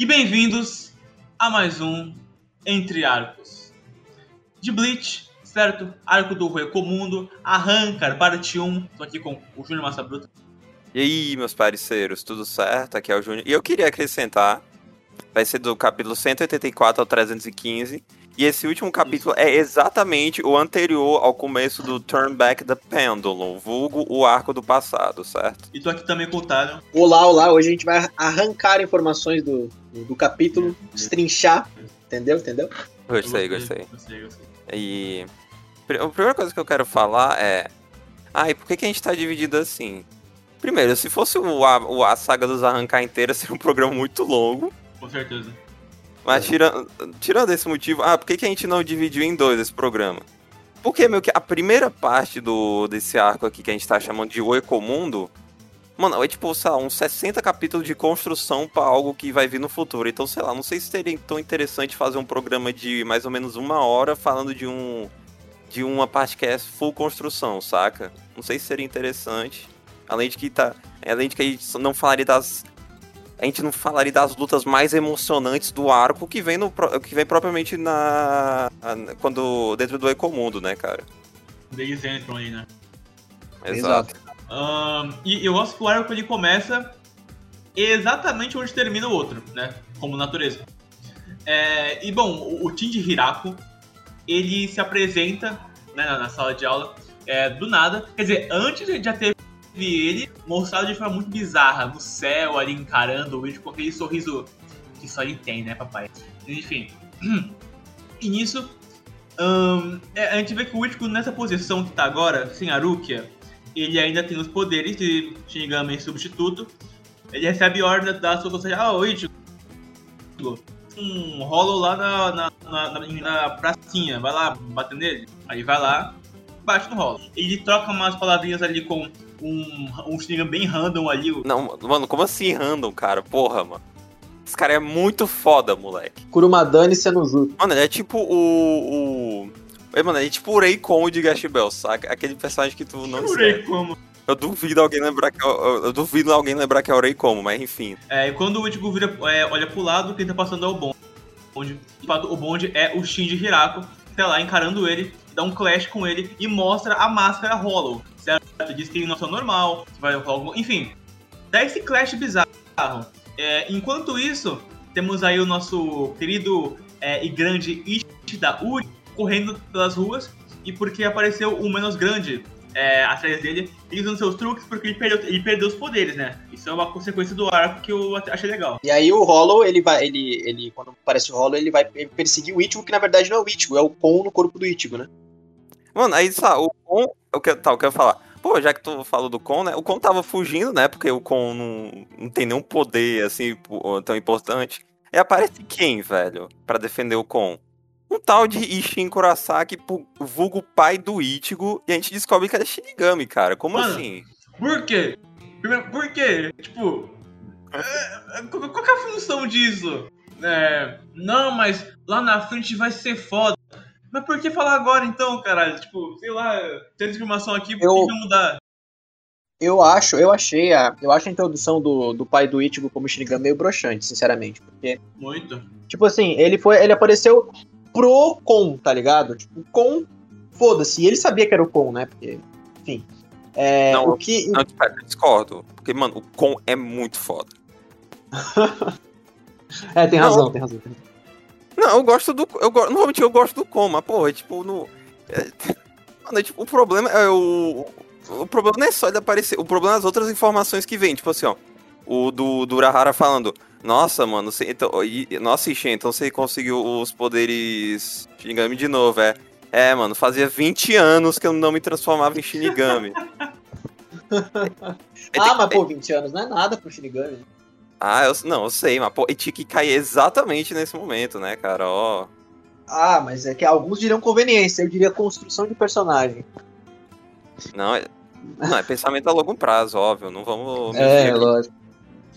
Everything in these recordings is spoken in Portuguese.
E bem-vindos a mais um Entre Arcos. De Bleach, certo? Arco do Recomundo, Arrancar, parte 1. Tô aqui com o Júnior Massa Bruta. E aí, meus parceiros, tudo certo? Aqui é o Júnior. E eu queria acrescentar, vai ser do capítulo 184 ao 315. E esse último capítulo é exatamente o anterior ao começo do Turn Back the Pendulum, vulgo o arco do passado, certo? E tô aqui também com o Otávio. Olá, olá. Hoje a gente vai arrancar informações do, do capítulo, destrinchar. Entendeu? Entendeu? Gostei, gostei. Gostei, gostei. E a primeira coisa que eu quero falar é. Ah, e por que, que a gente tá dividido assim? Primeiro, se fosse o, a, a saga dos arrancar inteira, seria um programa muito longo. Com certeza. Mas tirando, tirando esse motivo, ah, por que, que a gente não dividiu em dois esse programa? Porque, meu, que a primeira parte do, desse arco aqui que a gente tá chamando de O Ecomundo, mano, é tipo, sei lá, uns 60 capítulos de construção para algo que vai vir no futuro. Então, sei lá, não sei se seria tão interessante fazer um programa de mais ou menos uma hora falando de um. de uma parte que é full construção, saca? Não sei se seria interessante. Além de que tá. Além de que a gente não falaria das a gente não falaria das lutas mais emocionantes do arco que vem, no, que vem propriamente na. quando. dentro do Ecomundo, né, cara? Eles entram aí, né? Exato. Um, e eu gosto que o arco ele começa exatamente onde termina o outro, né? Como natureza. É, e bom, o, Tim de Hirako, ele se apresenta né, na, sala de aula é, do nada. Quer dizer, antes de já ter vi ele mostrado de forma muito bizarra, no céu, ali encarando o vídeo com aquele sorriso que só ele tem, né, papai? Enfim. E nisso, um, a gente vê que o Ichigo nessa posição que tá agora, sem a Rukia, ele ainda tem os poderes de Shinigami substituto. Ele recebe ordem da sua conselha, ah, o Ichigo, um rolo lá na, na, na, na, pracinha, vai lá bater nele. Aí vai lá, rolo. Ele troca umas palavrinhas ali com um, um Shinigami bem random ali. Não, mano, como assim random, cara? Porra, mano. Esse cara é muito foda, moleque. Kurumadani Senuzutsu. Mano, ele é tipo o. o... É, mano, ele é tipo o Raycon de Gash Bell, saca? Aquele personagem que tu não sabe. Eu duvido alguém lembrar que é eu, eu duvido alguém lembrar que é o Raycon, mas enfim. É, e quando o Ichigo vira, é, olha pro lado, quem tá passando é o bonde. O bonde é o Shinji Hirako, que tá lá encarando ele, dá um clash com ele e mostra a máscara Hollow, certo? Diz que ele não é normal, vai. Enfim, dá esse clash bizarro. É, enquanto isso, temos aí o nosso querido é, e grande Ishida Uri correndo pelas ruas e porque apareceu o menos grande é, atrás dele, ele usando seus truques porque ele perdeu, ele perdeu os poderes, né? Isso é uma consequência do arco que eu achei legal. E aí o Hollow, ele vai, ele, ele quando aparece o Hollow, ele vai perseguir o Ichigo, que na verdade não é o Ichigo, é o Kon no corpo do Ichigo, né? Mano, aí sabe, o Kon, o que, tá, eu quero falar. Pô, já que tu falou do Kon, né? O Kon tava fugindo, né? Porque o Kon não, não tem nenhum poder, assim, tão importante. E aparece quem, velho? para defender o Kon? Um tal de Ishin Kurasaki, vulgo pai do Ichigo, e a gente descobre que é Shinigami, cara. Como Mano, assim? Por quê? Primeiro, por quê? Tipo, é, é qual, qual é a função disso? É, não, mas lá na frente vai ser foda. Mas por que falar agora então, caralho? Tipo, sei lá, tem informação aqui, por eu, que mudar? Eu acho, eu achei a, eu acho a introdução do, do pai do Ichigo como Shinigami meio broxante, sinceramente, porque muito. Tipo assim, ele foi, ele apareceu pro Kon, tá ligado? Tipo, Kon, foda-se, ele sabia que era o Kon, né? Porque, enfim. É, não, o que não, eu discordo, porque mano, o Kon é muito foda. é, tem razão, não, tem razão. Tem razão. Não, eu gosto do. Eu, não vou mentir, eu gosto do Coma, porra. Tipo, no. É, mano, é, tipo, o problema é o. O problema não é só ele aparecer. O problema é as outras informações que vem. Tipo assim, ó. O do, do Urahara falando. Nossa, mano, você, então, e, nossa, Ixi, então você conseguiu os poderes Shinigami de novo, é. É, mano, fazia 20 anos que eu não me transformava em Shinigami. ah, mas pô, 20 anos não é nada pro Shinigami. Ah, eu, não, eu sei, mas pô, e tinha que cair exatamente nesse momento, né, cara? Ó. Ah, mas é que alguns diriam conveniência, eu diria construção de personagem. Não, é, não, é pensamento a longo prazo, óbvio, não vamos... É, lógico.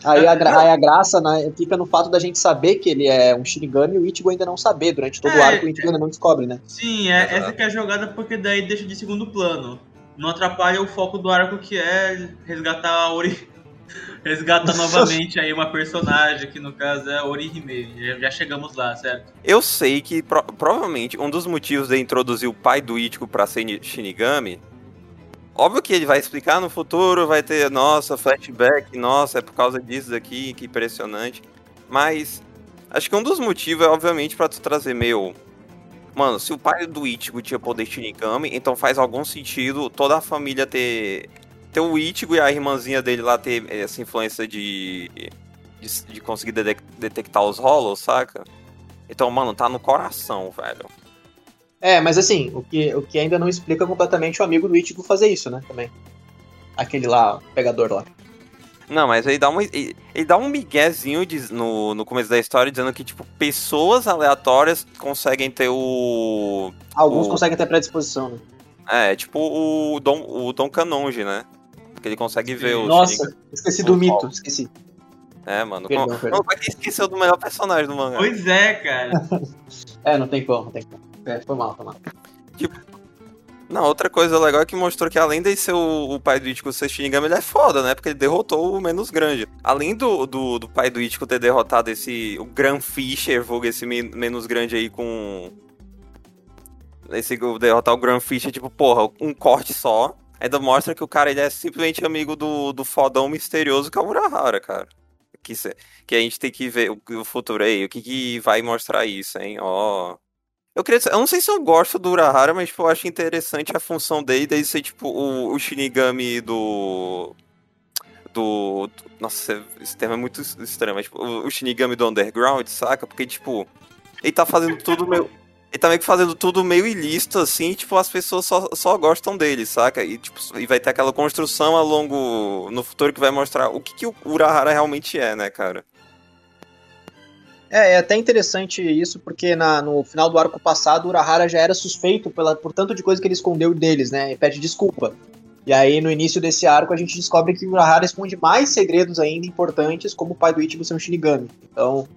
Aí a, gra aí a graça né, fica no fato da gente saber que ele é um Shinigami e o Ichigo ainda não saber. Durante todo é, o arco o Ichigo ainda não descobre, né? Sim, é, essa que é a jogada porque daí deixa de segundo plano. Não atrapalha o foco do arco que é resgatar a Ori Resgata novamente aí uma personagem, que no caso é Orihime. Já, já chegamos lá, certo? Eu sei que pro- provavelmente um dos motivos de introduzir o pai do Ichigo pra ser Ni- Shinigami. Óbvio que ele vai explicar no futuro, vai ter, nossa, flashback, nossa, é por causa disso daqui, que impressionante. Mas acho que um dos motivos é, obviamente, pra tu trazer, meu. Mano, se o pai do Ichigo tinha poder Shinigami, então faz algum sentido toda a família ter. Ter o Ichigo e a irmãzinha dele lá ter essa influência de. de, de conseguir de- detectar os Hollows, saca? Então, mano, tá no coração, velho. É, mas assim, o que, o que ainda não explica completamente o amigo do Ichigo fazer isso, né? Também. Aquele lá, o pegador lá. Não, mas ele dá um, ele, ele dá um miguezinho de- no, no começo da história dizendo que, tipo, pessoas aleatórias conseguem ter o. Alguns O- conseguem ter predisposição, né? É, tipo o Dom, o Dom Canonge, né? Que ele consegue ver o. Nossa, esqueci do mito, Paulo. esqueci. É, mano. Perdão, como, perdão. como é que esqueceu do melhor personagem do mangá? Pois é, cara. É, não tem como, não tem como. É, foi mal, foi mal. Não, outra coisa legal é que mostrou que além de ser o, o pai do Ichigo ser Shinigami, ele é foda, né? Porque ele derrotou o menos grande. Além do, do, do pai do Ichigo ter derrotado esse. O Gran Fisher, vulgo esse men- menos grande aí com. Esse derrotar o Gran Fisher, tipo, porra, um corte só. Ainda mostra que o cara ele é simplesmente amigo do, do fodão misterioso que é o Urahara, cara. Que, que a gente tem que ver o, o futuro aí, o que, que vai mostrar isso, hein? Ó. Eu queria eu não sei se eu gosto do Urahara, mas tipo, eu acho interessante a função dele, dele ser tipo o, o Shinigami do. Do. Nossa, esse termo é muito es- estranho, mas tipo, o, o Shinigami do Underground, saca? Porque, tipo, ele tá fazendo tudo meio. Ele tá meio que fazendo tudo meio ilícito, assim, tipo, as pessoas só, só gostam dele, saca? E, tipo, e vai ter aquela construção ao longo. no futuro que vai mostrar o que, que o Urahara realmente é, né, cara? É, é até interessante isso, porque na- no final do arco passado, o Urahara já era suspeito pela, por tanto de coisa que ele escondeu deles, né? E pede desculpa. E aí, no início desse arco, a gente descobre que o Urahara esconde mais segredos ainda importantes, como o pai do Ichigo ser um Shinigami. Então,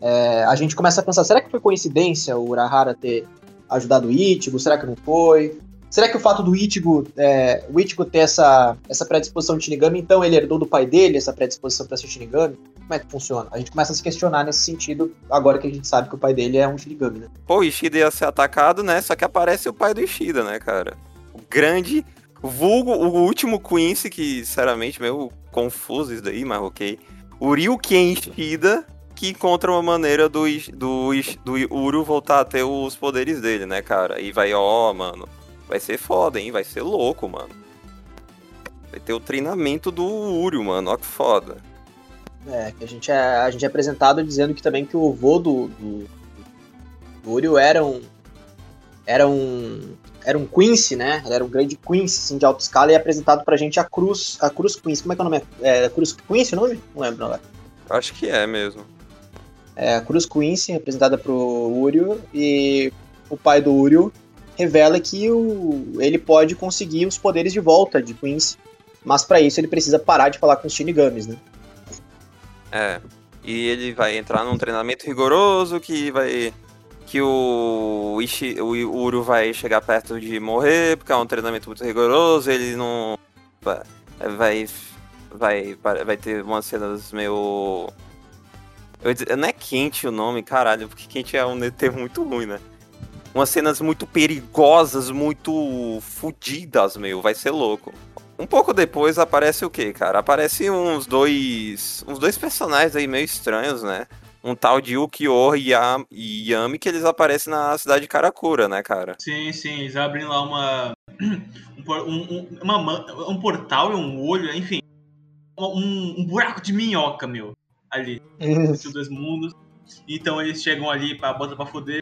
é, a gente começa a pensar, será que foi coincidência o Urahara ter ajudado o Ichigo? Será que não foi? Será que o fato do Ichigo, é, o Ichigo ter essa, essa predisposição de Shinigami, então ele herdou do pai dele essa predisposição para ser Shinigami? Como é que funciona? A gente começa a se questionar nesse sentido, agora que a gente sabe que o pai dele é um Shinigami, né? Pô, o Ishida ia ser atacado, né? Só que aparece o pai do Ishida, né, cara? O grande, vulgo, o último Quincy, que, sinceramente, meio confuso isso daí, mas ok. O Ryuken Ishida, que encontra uma maneira do, do, do Uru voltar a ter os poderes dele, né, cara? E vai, ó, mano, vai ser foda, hein? Vai ser louco, mano. Vai ter o treinamento do Uru, mano, ó que foda. É, que a gente é, a gente é apresentado dizendo que também que o vô do, do, do Uryu era um. Era um. Era um Quincy, né? Era um grande Quincy, assim, de alta escala, e é apresentado pra gente a Cruz. A Cruz Quincy. Como é que é o nome? É, Cruz Quincy o nome? Não lembro agora. Acho que é mesmo. É a Cruz Quincy, apresentada pro Uryu, e o pai do Uryu revela que o, ele pode conseguir os poderes de volta de Quincy. Mas pra isso ele precisa parar de falar com os Shinigamis, né? É. E ele vai entrar num treinamento rigoroso que vai. Que o, Ishi, o Uru vai chegar perto de morrer, porque é um treinamento muito rigoroso, ele não. Vai. Vai, vai, ter umas cenas meio. Dizer, não é quente o nome, caralho, porque quente é um termo muito ruim, né? Umas cenas muito perigosas, muito fodidas, meu, vai ser louco. Um pouco depois aparece o que, cara? Aparece uns dois. uns dois personagens aí meio estranhos, né? Um tal de Ukiyo e Yam- e Yami que eles aparecem na cidade de Karakura, né, cara? Sim, sim, eles abrem lá uma. Um, um, um- uma um portal e um olho, enfim. Um, um buraco de minhoca, meu. Ali. Entre os dois mundos. Então eles chegam ali pra bota pra foder.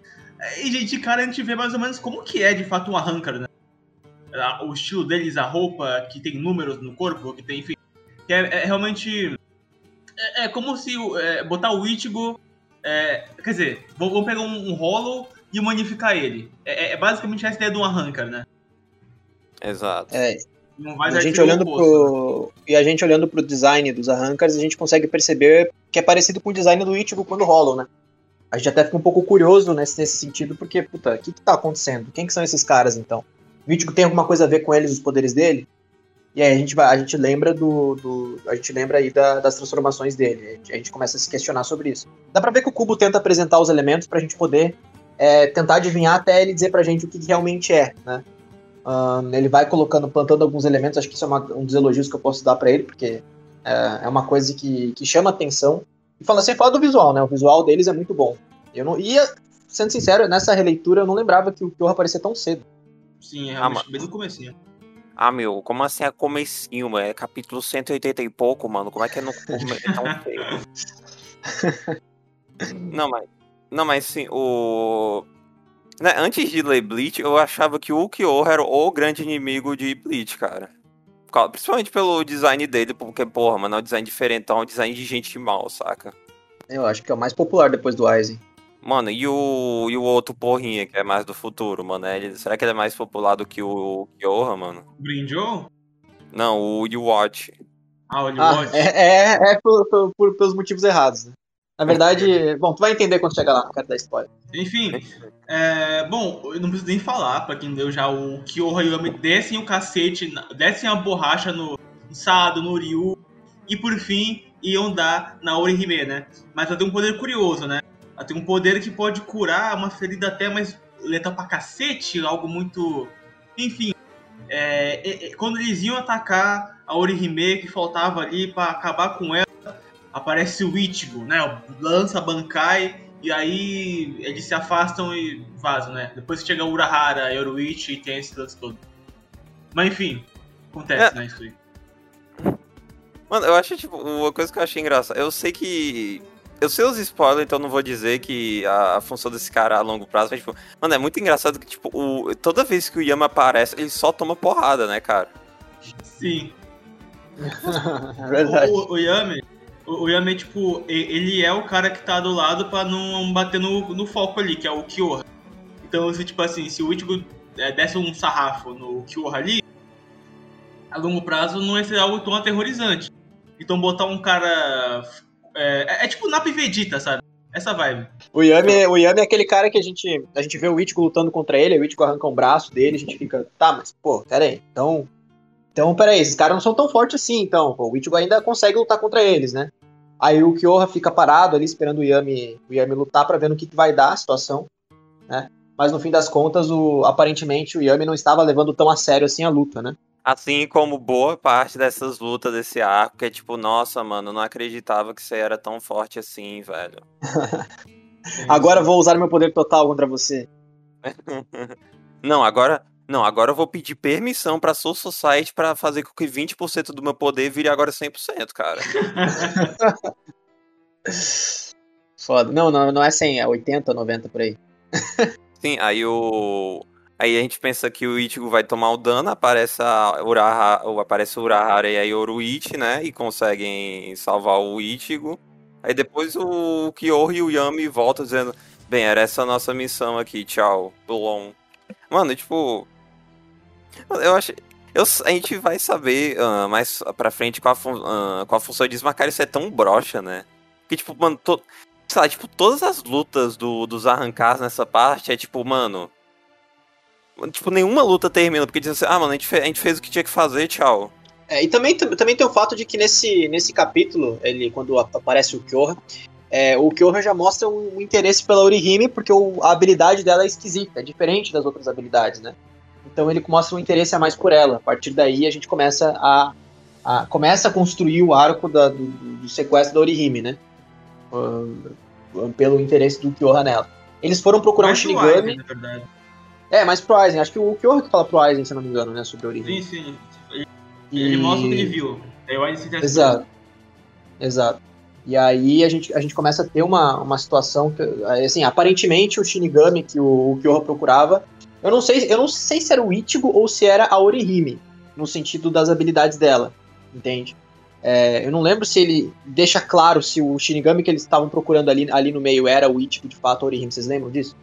E, gente, cara, a gente vê mais ou menos como que é de fato um arrancar, né? A- O estilo deles, a roupa que tem números no corpo, que tem, enfim. Que é, é realmente. É, é como se é, botar o Ichigo. é, quer dizer, vamos pegar um, um Hollow e humanificar ele. É, é basicamente essa ideia de um arrancar, né? Exato. É, E a gente olhando pro e a gente olhando pro design dos Arrancars, a gente consegue perceber que é parecido com o design do Ichigo quando Hollow, né? A gente até fica um pouco curioso nesse, nesse sentido, porque, puta, o que que tá acontecendo? Quem que são esses caras, então? O Ichigo tem alguma coisa a ver com eles, os poderes dele? E aí a gente, vai, a gente lembra do, do a gente lembra aí da, das transformações dele. A gente, a gente, começa a se questionar sobre isso. Dá pra ver que o cubo tenta apresentar os elementos pra gente poder é, tentar adivinhar até ele dizer pra gente o que realmente é, né? Um, ele vai colocando, plantando alguns elementos, acho que isso é uma, um dos elogios que eu posso dar para ele, porque é, é, uma coisa que, que chama atenção. E falando assim, fala do visual, né? O visual deles é muito bom. Eu não ia, sendo sincero, nessa releitura eu não lembrava que o Kyoha aparecia tão cedo. Sim, é realmente ah, bem no comecinho. Ah, meu, como assim é comecinho, mano? É capítulo 180 e pouco, mano. Como é que é no é tão feio? não, mas. Não, mas sim, o. Né, antes de ler Bleach, eu achava que o Kyoha era o grande inimigo de Bleach, cara. Principalmente pelo design dele, porque, porra, mano, é um design diferente, é um design de gente mal, saca? Eu acho que é o mais popular depois do Aizen. Mano, e o, e o outro porrinha, que é mais do futuro, mano? Ele, será que ele é mais popular do que o Kyoha, mano? Brinjou? Não, o Watch. Ah, o Watch. Ah, é, é, é por, por, por, pelos motivos errados, né? Na verdade, bom, tu vai entender quando chegar lá, quero dar spoiler. Enfim, é, bom, eu não preciso nem falar, pra quem deu já o Kyoha Yami descem o cacete, descem a borracha no, no Sado, no Ryu, e por fim iam dar na Orihime, né? Mas ela tem um poder curioso, né? Ela tem um poder que pode curar uma ferida até mais letal pra cacete, algo muito. Enfim. É, é, é, quando eles iam atacar a Orihime, que faltava ali para acabar com ela, aparece o Ichigo, né? Lança a Bankai e aí eles se afastam e vazam, né? Depois chega o Urahara, Yoruichi e tem esse lance todo. Mas enfim, acontece, é. né? Isso aí. Mano, eu acho, tipo, uma coisa que eu achei engraçada. Eu sei que. Eu sei os spoilers, então não vou dizer que a, a, função desse cara a longo prazo, mas, tipo, mano, é muito engraçado que, tipo, o, toda vez que o Yama aparece, ele só toma porrada, né, cara? Sim. é verdade. O, o, o Yami, o, Yami, tipo, ele é o cara que tá do lado pra não bater no, no foco ali, que é o Kyoha. Então, se, tipo assim, se o Ichigo é, desse um sarrafo no Kyoha ali, a longo prazo não ia ser algo tão aterrorizante. Então, botar um cara. É, é, é tipo Napa e Vegeta, sabe? Essa vibe. O Yami, o Yami é aquele cara que a gente, a gente vê o Ichigo lutando contra ele, o Ichigo arranca um braço dele, a gente fica, tá, mas, pô, pera aí, então... Então, peraí, esses caras não são tão fortes assim, então. Pô, o Ichigo ainda consegue lutar contra eles, né? Aí o Kyoha fica parado ali esperando o Yami, o Yami lutar para ver no que, que vai dar a situação, né? Mas no fim das contas, o, aparentemente o Yami não estava levando tão a sério assim a luta, né? Assim como boa parte dessas lutas desse arco, que é tipo, nossa, mano, não acreditava que você era tão forte assim, velho. agora vou usar meu poder total contra você. não, agora, não, agora eu vou pedir permissão pra Soul Society pra fazer com que 20% do meu poder vire agora 100%, cara. Foda. Não, não, não é 100, é 80, 90 por aí. Sim, aí o... Aí a gente pensa que o Ichigo vai tomar o dano, aparece, a aparece o Urahara e a Yoruichi, né? E conseguem salvar o Ichigo. Aí depois o Kyoho e o Yami voltam dizendo: Bem, era essa a nossa missão aqui, tchau, Long. Mano, tipo, eu acho. Eu, a gente vai saber uh, mais pra frente qual a, fun, uh, qual a função disso, mas cara, isso é tão broxa, né? Que, tipo, mano, to, lá, tipo, todas as lutas do, dos arrancados nessa parte é tipo, mano. Tipo, nenhuma luta termina, porque diz assim, ah, mano, a gente, fez, a gente fez o que tinha que fazer, tchau. É, e também, também tem o fato de que nesse, nesse capítulo, ele, quando aparece o Kyoha, é, o Kyoha já mostra um, um interesse pela Orihime, porque o, a habilidade dela é esquisita, é diferente das outras habilidades, né? Então ele mostra um interesse a mais por ela. A partir daí a gente começa a, a começa a construir o arco da, do, do, sequestro da Orihime, né? Uh, pelo interesse do Kyoha nela. Eles foram procurar mais um Shinigami. Na É, mais pro Aizen. Acho que o Kyoha que fala pro Aizen, se não me engano, né? Sobre a Orihime. Sim, sim. Ele, e... ele mostra o que ele viu. Aí o Aizen se Exato. Exato. E aí a gente, a gente começa a ter uma, uma situação que, assim, aparentemente o Shinigami que o, o Kyoha procurava eu não sei, eu não sei se era o Ichigo ou se era a Orihime, no sentido das habilidades dela, entende? É, eu não lembro se ele deixa claro se o Shinigami que eles estavam procurando ali, ali no meio era o Ichigo de fato, a Orihime. Vocês lembram disso?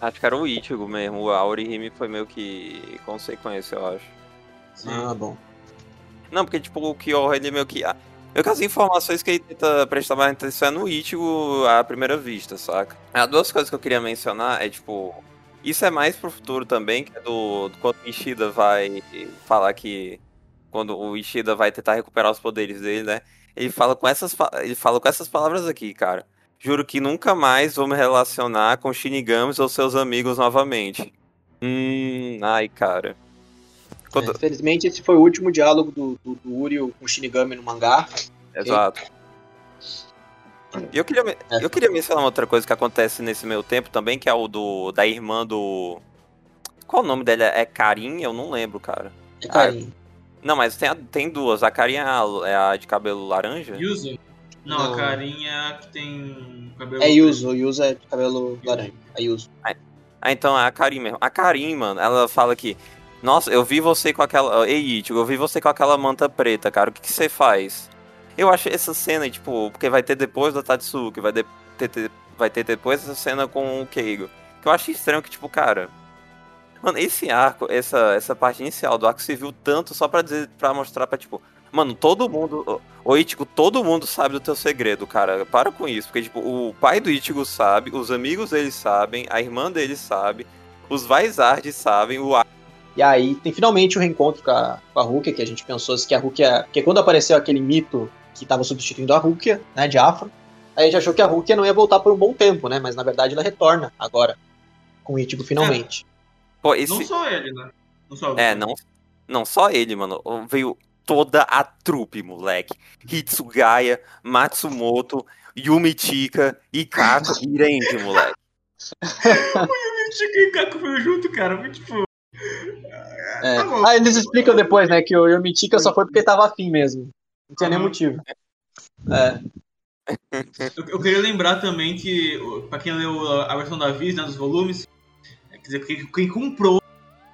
Acho que era o Ichigo mesmo. A Orihime foi meio que consequência, eu acho. Sim. Ah, bom. Não, porque tipo, o Kyoho, ele meio que... Meio que as informações que ele tenta prestar mais atenção é no Ichigo à primeira vista, saca? As duas coisas que eu queria mencionar é, tipo, isso é mais pro futuro também, que é do, do quando Ishida vai falar que quando o Ishida vai tentar recuperar os poderes dele, né? Ele fala com essas, ele fala com essas palavras aqui, cara. Juro que nunca mais vou me relacionar com Shinigamis ou seus amigos novamente. Hum, ai, cara. Quando... É, infelizmente, esse foi o último diálogo do, do, do Uri com o Shinigami no mangá. Exato. E eu queria, é. eu queria mencionar uma outra coisa que acontece nesse meio tempo também, que é o do da irmã do. Qual o nome dela? É Karin? Eu não lembro, cara. É Karin. Ah, não, mas tem, tem duas. A Karin é a, é a de cabelo laranja? Yuzu. Não, não, a Karin é a que tem cabelo. É Yuzu, Yuzu é de cabelo laranja. A Yuzu. Ah, então é a Karin mesmo. A Karin, mano, ela fala que. Nossa, eu vi você com aquela. Ei, Ichigo, eu vi você com aquela manta preta, cara. O que, que você faz? Eu acho essa cena, tipo, porque vai ter depois da Tatsuki, vai, de, ter, ter, vai ter depois essa cena com o Keigo. Que eu acho estranho que, tipo, cara. Mano, esse arco, essa, essa parte inicial do arco se viu tanto só pra dizer, para mostrar pra, tipo, mano, todo mundo. O Ichigo, todo mundo sabe do teu segredo, cara. Para com isso. Porque, tipo, o pai do Ichigo sabe, os amigos dele sabem, a irmã dele sabe, os Vaisards sabem, o e aí tem finalmente o um reencontro com a, com a Rukia, que a gente pensou que a Rukia. Porque quando apareceu aquele mito que estava substituindo a Rukia, né, de Afro, aí a gente achou que a Rukia não ia voltar por um bom tempo, né? Mas na verdade ela retorna agora, com o Ichigo finalmente. É. Pô, esse... Não só ele, né? Não só é, não, não só ele, mano. Veio toda a trupe, moleque. Hitsugaya, Matsumoto, Yumichika, Ikako e Renji, moleque. o Yumichika e Ikako foram junto, cara. Muito tipo. É. Tá ah, eles explicam depois, né, que o Yomitika só foi porque tava afim mesmo. Não tinha uhum. nem motivo. É. Eu, eu, queria lembrar também que, pra quem leu a versão da Viz, né, dos volumes, é, quer dizer, quem comprou,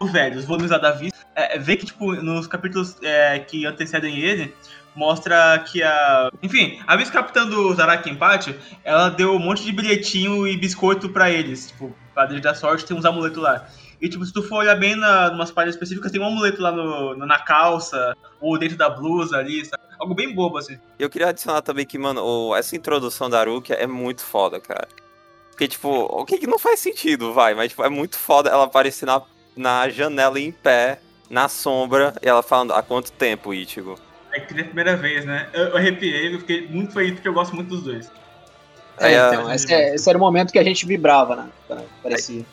velho, os volumes da Viz, é, vê que, tipo, nos capítulos é, que antecedem ele, mostra que a. Enfim, a vice-capitã Zaraki Empate, ela deu um monte de bilhetinho e biscoito para eles. Tipo, pra eles dar sorte, tem uns amuletos lá. E, tipo, se tu for olhar bem na, umas páginas específicas, tem um amuleto lá no, na calça, ou dentro da blusa ali, sabe? Algo bem bobo, assim. Eu queria adicionar também que, mano, essa introdução da Arukia é muito foda, cara. Porque, tipo, o que não faz sentido, vai, mas, tipo, é muito foda ela aparecer na, na janela em pé, na sombra, e ela falando, há quanto tempo, Ichigo? É que na primeira vez, né? Eu, eu arrepiei, eu fiquei muito feliz porque eu gosto muito dos dois. É, então, esse, é, esse, era o momento que a gente vibrava, né? Parecia.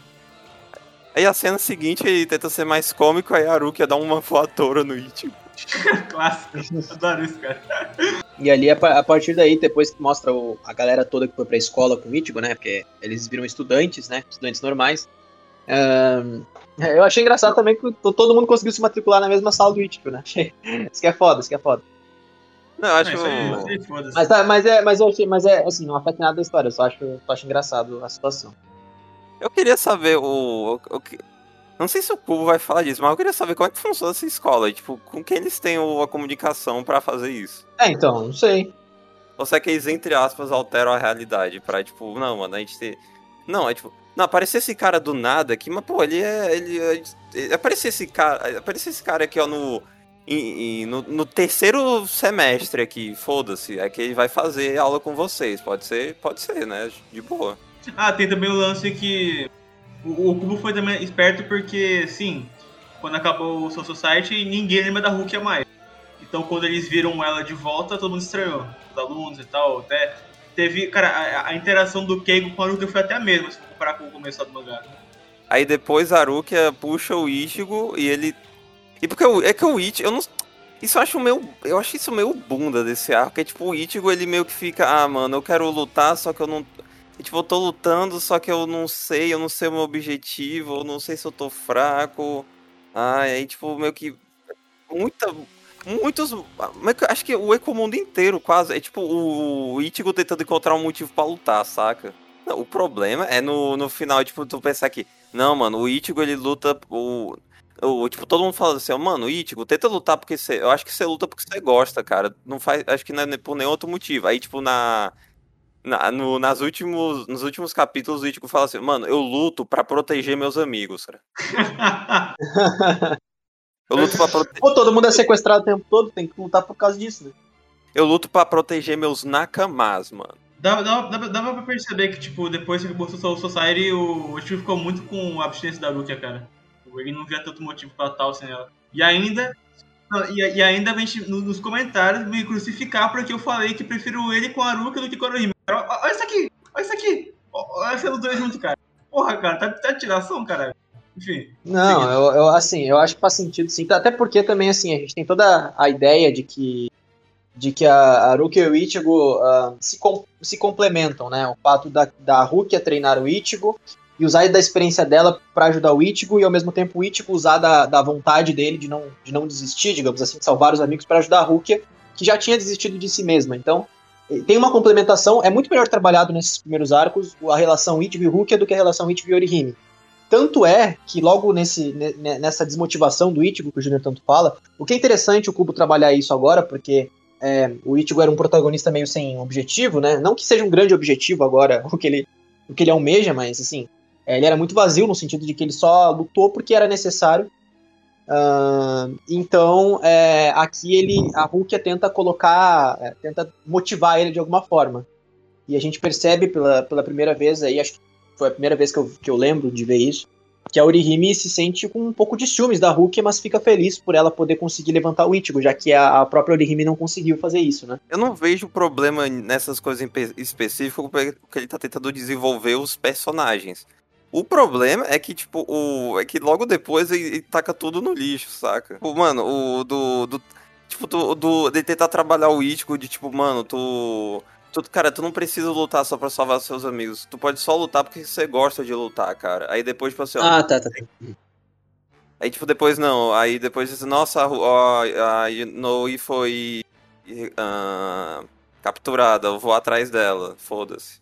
Aí a cena seguinte ele tenta ser mais cômico, aí a Haruki dá uma voadora no Ichigo. Clássico, adoro isso, cara. E ali, a partir daí, depois que mostra o, a galera toda que foi pra escola com o Ichigo, né? Porque eles viram estudantes, né? Estudantes normais. Um, eu achei engraçado também que todo mundo conseguiu se matricular na mesma sala do Ichigo, né? Isso que é foda, isso que é foda. Não, eu acho que. Mas, tá, mas, é, mas, eu achei, mas é assim, não afeta nada da história, eu só acho, eu acho engraçado a situação. Eu queria saber o, o, o não sei se o Cubo vai falar disso, mas eu queria saber como é que funciona essa escola. E, tipo, com quem eles têm a comunicação para fazer isso? É, então, não sei. Ou será que eles, entre aspas, alteram a realidade pra, tipo, não, mano, a gente ter. Não, é tipo. Não, apareceu esse cara do nada aqui, mas, pô, ele é. Ele, ele, ele apareceu esse cara. Apareceu esse cara aqui, ó, no. E, no, no, terceiro semestre aqui, foda-se, é que ele vai fazer aula com vocês. Pode ser, pode ser, né? De boa. Ah, tem também o lance que o, o Cubo foi também esperto porque, sim, quando acabou o Soul Society, ninguém lembra da Rukia mais. Então, quando eles viram ela de volta, todo mundo estranhou. Os alunos e tal, até. Teve. Cara, a, a interação do Keigo com a Rukia foi até a mesma, se comparar com o começo do mangá. Aí depois a Rukia puxa o Ichigo e ele. E porque o, é que o Ichigo. Eu não. Isso eu acho meio. Eu acho isso meio bunda desse arco. É tipo, o Ichigo ele meio que fica. Ah, mano, eu quero lutar, só que eu não. Tipo, eu tô lutando, só que eu não sei, eu não sei o meu objetivo, eu não sei se eu tô fraco. Ah, aí, tipo, meio que. Muita. Muitos. Acho que o Ecomundo inteiro, quase. É tipo o Ichigo tentando encontrar um motivo para lutar, saca? Não, o problema é no, no final, tipo, tu pensar que. Não, mano, o Ichigo ele luta. O, o, tipo, todo mundo fala assim, mano, Ichigo, tenta lutar porque você. Eu acho que você luta porque você gosta, cara. Não faz. Acho que não é por nenhum outro motivo. Aí, tipo, na na, no, nas últimos, nos últimos capítulos, o Ichigo fala assim, mano, eu luto para proteger meus amigos, cara. eu luto pra proteger... Pô, todo mundo é sequestrado o tempo todo, tem que lutar por causa disso, né? Eu luto para proteger meus nakamas, mano. Dava, dava, dava pra perceber que, tipo, depois que acabou o Soul Society, o Ichigo ficou muito com a abstinência da Rukia, cara. Ele não via tanto motivo pra tal sem ela. E ainda, e, e, ainda vem nos comentários me crucificar porque eu falei que prefiro ele com a Aruka do que com a Rohime. Olha isso aqui! Olha isso aqui! Olha esses dois juntos, cara. Porra, cara, tá, tá tiração, cara. Enfim. Não, eu, eu, assim, eu acho que faz sentido sim. Até porque também, assim, a gente tem toda a ideia de que de que a, a Rukia e o Ichigo uh, se, com, se complementam, né? O fato da, da Rukia treinar o Ichigo e usar da experiência dela para ajudar o Ichigo e ao mesmo tempo o Ichigo usar da, da vontade dele de não, de não desistir, digamos assim, de salvar os amigos para ajudar a Rukia, que já tinha desistido de si mesma. Então, eh, tem uma complementação, é muito melhor trabalhado nesses primeiros arcos a relação Ichigo e Rukia do que a relação Ichigo e Orihime. Tanto é que logo nesse, nessa desmotivação do Ichigo, que o Junior tanto fala, o que é interessante o Kubo trabalhar isso agora, porque é, o Ichigo era um protagonista meio sem objetivo, né? Não que seja um grande objetivo agora o que ele, o que ele almeja, mas assim, é, ele era muito vazio no sentido de que ele só lutou porque era necessário. Uh, então, é, aqui ele, a Rukia tenta colocar, é, tenta motivar ele de alguma forma. E a gente percebe pela, pela primeira vez aí, acho que foi a primeira vez que eu, que eu lembro de ver isso, que a Orihime se sente com um pouco de ciúmes da Hulk, mas fica feliz por ela poder conseguir levantar o Ichigo, já que a, própria Orihime não conseguiu fazer isso, né? Eu não vejo problema nessas coisas específicas, porque ele tá tentando desenvolver os personagens. O problema é que, tipo, o. É que logo depois ele, ele taca tudo no lixo, saca? Tipo, mano, o do. do tipo, do, do, de tentar trabalhar o Ichigo, de tipo, mano, tu Tu, cara, tu não precisa lutar só pra salvar seus amigos. Tu pode só lutar porque você gosta de lutar, cara. Aí depois, tipo assim, ó, Ah, tá, tá. Aí, tipo, depois não. Aí depois diz, nossa, ó, a Noi foi uh, capturada, eu vou atrás dela. Foda-se.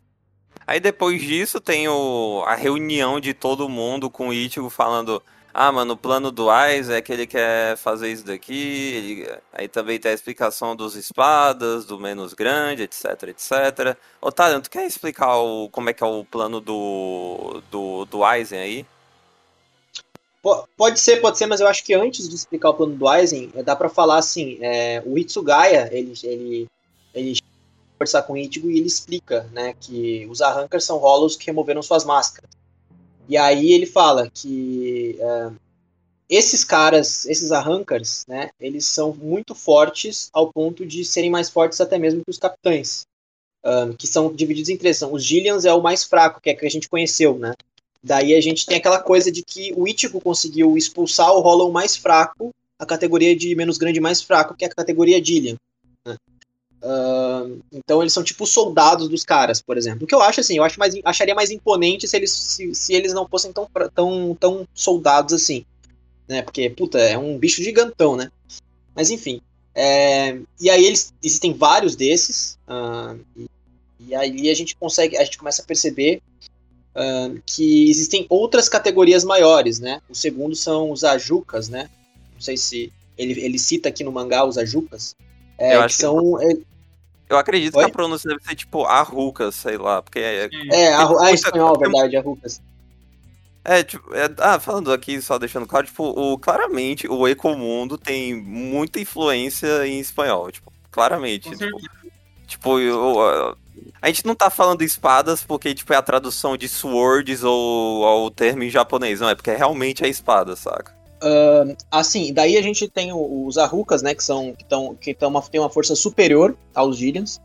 Aí depois disso tem o, a reunião de todo mundo com o Ichigo falando ah, mano, o plano do Ais é que ele quer fazer isso daqui. Ele... Aí também tem a explicação dos espadas, do menos grande, etc, etc. Otário, tu quer explicar o... como é que é o plano do, do, do Aizen aí? Pode ser, pode ser, mas eu acho que antes de explicar o plano do Aizen, dá para falar assim, é, o Itsugaya, ele, ele, ele conversar com o Ichigo e ele explica, né, que os Arrancars são Hollows que removeram suas máscaras. E aí ele fala que uh, esses caras, esses arrancars, né, eles são muito fortes ao ponto de serem mais fortes até mesmo que os capitães, que são divididos em três. São, os Gillians é o mais fraco, que é que a gente conheceu, né? Daí a gente tem aquela coisa de que o Ichigo conseguiu expulsar o Hollow mais fraco, a categoria de menos grande mais fraco, que é a categoria Gillian. Né? Uh, então eles são tipo soldados dos caras, por exemplo. O que eu acho assim, eu acho mais, acharia mais imponente se eles, se, se eles não fossem tão, tão, tão soldados assim. Né? Porque, puta, é um bicho gigantão, né? Mas enfim. É, e aí eles existem vários desses. Uh, e, e, aí a gente consegue, a gente começa a perceber uh, que existem outras categorias maiores, né? O segundo são os ajucas, né? Não sei se ele, ele cita aqui no mangá os ajucas. É, eu acho que são. Que... Eu acredito Oi? que a pronúncia deve ser tipo Arrucas, sei lá, porque é. É, a, a espanhol, verdade, Arrucas. É, tipo, é, ah, falando aqui, só deixando claro, tipo, o, claramente o Ecomundo tem muita influência em espanhol, tipo, claramente. Tipo, tipo eu, a gente não tá falando espadas porque, tipo, é a tradução de swords ou, ou o termo em japonês, não, é porque realmente é espada, saca? Uh, assim, daí a gente tem os Arrucas, né, que são que, tão, que tão uma, tem uma força superior aos Gillians.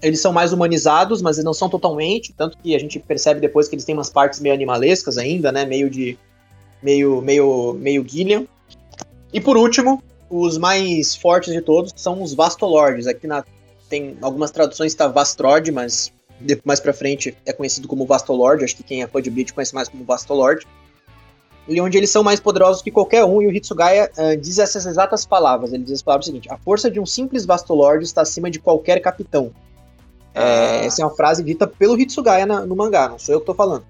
Eles são mais humanizados, mas eles não são totalmente, tanto que a gente percebe depois que eles têm umas partes meio animalescas ainda, né, meio de meio meio meio Gillian. E por último, os mais fortes de todos são os Vastolords. Aqui na tem algumas traduções está Vastrod, mas mais para frente é conhecido como Vastolord, acho que quem é fã de Bleach conhece mais como Vastolord e onde eles são mais poderosos que qualquer um, e o Hitsugaya uh, diz essas exatas palavras. Ele diz as palavras seguinte: A força de um simples Vastolord está acima de qualquer capitão. É, essa é uma frase dita pelo Hitsugaya na, no mangá, não sou eu que tô falando.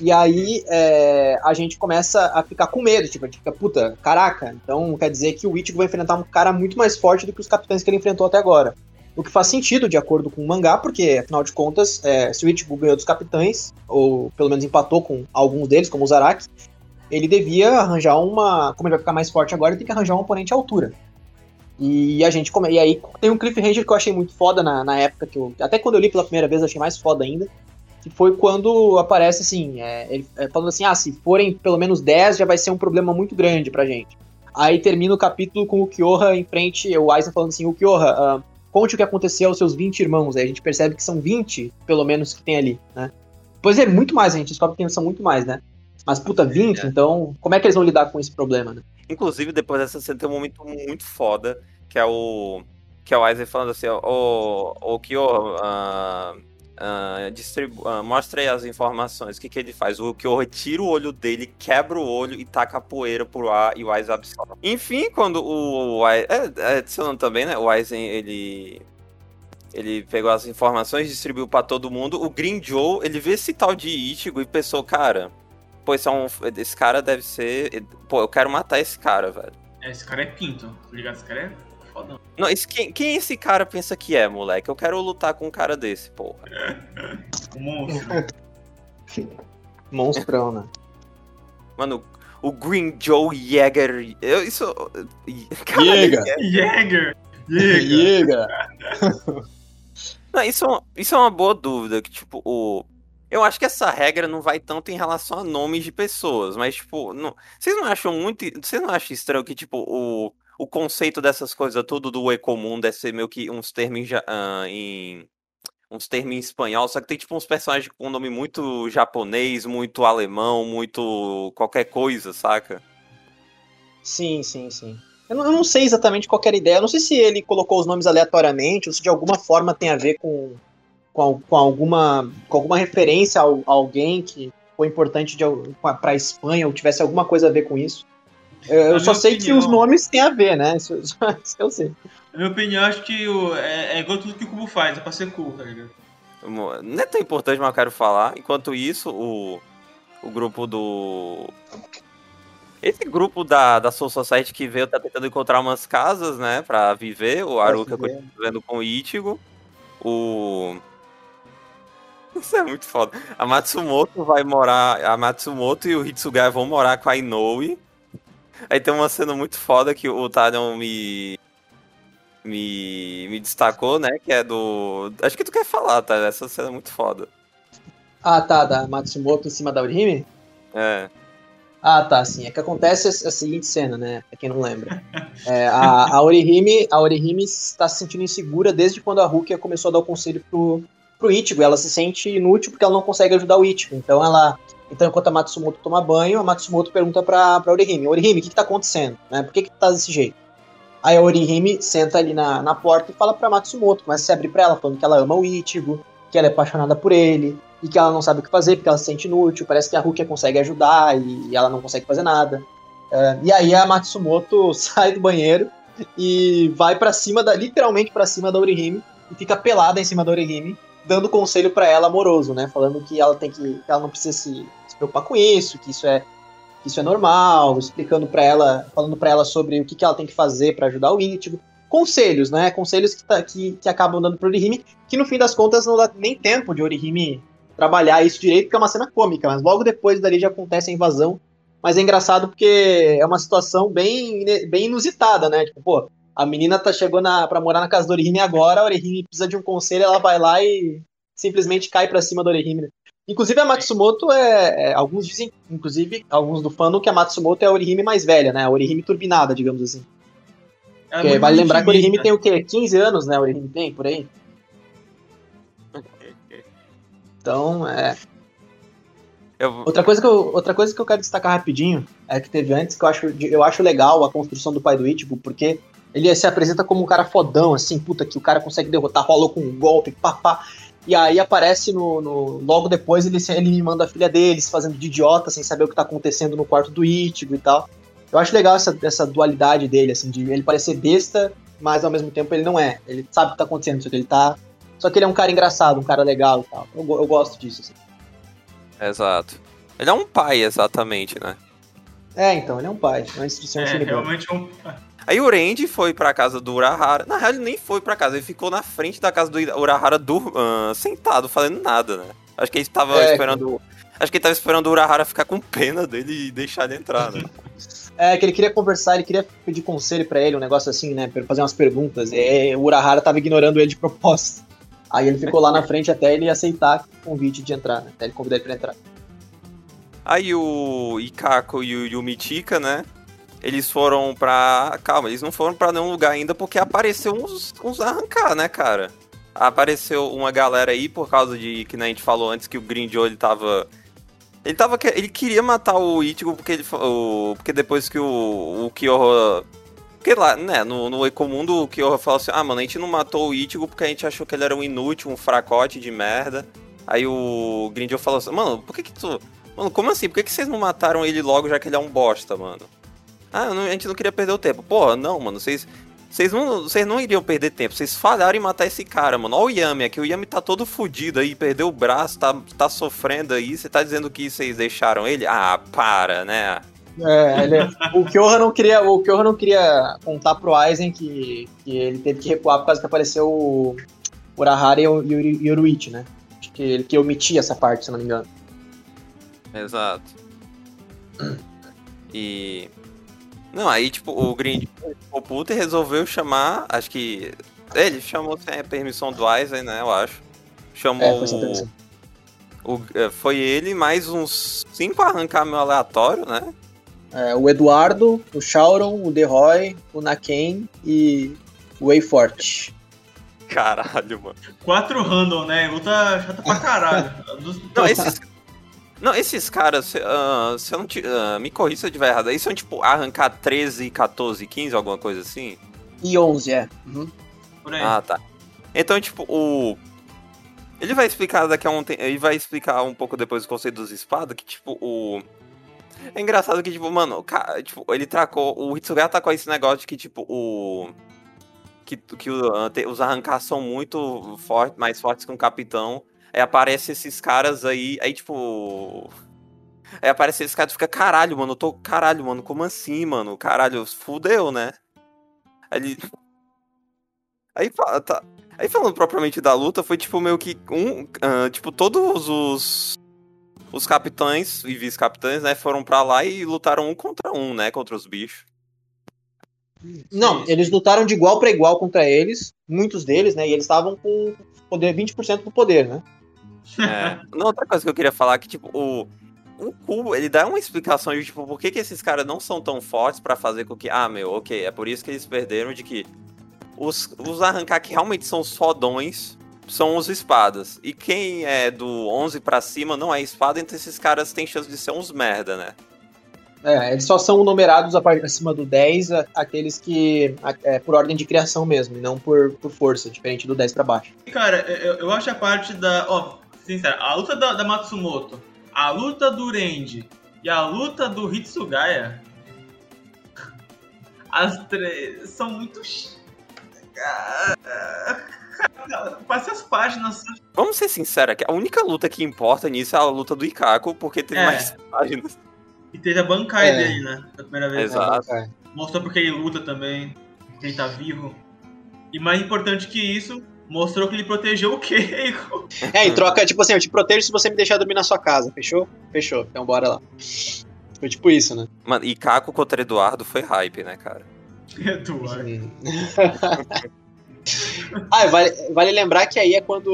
E aí é, a gente começa a ficar com medo, tipo, a gente fica, puta, caraca, então quer dizer que o Ichigo vai enfrentar um cara muito mais forte do que os capitães que ele enfrentou até agora. O que faz sentido de acordo com o mangá, porque afinal de contas, é, se o Ichigo ganhou dos capitães, ou pelo menos empatou com alguns deles, como o Zaraki, ele devia arranjar uma. Como ele vai ficar mais forte agora, ele tem que arranjar um oponente à altura. E a gente. E aí tem um cliffhanger que eu achei muito foda na, na época, que eu. Até quando eu li pela primeira vez, eu achei mais foda ainda. Que foi quando aparece assim, é, ele é, falando assim, ah, se forem pelo menos 10, já vai ser um problema muito grande pra gente. Aí termina o capítulo com o Kyoha em frente, o Aizen falando assim, o Kyoha, uh, conte o que aconteceu aos seus 20 irmãos. Aí a gente percebe que são 20, pelo menos, que tem ali, né? Pois é, muito mais, a gente descobre que são muito mais, né? Mas, puta, 20, é. então, como é que eles vão lidar com esse problema, né? Inclusive, depois dessa cena tem um momento muito foda, que é o. Que é o Aizen falando assim, o, o Kyo, uh, uh, distribu uh, mostra aí as informações. O que, que ele faz? O Kyo tira o olho dele, quebra o olho e taca a poeira pro ar e o Aizen absorve. Enfim, quando o. Aizen, é, é, adicionando também, né? O Aizen, ele ele pegou as informações, distribuiu para todo mundo. O Green Joe, ele vê esse tal de Ichigo e pensou, cara, pô, esse, é um, esse cara deve ser. Pô, eu quero matar esse cara, velho. É, esse cara é pinto, tá ligado? Esse cara é fodão. Não, esse, quem, quem esse cara pensa que é, moleque? Eu quero lutar com um cara desse, porra. um monstro. Monstrão, né? Mano, o Green Joe Jäger. Eu, isso. Jäger! Jäger! Jäger! Não, isso, é isso é uma boa dúvida, que, tipo, o... Eu acho que essa regra não vai tanto em relação a nomes de pessoas, mas, tipo, não... vocês não acham muito... Vocês não acham estranho que, tipo, o, o conceito dessas coisas tudo do e comum deve ser meio que uns termos uh, em... Uns termos em espanhol, só que tem, tipo, uns personagens com nome muito japonês, muito alemão, muito qualquer coisa, saca? Sim, sim, sim. Eu não, eu não, sei exatamente qual era a ideia. Eu não sei se ele colocou os nomes aleatoriamente ou se de alguma forma tem a ver com, com, com alguma, com alguma referência a, a alguém que foi importante para a Espanha ou tivesse alguma coisa a ver com isso. Eu, eu só sei opinião, que os nomes têm a ver, né? Isso, isso eu sei. Na minha opinião, acho que o, é, é igual tudo que o Cubo faz, é pra ser cool, tá ligado? Não é tão importante, mas eu quero falar. Enquanto isso, o, o grupo do esse grupo da, da Soul Society que veio tá tentando encontrar umas casas, né, pra viver. O Aruka continua vivendo com o Ichigo. O. Isso é muito foda. A Matsumoto vai morar. A Matsumoto e o Hitsugaya vão morar com a Inoue. Aí tem uma cena muito foda que o Talion me. Me, me destacou, né? Que é do. Acho que tu quer falar, tá? Essa cena é muito foda. Ah, tá. Da Matsumoto em cima da Urihime? É. Ah, tá, sim. É que acontece a seguinte cena, né? Pra quem não lembra. É, a, a, Orihime, a Orihime está se sentindo insegura desde quando a Rukia começou a dar o conselho pro, pro Ichigo. Ela se sente inútil porque ela não consegue ajudar o Ichigo. Então ela. Então, enquanto a Matsumoto toma banho, a Matsumoto pergunta pra, pra Orihime, Orihime, o que, que tá acontecendo? Né? Por que, que tá desse jeito? Aí a Orihime senta ali na, na porta e fala pra Matsumoto, começa a se abrir pra ela, falando que ela ama o Ichigo, que ela é apaixonada por ele, e que ela não sabe o que fazer porque ela se sente inútil. Parece que a Rukia consegue ajudar e, ela não consegue fazer nada. Uh, e aí a Matsumoto sai do banheiro e vai para cima da, literalmente para cima da Orihime e fica pelada em cima da Orihime, dando conselho para ela amoroso, né? Falando que ela tem que, que ela não precisa se, se, preocupar com isso, que isso é que isso é normal, explicando para ela, falando para ela sobre o que, que ela tem que fazer para ajudar o Ichigo. Conselhos, né? Conselhos que, tá, que, que acabam dando pro Orihime, que no fim das contas não dá nem tempo de Orihime trabalhar isso direito, porque é uma cena cômica, mas logo depois dali já acontece a invasão. Mas é engraçado porque é uma situação bem, bem inusitada, né? Tipo, pô, a menina tá chegou na, pra morar na casa do Orihime agora, a Orihime precisa de um conselho, ela vai lá e simplesmente cai pra cima do Orihime. Né? Inclusive a Matsumoto é, é, Alguns dizem, inclusive, alguns do fandom, que a Matsumoto é a Orihime mais velha, né? A Orihime turbinada, digamos assim. É vale lembrar que o Orihime tem o quê? 15 anos, né? O Orihime tem, por aí? Então, é. Outra, coisa que eu, outra coisa que eu quero destacar rapidinho é que teve antes, que eu acho, eu acho legal a construção do pai do Ichigo, porque ele se apresenta como um cara fodão, assim, puta, que o cara consegue derrotar, rolou com um golpe, papá. E aí aparece no, no, Logo depois ele, ele manda a filha deles fazendo de idiota, sem saber o que tá acontecendo no quarto do Ichigo e tal. Eu acho legal essa, essa dualidade dele, assim, de ele parecer besta, mas ao mesmo tempo ele não é. Ele sabe o que tá acontecendo, só que ele tá só que ele é um cara engraçado, um cara legal e tal. Eu, eu gosto disso, assim. Exato. Ele é um pai, exatamente, né? É, então, ele é um pai. É uma instituição é, realmente é um Aí o Randy foi pra casa do Urahara. Na real, ele nem foi pra casa, ele ficou na frente da casa do Urahara do, uh, sentado, fazendo nada, né? Acho que ele tava é, esperando. Acho que ele tava esperando o Urahara ficar com pena dele e deixar ele entrar, né? É, que ele queria conversar, ele queria pedir conselho para ele, um negócio assim, né? Pra fazer umas perguntas. E o Urahara tava ignorando ele de propósito. Aí ele ficou lá na frente até ele aceitar o convite de entrar, né? Até ele convidar ele pra entrar. Aí o Ikako e o Yumichika, né? Eles foram pra. Calma, eles não foram pra nenhum lugar ainda porque apareceu uns, uns arrancar, né, cara? Apareceu uma galera aí por causa de que né, a gente falou antes que o Joe ele tava. Ele tava. Ele queria matar o Ichigo porque ele o, Porque depois que o, o Kyoha. Porque lá, né, no, no Ecomundo o Kyoha falou assim: ah, mano, a gente não matou o Ichigo porque a gente achou que ele era um inútil, um fracote de merda. Aí o Joe falou assim: mano, por que que tu. Mano, como assim? Por que, que vocês não mataram ele logo já que ele é um bosta, mano? Ah, não, a gente não queria perder o tempo. Porra, não, mano, vocês. Vocês não, vocês não iriam perder tempo, vocês falharam em matar esse cara, mano. Olha o Yami aqui, o Yami tá todo fudido aí, perdeu o braço, tá, tá sofrendo aí. Você tá dizendo que vocês deixaram ele? Ah, para, né? É, ele, o Kyoha não queria, o Kyoha não queria contar pro Aizen que, que ele teve que recuar por causa que apareceu o Urahara e o Yoruichi, né? Acho que ele que omitia essa parte, se não me engano. Exato. E não, aí, tipo, o Green ficou puto e resolveu chamar, acho que. Ele chamou sem a permissão do Eisen, né? Eu acho. Chamou. É, foi, o, é, foi ele mais uns cinco arrancar-meu aleatório, né? É, o Eduardo, o Shauron, o Roy, o Naken e o Wayfort. Caralho, mano. Quatro random, né? Luta chata pra caralho. Não, esses, não, esses caras, uh, se eu não te, uh, me corrija se eu estiver errado, eles são tipo arrancar 13, 14, 15, alguma coisa assim? E 11, é. Uhum. Ah, tá. Então, tipo, o. Ele vai explicar daqui a um tempo. Ele vai explicar um pouco depois o conceito dos espadas, que, tipo, o. É engraçado que, tipo, mano, o cara, tipo, ele tracou. O Hitsugaya com esse negócio de que, tipo, o. Que, que o, os arrancar são muito fortes, mais fortes que um capitão. Aí aparece esses caras aí, aí tipo. Aí aparece esses caras e fica, caralho, mano, eu tô. Caralho, mano, como assim, mano? Caralho, fudeu, né? Aí. Aí, tá, aí falando propriamente da luta, foi tipo meio que um. Uh, tipo, todos os. Os capitães e vice-capitães, né, foram para lá e lutaram um contra um, né, contra os bichos. Não, eles lutaram de igual para igual contra eles, muitos deles, né, e eles estavam com poder 20% do poder, né? É. Não, outra coisa que eu queria falar é que, tipo, o, o Cubo, ele dá uma explicação de, tipo, por que, que esses caras não são tão fortes para fazer com que, ah, meu, ok, é por isso que eles perderam, de que os, os arrancar que realmente são os fodões são os espadas. E quem é do 11 para cima não é espada, então esses caras têm chance de ser uns merda, né? É, eles só são numerados a partir acima do 10, aqueles que. É, por ordem de criação mesmo, e não por, por força, diferente do 10 para baixo. Cara, eu, eu acho a parte da. Ó, sincero, a luta da, da Matsumoto, a luta do Renji e a luta do Hitsugaya, as três são muito. Passe as páginas. Vamos ser sinceros aqui, a única luta que importa nisso é a luta do Ikako, porque tem é. mais páginas. E teve a Bankai é. dele, né? Da primeira vez. Exato. Mostrou porque ele luta também, que ele tá vivo. E mais importante que isso, mostrou que ele protegeu o Keiko. É, em troca, tipo assim, eu te protejo se você me deixar dormir na sua casa, fechou? Fechou, então bora lá. Foi tipo isso, né? Mano, e Caco contra Eduardo foi hype, né, cara? Eduardo. ah, vale, vale lembrar que aí é quando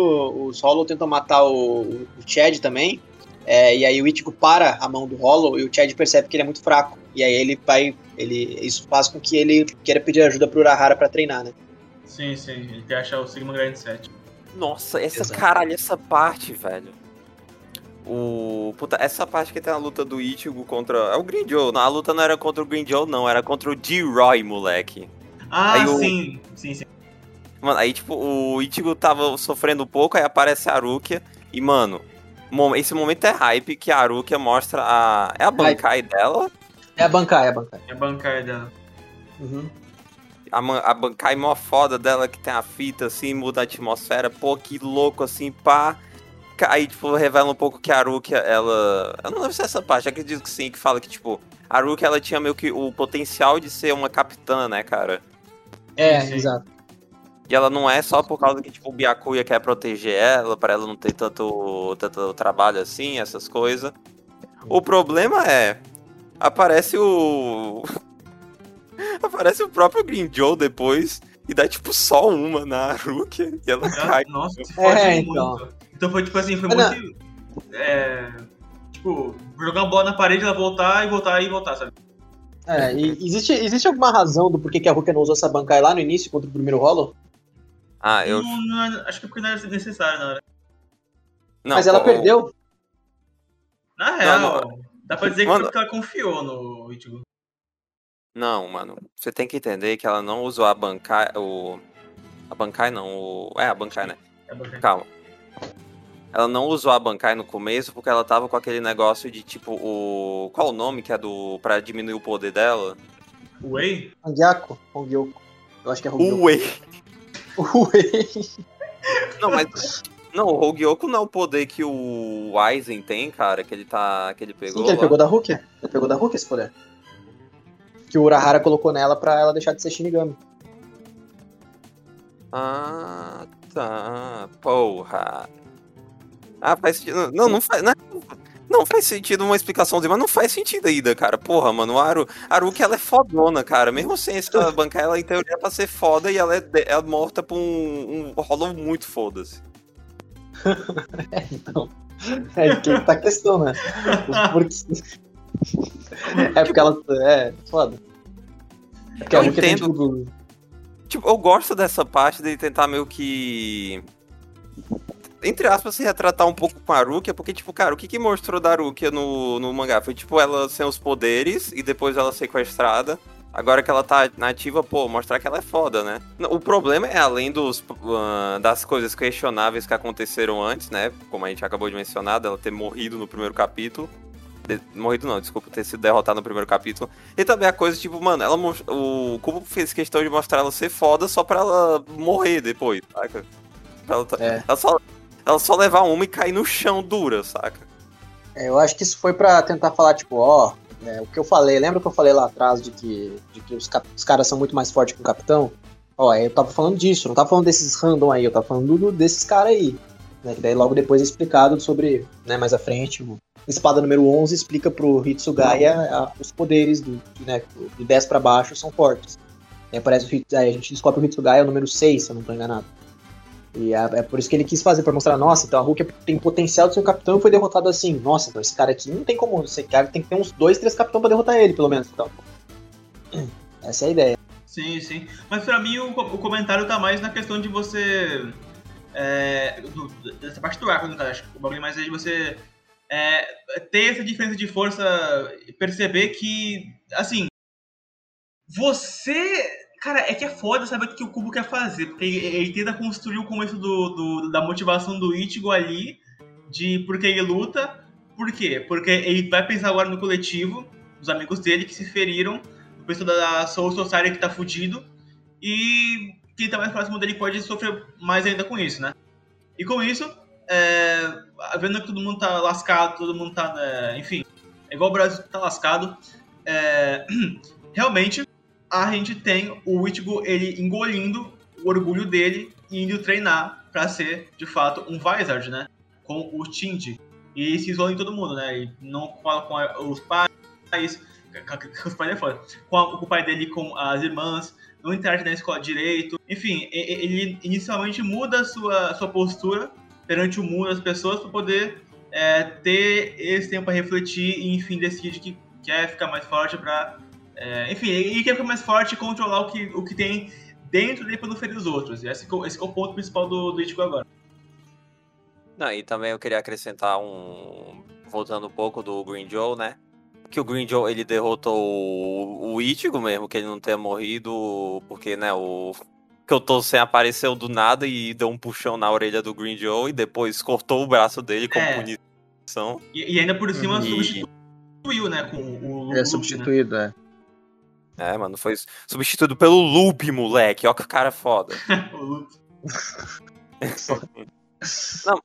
os Hollow tentam matar o, o Chad também. É, e aí o Ichigo para a mão do Hollow e o Chad percebe que ele é muito fraco. E aí ele vai. Ele, isso faz com que ele queira pedir ajuda pro Urahara pra treinar, né? Sim, sim, ele quer achar o Sigma Grand 7. Nossa, essa Exato. caralho, essa parte, velho. O. Puta, essa parte que tem a luta do Ichigo contra. É o Green Joe. Não, a luta não era contra o Green Joe, não, era contra o D-Roy, moleque. Ah, aí, sim, o... sim, sim. Mano, aí tipo, o Ichigo tava sofrendo um pouco, aí aparece a Arukia. E, mano, esse momento é hype que a Arukia mostra a. É a Bankai dela? É a Bankai, é a Bankai. É a Bankai dela. Uhum a, a Bankai mó foda dela que tem a fita assim, muda a atmosfera, pô, que louco assim, pá. Aí, tipo, revela um pouco que a Arukia, ela. Eu não lembro se é essa parte, acredito que sim, que fala que, tipo, a Arukia ela tinha meio que o potencial de ser uma capitã, né, cara? É, sim. exato. E ela não é só por causa que, tipo, o Byakuya quer proteger ela, para ela não ter tanto, tanto trabalho assim, essas coisas. O problema é. Aparece o. Aparece o próprio Green Joe depois e dá tipo só uma na Rukia e ela cai. Nossa, é, então. Então foi tipo assim, foi muito. É, tipo, jogar uma bola na parede, ela voltar e voltar e voltar, sabe? É, e existe, existe alguma razão do porquê que a Rukia não usou essa Bankai lá no início contra o primeiro Hollow? Ah, eu. Não, não é- acho que porque não era necessário na hora. Não, Mas ela o- perdeu. Na real, não. dá pra dizer que Mano- porque ela confiou no Ichigo. Não, mano. Você tem que entender que ela não usou a Bankai. O... A Bankai não. O... É, a Bankai, né? É bacana. Calma. Ela não usou a Bankai no começo porque ela tava com aquele negócio de tipo o. Qual o nome que é do. pra diminuir o poder dela? Wei? Angyako? Hongyoko. Eu acho que é Hongyoko. Wei. Ué. Não, mas. Não, o não é o poder que o Aizen tem, cara, que ele tá. que ele pegou. Sim, que ele lá. pegou da Rukia. Ele pegou da Rukia esse poder. Que o Urahara colocou nela pra ela deixar de ser Shinigami. Ah, tá. Porra. Ah, faz sentido. Não, não faz. Não, não faz sentido uma explicaçãozinha, mas não faz sentido ainda, cara. Porra, mano, a Aru, Aruki, ela é fodona, cara. Mesmo sem essa bancar, ela em teoria é pra ser foda e ela é, é morta por um, um hollow muito foda-se. Então. É que tá a questão, né? Porque... É porque ela. É, foda. É porque Eu Rukia tem, entendo. tipo, Tipo, eu gosto dessa parte de tentar meio que. Entre aspas, se retratar um pouco com a Arukia, porque, tipo, cara, o que, que mostrou da Arukia no, no mangá? Foi, tipo, ela sem os poderes e depois ela sequestrada. Agora que ela tá nativa, pô, mostrar que ela é foda, né? O problema é, além dos, ah, das coisas questionáveis que aconteceram antes, né? Como a gente acabou de mencionar, dela ter morrido no primeiro capítulo. De- morrido não, desculpa, ter sido derrotada no primeiro capítulo. E também a coisa, tipo, mano, ela o Kubo fez questão de mostrar ela ser foda só pra ela morrer depois, saca? Ela, tá- É. ela só, ela só levar uma e cair no chão dura, saca? É, eu acho que isso foi pra tentar falar, tipo, ó, é, o que eu falei, lembra que eu falei lá atrás de que, de que os, os caras são muito mais fortes que o capitão? Ó, eu tava falando disso, não tava falando desses random aí, eu tava falando do- desses caras aí. Né, que daí logo depois é explicado sobre, né, mais à frente, o espada número 11 explica pro Hitsugaya a- os poderes do, né, do 10 pra baixo são fortes. Aí aparece o Hits- aí a gente descobre o Hitsugaya é o número 6, se eu não tô enganado. E é, é por isso que ele quis fazer, pra mostrar, nossa, então a Hulk tem potencial de ser um capitão e foi derrotado assim. Nossa, então esse cara aqui não tem como. Esse cara tem que ter uns dois, três capitão pra derrotar ele, pelo menos. Então. Essa é a ideia. Sim, sim. Mas pra mim o, o comentário tá mais na questão de você. É, do- dessa parte do arco, no caso. O bagulho mais é de você é, ter essa diferença de força perceber que, assim. Você. Cara, é que é foda saber o que o Kubo quer fazer. Porque ele, ele tenta construir o começo do, do- da motivação do Ichigo ali. De porque ele luta. Por quê? Porque ele vai pensar agora no coletivo, os amigos dele que se feriram o pessoal da Soul Society que tá fudido. E quem tá mais próximo dele pode sofrer mais ainda com isso, né? E com isso, é, vendo que todo mundo tá lascado, todo mundo tá. é, enfim, é igual o Brasil tá lascado. é, realmente, a gente tem o Ichigo ele engolindo o orgulho dele e indo treinar pra ser, de fato, um Vizard, né? Com o Shinji. E se isola em todo mundo, né? E não fala com os pais. Com os pais é foda. Com, com o pai dele, com as irmãs. Não interage na escola direito. Enfim, ele inicialmente muda a sua, sua postura perante o mundo, as pessoas, para poder é, ter esse tempo para refletir e, enfim, decide que quer ficar mais forte para. enfim, ele quer ficar mais forte e controlar o que, o que tem dentro dele para não ferir os outros. E esse, é esse é o ponto principal do, do Ichigo agora. Não, e também eu queria acrescentar um. Voltando um pouco do Green Joe, né? Que o Green Joe ele derrotou o, o Ichigo mesmo, que ele não tenha morrido, porque, né, o. Que eu tô sem apareceu do nada e deu um puxão na orelha do Green Joe e depois cortou o braço dele como É. punição. E, e ainda por cima E- substituiu, né? Com o Luke, É né? substituído, é. É, mano, foi substituído pelo Loop, moleque. Ó que cara foda. o Luke. Hum,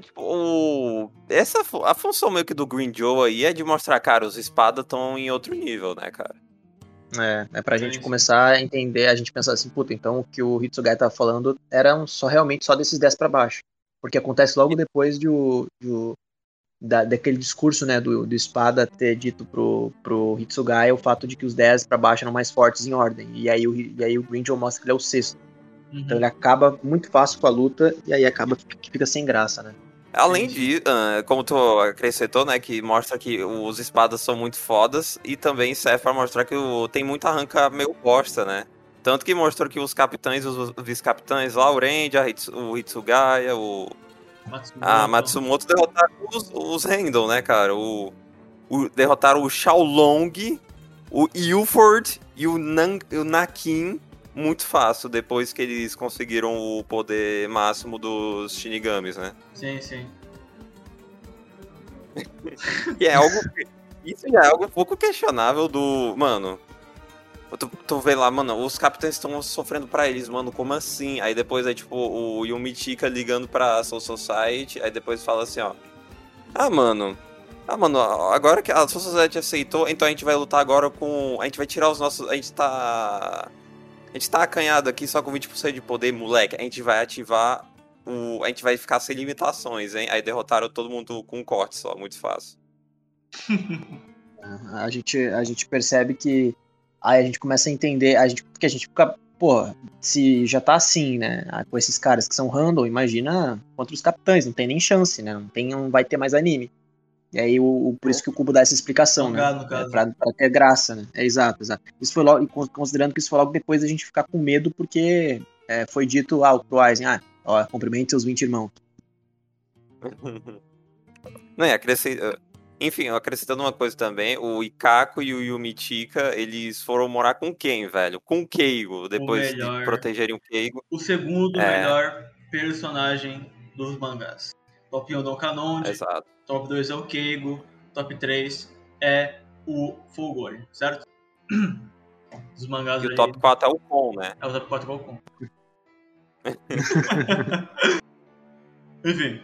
Tipo, o... Essa, a função meio que do Green Joe aí é de mostrar, cara, os espadas estão em outro nível, né, cara? É, é pra Sim, gente começar a entender, a gente pensar assim, puta, então o que o Hitsugai tava falando eram só realmente só desses 10 pra baixo. Porque acontece logo depois de o, de o- da, daquele discurso, né, do, do espada ter dito pro, pro Hitsugai o fato de que os 10 pra baixo eram mais fortes em ordem. E aí o, e aí o Green Joe mostra que ele é o sexto. Então ele acaba muito fácil com a luta e aí acaba que fica sem graça, né? Além de, uh, como tu acrescentou, né, que mostra que os espadas são muito fodas e também serve pra mostrar que o, tem muita arranca meio bosta, né? Tanto que mostrou que os capitães, os vice-capitães lá, o Renja, o Hitsugaya, o Matsumoto. a Matsumoto derrotaram os, os né, cara? O, o, derrotaram o Shaolong, o Ilford e o, Nan, o Nakin muito fácil depois que eles conseguiram o poder máximo dos Shinigamis, né? Sim, sim. e é algo. Isso já é algo um pouco questionável do. Mano. Tu, tu vê lá, mano, os capitães estão sofrendo pra eles, mano, como assim? Aí depois é tipo o Yumichika ligando pra Soul Society, aí depois fala assim, ó. Ah, mano. Ah, mano, agora que a Soul Society aceitou, então a gente vai lutar agora com. A gente vai tirar os nossos. A gente tá a gente tá acanhado aqui só com 20% de poder, moleque. A gente vai ativar o. A gente vai ficar sem limitações, hein? Aí derrotaram todo mundo com um corte só, muito fácil. a, gente, a gente percebe que. Aí a gente começa a entender. A gente, porque a gente fica. Pô, se já tá assim, né? Com esses caras que são random, imagina contra os capitães, não tem nem chance, né? Não, tem, não vai ter mais anime. E aí, o, o, por isso que o Cubo dá essa explicação, no né? Caso, no caso. É, pra, pra, ter graça, né? É exato, exato. Isso foi logo, considerando que isso foi logo depois da gente ficar com medo, porque é, foi dito ah, pro Aizen, ah, ó, cumprimente seus 20 irmãos. Não, é, acrescenta... Enfim, acrescentando uma coisa também, o Ikako e o Yumichika, eles foram morar com quem, velho? Com o Keigo, depois de protegerem o Keigo. O segundo é... melhor personagem dos mangás. Top 1 do Kanonji, Exato. Top 2 é o Keigo, top 3 é o Fulgore, certo? Dos mangás E o top 4 é o Kon, né? É o top 4 é o Kon. Enfim.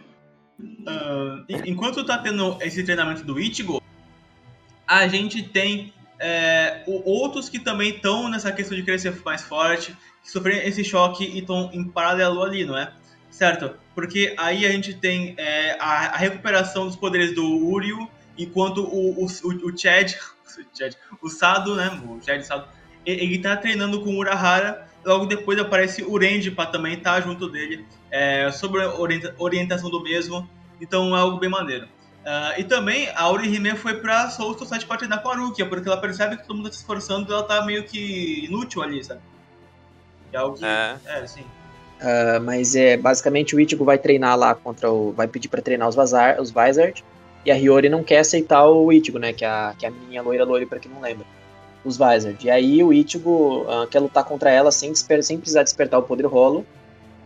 Uh, enquanto tá tendo esse treinamento do Ichigo, a gente tem é, outros que também estão nessa questão de crescer mais forte, que sofreram esse choque e estão em paralelo ali, não é? Certo? Porque aí a gente tem é, a, a, recuperação dos poderes do Uryu, enquanto o, o, o, o Chad, o, Chad, o Sado, né? O Chad Sado, ele tá treinando com o Urahara. Logo depois aparece o Renji pra também estar tá junto dele, é, sobre a orienta, orientação do mesmo. Então é algo bem maneiro. Uh, e também a Orihime foi pra Soul Society pra treinar com a Rukia, porque ela percebe que todo mundo tá se esforçando e ela tá meio que inútil ali, sabe? É algo que. É, é sim. Uh, mas é basicamente o Ichigo vai treinar lá contra o. vai pedir para treinar os, Vazar, os Vizard. E a Hiyori não quer aceitar o Ichigo, né? Que é a, que é a menininha loira loira, pra quem não lembra. Os Vizard. E aí o Ichigo uh, quer lutar contra ela sem, sem precisar despertar o poder rolo.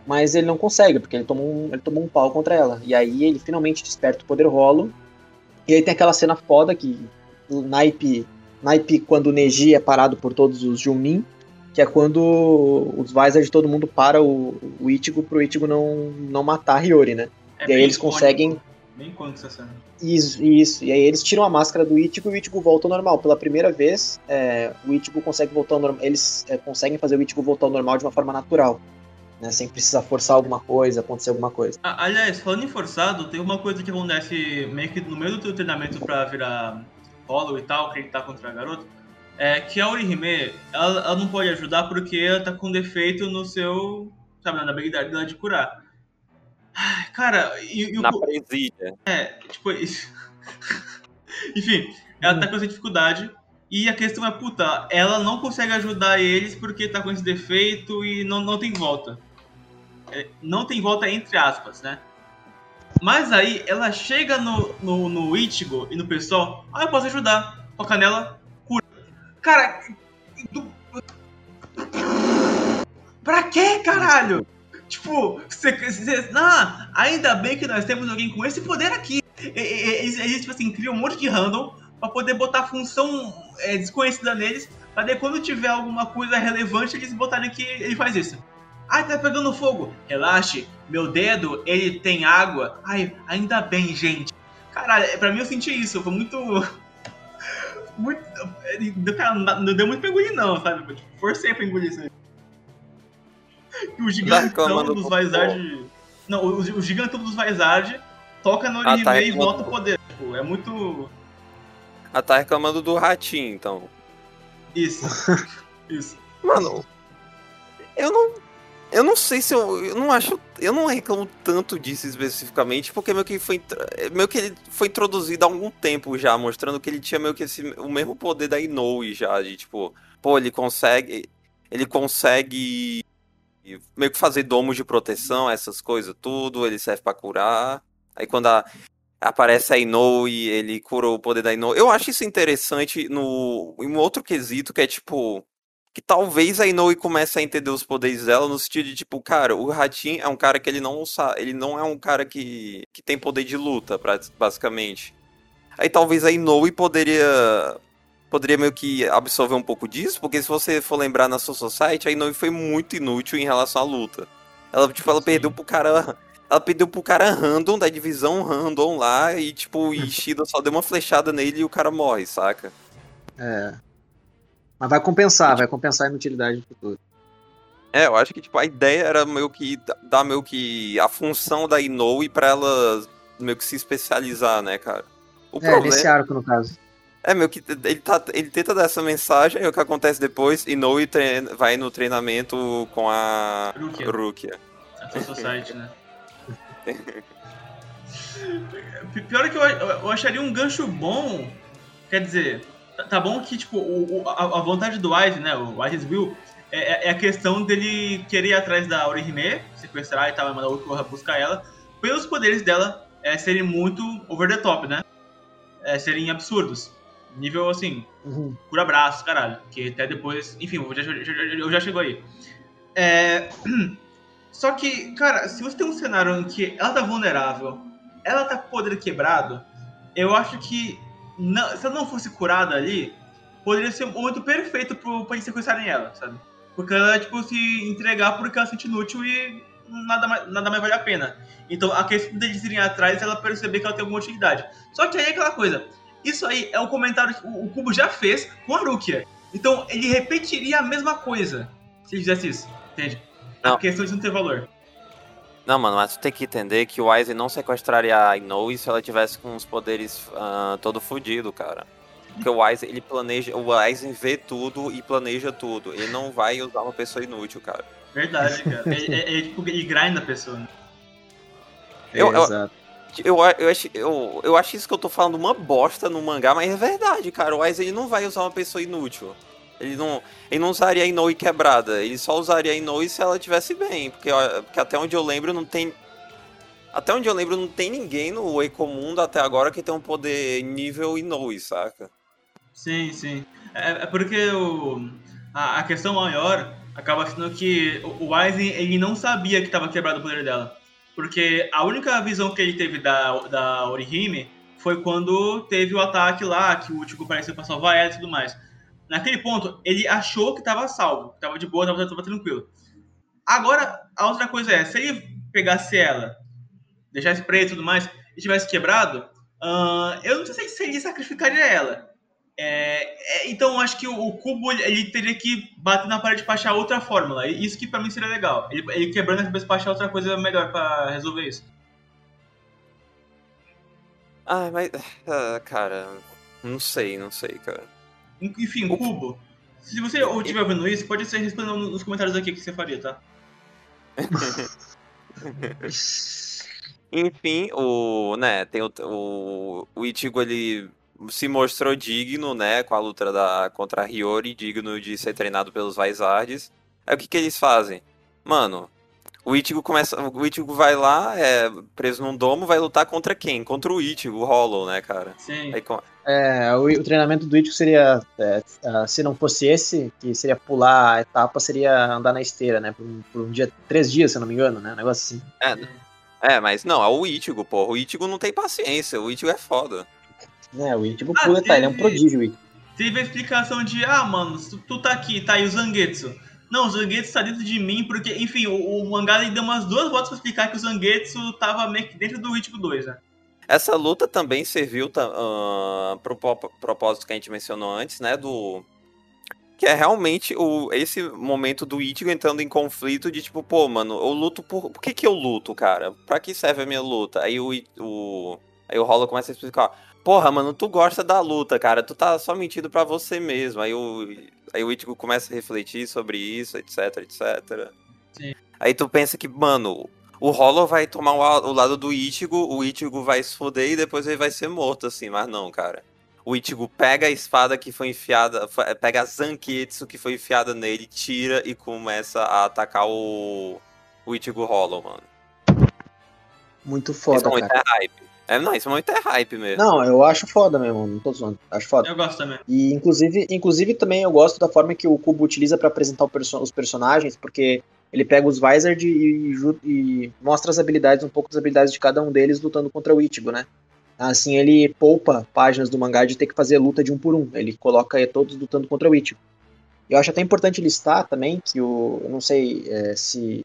Mas ele não consegue, porque ele tomou, um, ele tomou um pau contra ela. E aí ele finalmente desperta o poder rolo. E aí tem aquela cena foda que o naipe, naipe quando o Neji é parado por todos os Jumin que é quando os Visor de todo mundo para o, o Ichigo pro Ichigo não, não matar a Hiyori, né? É e aí eles conseguem. Bem quando essa cena. Isso, isso. E aí eles tiram a máscara do Ichigo e o Ichigo volta ao normal. Pela primeira vez, é, o Ichigo consegue voltar ao normal. Eles é, conseguem fazer o Ichigo voltar ao normal de uma forma natural. Né, sem precisar forçar alguma coisa, acontecer alguma coisa. aliás, falando em forçado, tem uma coisa que acontece meio que no meio do teu treinamento pra virar follow e tal, que ele tá contra a garota é que a Orihime, ela, ela não pode ajudar porque ela tá com defeito no seu, sabe, na habilidade dela de curar. Ai, cara, e, e Na o... presídia. É, tipo isso. Enfim, ela tá com essa dificuldade. E a questão é, puta, ela não consegue ajudar eles porque tá com esse defeito e não, não tem volta. É, não tem volta entre aspas, né? Mas aí ela chega no, no, no Ichigo e no pessoal, ah, eu posso ajudar. Toca nela, Cara. Do... Pra quê, caralho? Tipo, você, não, ainda bem que nós temos alguém com esse poder aqui. Eles, tipo assim, criam um monte de random pra poder botar função é, desconhecida neles, pra daí quando tiver alguma coisa relevante, eles botarem que ele faz isso. Ai, tá pegando fogo. Relaxe, meu dedo, ele tem água. Ai, ainda bem, gente. Caralho, pra mim eu senti isso, foi muito muito. Cara, não deu muito pra engolir, não, sabe? Tipo, forcei pra engolir isso aí. o gigantão dos Vizard. Não, o, o gigantão dos Vizard toca no ah, tá e volta o poder. Tipo, é muito. Ah, tá reclamando do ratinho, então. Isso. Isso. Mano, eu não. Eu não sei se eu. Eu não acho. Eu não reclamo tanto disso especificamente, porque meio que foi. Meio que ele foi introduzido há algum tempo já, mostrando que ele tinha meio que esse, o mesmo poder da Inoue já, de tipo, pô, ele consegue. Ele consegue meio que fazer domos de proteção, essas coisas, tudo, ele serve para curar. Aí quando a, aparece a Inoue, ele cura o poder da Inoue. Eu acho isso interessante no, em um outro quesito, que é tipo que talvez a Inoue comece a entender os poderes dela no sentido de tipo, cara, o Hatin é um cara que ele não sabe, ele não é um cara que, que tem poder de luta, basicamente. Aí talvez a Inoue poderia poderia meio que absorver um pouco disso, porque se você for lembrar na sua society, a Inoue foi muito inútil em relação à luta. Ela tipo, ela perdeu pro cara ela perdeu pro cara random da divisão random lá e tipo, o Ishida só deu uma flechada nele e o cara morre, saca? É. Mas vai compensar, vai compensar a inutilidade no futuro. É, eu acho que tipo, a ideia era meio que dar meio que a função da Inoue pra ela meio que se especializar, né, cara? O é, problema... nesse arco, no caso. É, meio que ele, tá, ele tenta dar essa mensagem e o que acontece depois, Inoue treina, vai no treinamento com a Rukia. Rukia. A Society, né? Pior é que eu, eu acharia um gancho bom, quer dizer, Tá, bom que, tipo, o, a, a, vontade do Wise, né, o Wise's Will, é, é, a questão dele querer ir atrás da Orihime, sequestrar e tal, e mandar o Korra buscar ela, pelos poderes dela é, serem muito over the top, né? É, serem absurdos. Nível, assim, uhum. cura braço, caralho. Que até depois, enfim, eu já, já, eu já chegou aí. É... Só que, cara, se você tem um cenário em que ela tá vulnerável, ela tá com poder quebrado, eu acho que não, se ela não fosse curada ali, poderia ser um momento perfeito pro, pra eles sequestrarem ela, sabe? Porque ela, tipo, se entregar porque ela se sente inútil e nada mais, nada mais vale a pena. Então, a questão deles irem atrás ela perceber que ela tem alguma utilidade. Só que aí é aquela coisa. Isso aí é um comentário que o, Cubo já fez com a Rukia. Então, ele repetiria a mesma coisa se ele fizesse isso, entende? Não. A questão de não ter valor. Não, mano, mas tu tem que entender que o Wise não sequestraria a Inoue se ela tivesse com os poderes uh, todo fodido, cara. Porque o Wise, ele planeja. O Wise vê tudo e planeja tudo. Ele não vai usar uma pessoa inútil, cara. Verdade, cara. ele, ele, tipo, ele grind a pessoa. Né? Eu, eu, eu, eu, eu, acho, eu, eu acho isso que eu tô falando uma bosta no mangá, mas é verdade, cara. O Wise ele não vai usar uma pessoa inútil. Ele não, ele não usaria Inoue quebrada, ele só usaria Inoue se ela tivesse bem, porque, porque até onde eu lembro não tem até onde eu lembro não tem ninguém no Ecomundo até agora que tem um poder nível Inoue, saca? Sim, sim. É, é porque o, a, a, questão maior acaba sendo que o, o Aizen ele não sabia que estava quebrado o poder dela. Porque a única visão que ele teve da, da Orihime foi quando teve o ataque lá, que o Uchigo apareceu pra salvar ela e tudo mais. Naquele ponto, ele achou que estava salvo, que estava de boa, estava tranquilo. Agora, a outra coisa é, se ele pegasse ela, deixasse preta e tudo mais, e tivesse quebrado, uh, eu não sei se ele sacrificaria ela. É, é, então, acho que o, o, cubo ele teria que bater na parede para achar outra fórmula. Isso que para mim seria legal. Ele, ele quebrando a cabeça para achar outra coisa melhor para resolver isso. Ah, mas. Ah, cara. Não sei, não sei, cara. Enfim, o... Cubo, se você estiver vendo isso, pode ser respondendo nos comentários aqui o que você faria, tá? Enfim, o, né, tem o, o, o Ichigo, ele se mostrou digno, né, com a luta da, contra a Hiyori, digno de ser treinado pelos Vaisardes. Aí o que que eles fazem? Mano, o Ichigo começa, o Ichigo vai lá, é preso num domo, vai lutar contra quem? Contra o Ichigo, o Hollow, né, cara? Sim. Aí, é, o, o, treinamento do Ichigo seria, é, é, se não fosse esse, que seria pular a etapa, seria andar na esteira, né? Por, por, um dia, três dias, se eu não me engano, né? Um negócio assim. É, é mas não, é o Ichigo, pô. O Ichigo não tem paciência, o Ichigo é foda. É, o Ichigo ah, pula, tá, ele é um prodígio, o Ichigo. Teve a explicação de, ah, mano, tu, tu tá aqui, tá aí o Zangetsu. Não, o Zangetsu tá dentro de mim, porque, enfim, o, o mangá deu umas duas voltas pra explicar que o Zangetsu tava meio que dentro do Ichigo 2, né? Essa luta também serviu uh, pro propósito que a gente mencionou antes, né? Do. Que é realmente o, esse momento do Ichigo entrando em conflito de tipo, pô, mano, eu luto por. Por que, que eu luto, cara? Pra que serve a minha luta? Aí o. o aí o Rolo começa a explicar. Porra, mano, tu gosta da luta, cara. Tu tá só mentindo pra você mesmo. Aí o, aí o Ichigo começa a refletir sobre isso, etc, etc. Sim. Aí tu pensa que, mano, o Hollow vai tomar o, lado do Ichigo, o Ichigo vai se foder e depois ele vai ser morto, assim, mas não, cara. O Ichigo pega a espada que foi enfiada, pega a Zanketsu que foi enfiada nele, tira e começa a atacar o, o Ichigo Hollow, mano. Muito foda, momento cara. é hype. É, não, esse momento é hype mesmo. Não, eu acho foda mesmo, não tô zoando. Acho foda. Eu gosto também. E inclusive, inclusive também eu gosto da forma que o Cubo utiliza pra apresentar o perso- os personagens, porque ele pega os Vizard e, e mostra as habilidades, um pouco das habilidades de cada um deles lutando contra o Ichigo, né? Assim ele poupa páginas do mangá de ter que fazer luta de um por um. Ele coloca todos lutando contra o Ichigo. Eu acho até importante listar também que o. Eu não sei eh, se.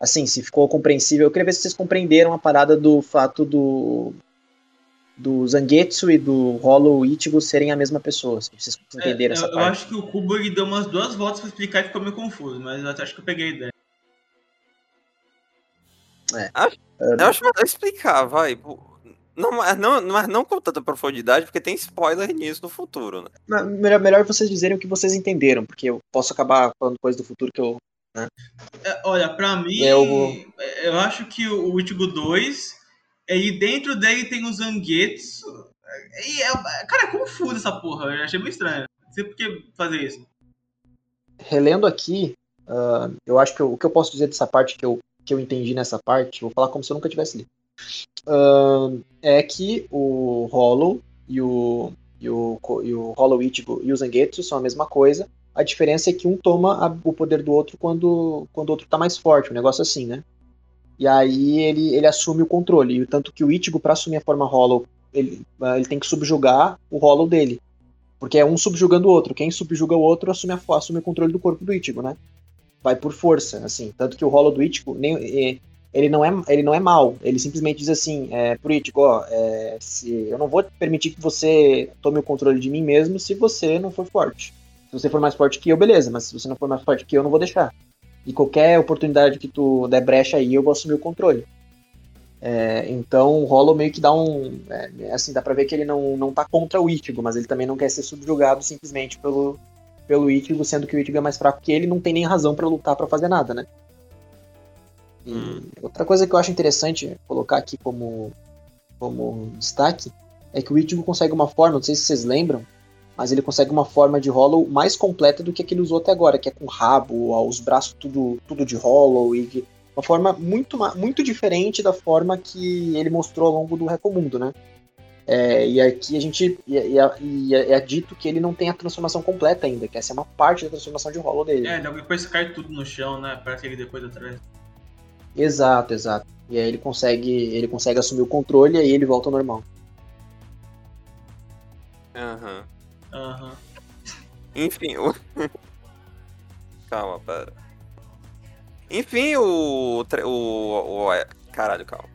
Assim, se ficou compreensível. Eu queria ver se vocês compreenderam a parada do fato do. Do Zangetsu e do Hollow Ichigo serem a mesma pessoa. Se vocês É, entenderam essa eu, eu parte. acho que o Kubo ele deu umas duas voltas pra explicar e ficou meio confuso, mas eu acho que eu peguei a ideia. Eu acho melhor explicar, vai. Não, mas não, mas não com tanta profundidade, porque tem spoiler nisso no futuro, né? Melhor, melhor vocês dizerem o que vocês entenderam, porque eu posso acabar falando coisa do futuro que eu. É, olha, pra mim, Eu vou- eu acho que o Ichigo 2, ele dentro dele tem os Zangetsu. E é, cara, é confuso essa porra. Eu achei meio estranho. Não sei por que fazer isso. Relendo aqui, ah, eu acho que eu- o que eu posso dizer dessa parte que eu, que eu entendi nessa parte, vou falar como se eu nunca tivesse lido. Ah, é que o Hollow e o, e o, e o Hollow Ichigo e o Zangetsu são a mesma coisa. A diferença é que um toma a- o poder do outro quando, quando o outro tá mais forte, um negócio assim, né? E aí ele, ele assume o controle. E tanto que o Ichigo, pra assumir a forma Hollow, ele, ah, ele tem que subjugar o Hollow dele. Porque é um subjugando o outro. Quem subjuga o outro assume, a, assume o controle do corpo do Ichigo, né? Vai por força, assim. Tanto que o Hollow do Ichigo, nem, ele, não é, ele não é mal. Ele simplesmente diz assim, é, pro Ichigo, ó, é, se, eu não vou permitir que você tome o controle de mim mesmo se você não for forte. Se você for mais forte que eu, beleza. Mas se você não for mais forte que eu, eu não vou deixar. E qualquer oportunidade que tu der brecha aí, eu vou assumir o controle. É, então o Hollow meio que dá um. é, assim, dá pra ver que ele não, não tá contra o Ichigo, mas ele também não quer ser subjugado simplesmente pelo, pelo Ichigo, sendo que o Ichigo é mais fraco que ele não tem nem razão pra lutar pra fazer nada, né? E Hum. outra coisa que eu acho interessante colocar aqui como, como destaque é que o Ichigo consegue uma forma, não sei se vocês lembram, mas ele consegue uma forma de Hollow mais completa do que a que ele usou até agora, que é com rabo, os braços tudo, tudo de Hollow e uma forma muito, muito diferente da forma que ele mostrou ao longo do Recomundo, né? É, e aqui a gente e, e- e é, é dito que ele não tem a transformação completa ainda, que essa é uma parte da transformação de Hollow dele. É, depois cai tudo no chão, né? Parece ele depois atrás. Exato, exato. E aí ele consegue, ele consegue assumir o controle e aí ele volta ao normal. Aham. Aham. Enfim, o. calma, pera. Enfim, o. tre- o, o. Caralho, calma.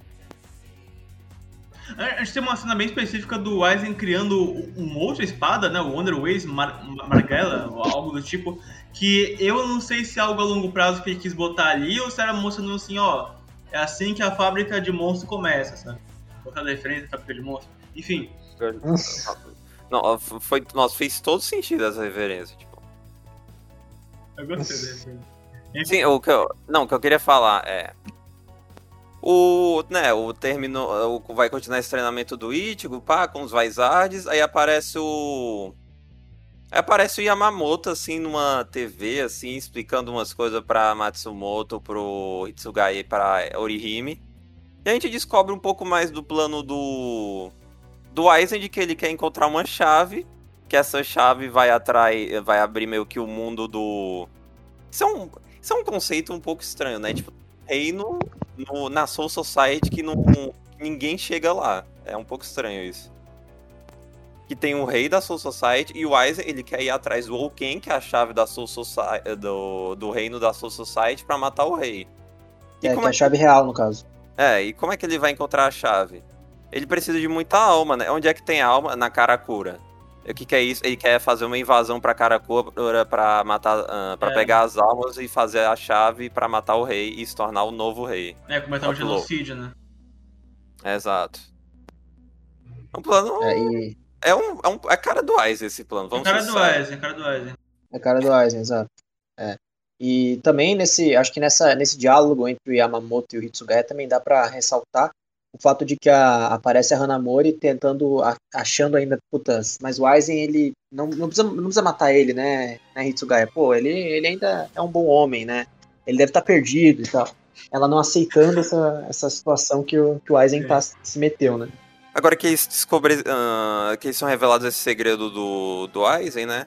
A a gente tem uma cena bem específica do Aizen criando uma outra espada, né? O Wonder Ways Mar Margella, ou algo do tipo. Que eu não sei se é algo a longo prazo que ele quis botar ali ou se era mostrando assim, ó. É assim que a fábrica de monstro começa, sabe? Botar referência à fábrica de monstro. Enfim, Não, foi, nossa, fez todo sentido essa referência. Tipo. eu gostei da referência. Sim, o que eu, não, o que eu queria falar é. O, né, o termino, o, vai continuar esse treinamento do Ichigo, pá, com os Vizards, aí aparece o aí aparece o Yamamoto assim numa TV assim, explicando umas coisas pra Matsumoto, pro Hitsugai, pra Orihime. E a gente descobre um pouco mais do plano do do Aizen de que ele quer encontrar uma chave, que essa chave vai atrair, vai abrir meio que o mundo do isso é um, isso é um conceito um pouco estranho, né? Tipo, reino no- na Soul Society que não, ninguém chega lá. É um pouco estranho isso. Que tem o rei da Soul Society e o Aizen, ele quer ir atrás do Ouken, que é a chave da Soul Society, do, do reino da Soul Society, pra matar o rei. E É, que é a chave real, no caso. é, e como é que ele vai encontrar a chave? Ele precisa de muita alma, né? Onde é que tem alma? Na Karakura. O que, que é isso? Ele quer fazer uma invasão pra Karakura pra matar, para É. pegar as almas e fazer a chave pra matar o rei e se tornar o novo rei. É, como é que tá o louco. genocídio, né? Exato. É um plano. É, e É, um, é, um, é cara do Aizen esse plano. É Vamos cara ser do. Aizen, é cara do Aizen. é cara do Aizen, exato. É. E também nesse, acho que nessa, nesse diálogo entre o Yamamoto e o Hitsugaya também dá para ressaltar o fato de que a, aparece a Hanamori tentando, a, achando ainda, putas, mas o Aizen, ele não, não, precisa, não precisa matar ele, né, né, Hitsugaya? Pô, ele, ele ainda é um bom homem, né? Ele deve estar tá perdido e tal. Ela não aceitando essa, essa situação que o, que o Aizen tá, se meteu, né? Agora que eles descobrem, uh, que eles são revelados esse segredo do, do Aizen, né?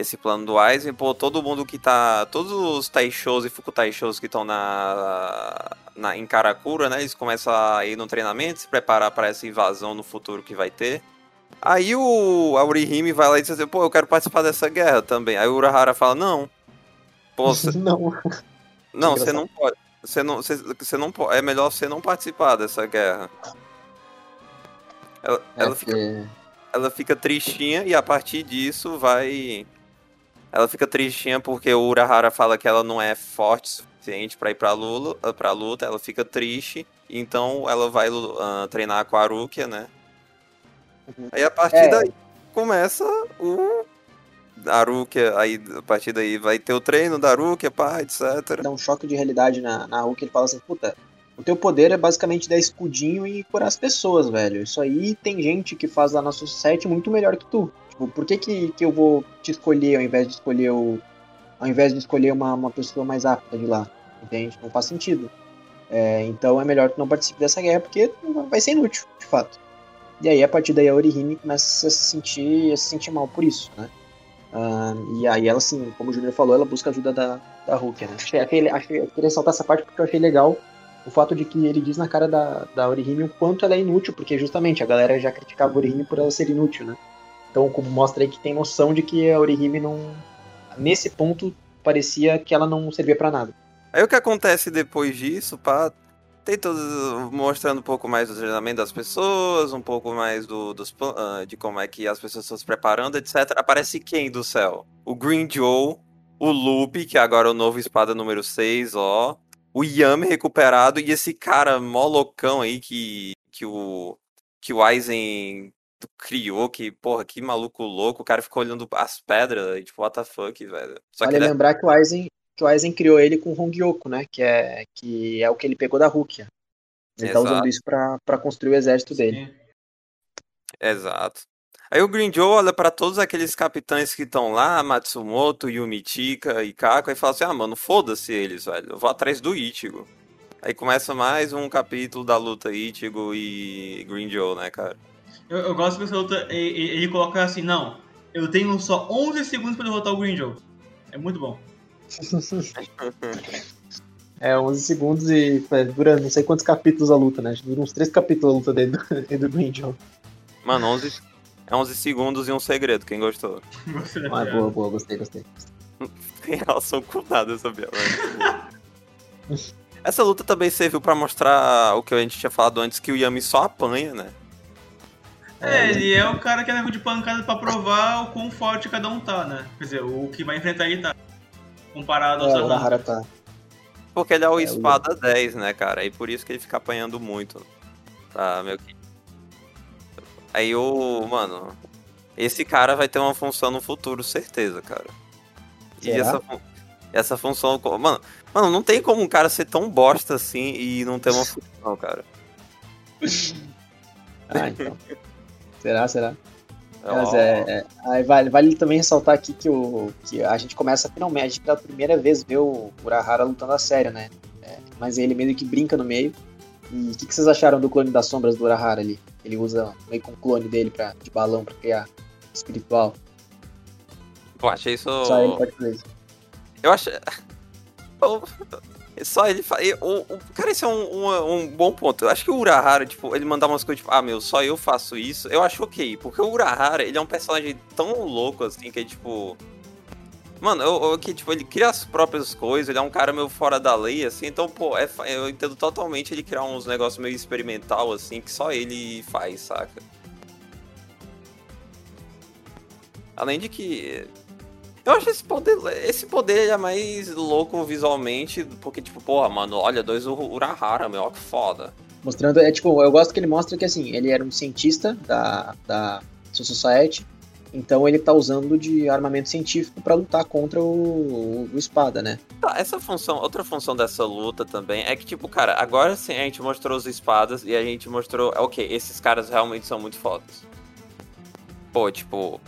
Esse plano do Aizen, pô, todo mundo que tá. Todos os Taishos e Fukutaishos que estão na, na, em Karakura, né? Eles começam a ir no treinamento, se preparar para essa invasão no futuro que vai ter. Aí o Aurihime vai lá e diz assim, pô, eu quero participar dessa guerra também. Aí o Urahara fala, não. Pô, cê... não. Não, você não pode. Você não, você, você não pode. É melhor você não participar dessa guerra. Ela, é ela, fica, ela fica tristinha e a partir disso vai ela fica tristinha porque o Urahara fala que ela não é forte o suficiente para ir pra, Lula, pra luta, ela fica triste, então ela vai uh, treinar com a Arukia, né? Uhum. Aí a partir é. daí começa o Arukia, aí a partir daí vai ter o treino da Arukia, pá, etc. Dá um choque de realidade na, na Arukia, ele fala assim, puta, o teu poder é basicamente dar escudinho e curar as pessoas, velho. Isso aí tem gente que faz lá na society muito melhor que tu. Por que, que, que eu vou te escolher ao invés de escolher o. Ao invés de escolher uma, uma pessoa mais apta de lá? Entende? Não faz sentido. É, então é melhor que não participe dessa guerra porque vai ser inútil, de fato. E aí a partir daí a Orihime começa a se sentir, a se sentir mal por isso, né? Uh, e aí ela, assim, como o Junior falou, ela busca ajuda da, da Hulk, né? Achei, achei, achei, queria ressaltar essa parte porque eu achei legal o fato de que ele diz na cara da, da Orihime o quanto ela é inútil, porque justamente a galera já criticava a Orihime por ela ser inútil, né? Então, como mostra aí que tem noção de que a Orihime não. Nesse ponto, parecia que ela não servia para nada. Aí o que acontece depois disso, pá, tem todos mostrando um pouco mais do treinamento das pessoas, um pouco mais do, dos, uh, de como é que as pessoas estão se preparando, etc. Aparece quem do céu? O Green Joe, o Loop, que agora é o novo espada número 6, ó. O Yami recuperado e esse cara molocão aí que, que o que o Aizen criou, que, porra, que maluco louco, o cara ficou olhando as pedras e, tipo, what the fuck, velho. Só vale que é lembrar que o Aizen, que o Aizen criou ele com o Hongyoku, né, que é, que é o que ele pegou da Rukia. Ele Exato. tá usando isso pra, pra construir o exército Sim. dele. Exato. Aí o Green Joe olha para todos aqueles capitães que estão lá, Matsumoto, Yumichika e Kako, e fala assim: ah, mano, foda-se eles, velho. Eu vou atrás do Ichigo. Aí começa mais um capítulo da luta Ichigo e Green Joe, né, cara? Eu, eu gosto que essa luta, ele, ele, coloca assim, não, eu tenho só 11 segundos pra derrotar o Green Joe. É muito bom. é, 11 segundos e é, dura não sei quantos capítulos a luta, né? Dura uns 3 capítulos a luta dele do, do Green Joe. Mano, 11, é 11 segundos e um segredo, quem gostou? ah, boa, boa, gostei, gostei. Tem relação com nada essa bela. Essa luta também serviu para mostrar o que a gente tinha falado antes, que o Yami só apanha, né? É, ele é o cara que é nego de pancada pra provar o quão forte cada um tá, né? Quer dizer, o que vai enfrentar ele tá. Comparado ao é, Sahara tá. Porque ele é o é, espada o... 10, né, cara? E por isso que ele fica apanhando muito. Tá, meu que. Aí o. Mano. Esse cara vai ter uma função no futuro, certeza, cara. E essa, essa função. Mano, mano, não tem como um cara ser tão bosta assim e não ter uma função, cara. ah, então. Será, será? Oh. Mas é, é, vale, vale também ressaltar aqui que, o, que a gente começa finalmente pela primeira vez ver o Urahara lutando a sério, né? É, mas ele meio que brinca no meio. E o que, que, vocês acharam do clone das sombras do Urahara ali? Ele usa meio com um clone dele pra, de balão pra criar espiritual. Pô, achei isso. Só ele pode fazer isso. Eu achei. Só ele. O, o, cara, esse é um, um, um, bom ponto. Eu acho que o Urahara, tipo, ele mandar umas coisas tipo, ah, meu, só eu faço isso. Eu acho ok. Porque o Urahara, ele é um personagem tão louco assim que é tipo. Mano, eu, eu, que, tipo, ele cria as próprias coisas, ele é um cara meio fora da lei, assim, então, pô, é, eu entendo totalmente ele criar uns negócios meio experimental, assim, que só ele faz, saca? Além de que eu acho esse poder, esse poder é mais louco visualmente, porque, tipo, porra, mano, olha, dois Urahara, meu, ó que foda. Mostrando, é tipo, eu gosto que ele mostra que, assim, ele era um cientista da, da Society, Então ele tá usando de armamento científico para lutar contra o, o, espada, né? Tá, essa função, outra função dessa luta também é que, tipo, cara, agora sim a gente mostrou os espadas e a gente mostrou, ok, esses caras realmente são muito fodas. Pô, tipo.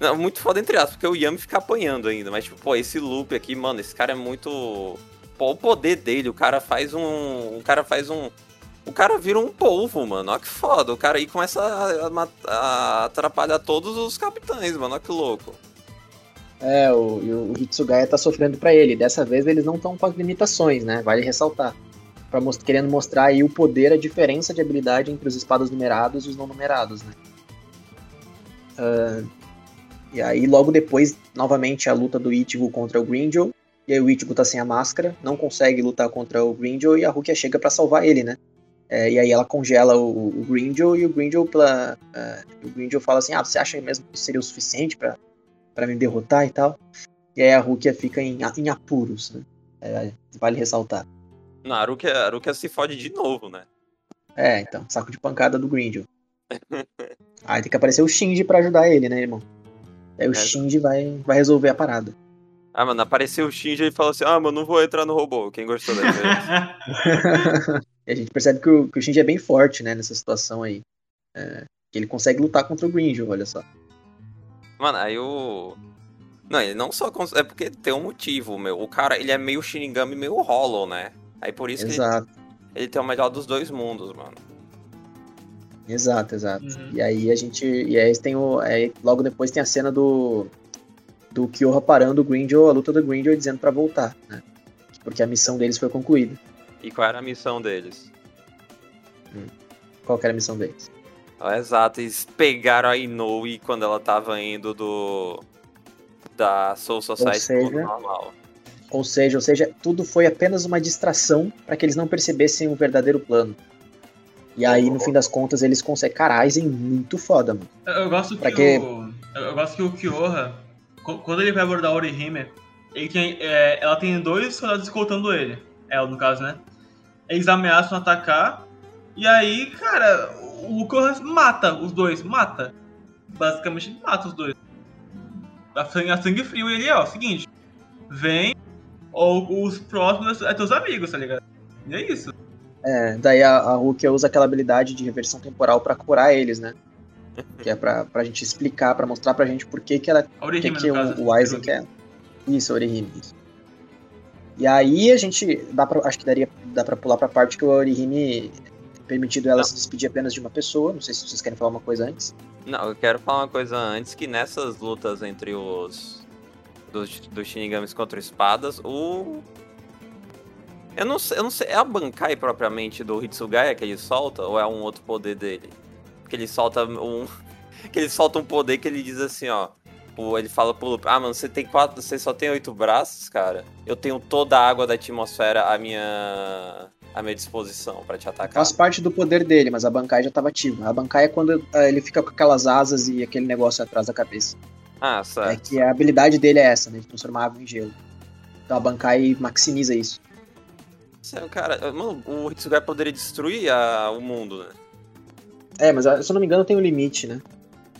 Não, muito foda entre aspas, porque o Yami fica apanhando ainda, mas, tipo, pô, esse loop aqui, mano, esse cara é muito. Pô, o poder dele, o cara faz um. O cara faz um o cara vira um polvo, mano. Olha que foda. O cara aí começa a, a, a atrapalhar todos os capitães, mano. Olha que louco. É, o, o Hitsugaya tá sofrendo para ele. Dessa vez eles não estão com as limitações, né? Vale ressaltar. Pra most querendo mostrar aí o poder, a diferença de habilidade entre os espadas numerados e os não numerados, né? Uh, e aí, logo depois, novamente, a luta do Ichigo contra o Grindel. E aí o Ichigo tá sem a máscara, não consegue lutar contra o Grindel e a Rukia chega para salvar ele, né? É, e aí ela congela o, o Grindel e o Grindel, uh, o Grindel fala assim, ah, você acha mesmo que seria o suficiente para me derrotar e tal? E aí a Rukia fica em, em apuros, né? É, vale ressaltar. Não, a Rukia, a Rukia se fode de novo, né? É, então, saco de pancada do Grindel. aí tem que aparecer o Shinji para ajudar ele, né, irmão? Aí o é. Shinji vai, vai resolver a parada. Ah, mano, apareceu o Shinji e falou assim: Ah, mano, não vou entrar no robô. Quem gostou da E a gente percebe que o, que o Shinji é bem forte, né, nessa situação aí. É, que ele consegue lutar contra o Grindel, olha só. Mano, aí o... Não, ele não só consegue... É porque tem um motivo, meu. O cara, ele é meio Shinigami, meio Hollow, né? Aí por isso exato. que ele, ele tem o melhor dos dois mundos, mano. Exato, exato. Uhum. E aí a gente... E aí tem o... Aí logo depois tem a cena do... Do Kyoha parando o Grindel, a luta do Grindel, dizendo para voltar, né? Porque a missão deles foi concluída. E qual era a missão deles? Hum. Qual era a missão deles? Ah, exato, eles pegaram a Inoue quando ela tava indo do. da Soul Society seja, normal. Ou seja, ou seja, tudo foi apenas uma distração para que eles não percebessem o verdadeiro plano. E aí, no fim das contas, eles conseguem. Cara, Aizen muito foda, mano. Eu, eu gosto que, que... O, eu gosto que o Kyoha, quando ele vai abordar a Orihime, ele tem, é, ela tem dois soldados escoltando ele. Ela, no caso, né? Eles ameaçam atacar. E aí, cara, o Lucas mata os dois. Mata. Basicamente mata os dois. A sangue, a sangue frio. E ele, ó, seguinte. Vem. Ou os próximos é teus amigos, tá ligado? E é isso. É, daí a, a Hulk usa aquela habilidade de reversão temporal para curar eles, né? Que é pra, pra gente explicar, pra mostrar pra gente por que que ela... que, que o, o Aizen quer. Isso, Orihime, isso. E aí a gente dá pra, acho que daria dá para pular para a parte que o Orihime permitido ela não. se despedir apenas de uma pessoa. Não sei se vocês querem falar uma coisa antes. Não, eu quero falar uma coisa antes que nessas lutas entre os dos, dos Shinigamis contra espadas, o eu não, sei, eu não sei, é a Bankai propriamente do Hitsugaya que ele solta ou é um outro poder dele? Que ele solta um que ele solta um poder que ele diz assim, ó, ele fala pro ah, mano, você tem quatro, você só tem oito braços, cara. Eu tenho toda a água da atmosfera à minha à minha disposição para te atacar. Faz parte do poder dele, mas a Bankai já tava ativa. A Bankai é quando uh, ele fica com aquelas asas e aquele negócio atrás da cabeça. Ah, certo. É que a habilidade dele é essa, né? De transformar água em gelo. Então a Bankai maximiza isso. Sério, cara, mano, o Hitsugai poderia destruir a, o mundo, né? É, mas se eu não me engano tem um limite, né?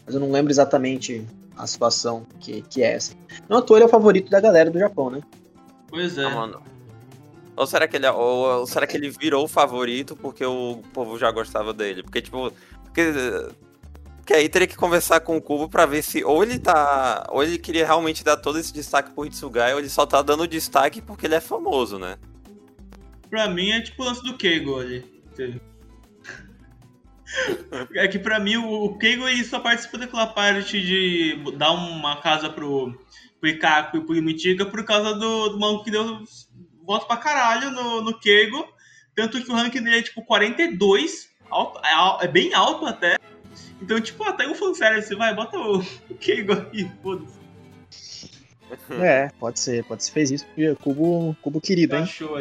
Mas eu não lembro exatamente a situação que, que é essa. Não à toa ele é o favorito da galera do Japão, né? Pois é. Ah, mano. Ou será que ele, é, ou, ou, será que ele virou o favorito porque o povo já gostava dele? Porque, tipo. Porque, porque aí teria que conversar com o Kubo pra ver se ou ele tá. Ou ele queria realmente dar todo esse destaque pro Hitsugai, ou ele só tá dando destaque porque ele é famoso, né? Pra mim é tipo o lance do Keigo ali. É que pra mim o Keigo ele só participa daquela parte de dar uma casa pro, pro Ikaku e pro Mitiga por causa do, do maluco que deu voto pra caralho no, no Keigo. Tanto que o ranking dele é tipo 42, alto, é, é bem alto até. Então, tipo, até um fanservice, vai, bota o, o Keigo aí, foda-se. É, pode ser, pode ser, fez isso. Cubo, cubo querido, hein? Achou,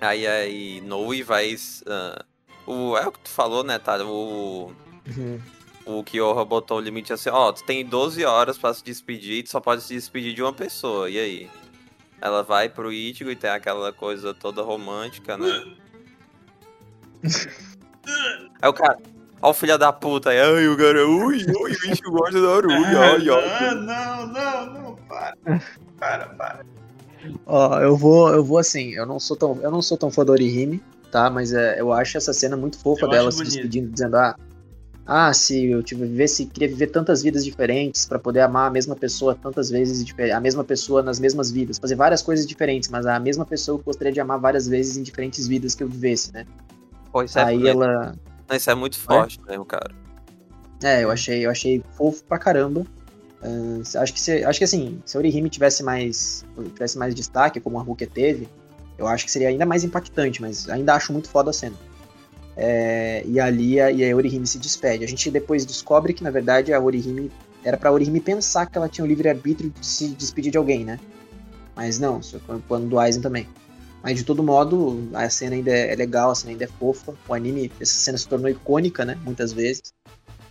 Aí, aí, Noe vai. Uh, o, é o que tu falou, né, tá? O. Uhum. O Kyoha botou o limite assim, ó, tu tem 12 horas para se despedir e tu só pode se despedir de uma pessoa, e aí? Ela vai pro Ichigo e tem aquela coisa toda romântica, né? aí o cara. Ó o filho da puta aí, ai, o cara, ui, ui, o bicho gosta da Aruia, ai, ai. Não, não, não, para. Para, para. Ó, eu vou, eu vou assim, eu não sou tão, eu não sou tão fã da Orihime, tá? Mas é, eu acho essa cena muito fofa Eu dela se bonito. despedindo, dizendo, ah, ah, se eu tive vivesse, queria viver tantas vidas diferentes pra poder amar a mesma pessoa tantas vezes, a mesma pessoa nas mesmas vidas, fazer várias coisas diferentes, mas a mesma pessoa eu gostaria de amar várias vezes em diferentes vidas que eu vivesse, né? Pô, isso é, Aí ela, Não, isso é muito forte mesmo, cara. É, eu achei, eu achei fofo pra caramba. Ah, acho que se, acho que assim, se a Orihime tivesse mais tivesse mais destaque, como a Rukia teve, eu acho que seria ainda mais impactante, mas ainda acho muito foda a cena. É, e ali a, e a Orihime se despede. A gente depois descobre que na verdade a Orihime era pra Orihime pensar que ela tinha o livre arbítrio de se despedir de alguém, né? Mas não, isso foi do Aizen também. Mas de todo modo, a cena ainda é legal, a cena ainda é fofa. O anime, essa cena se tornou icônica, né? Muitas vezes.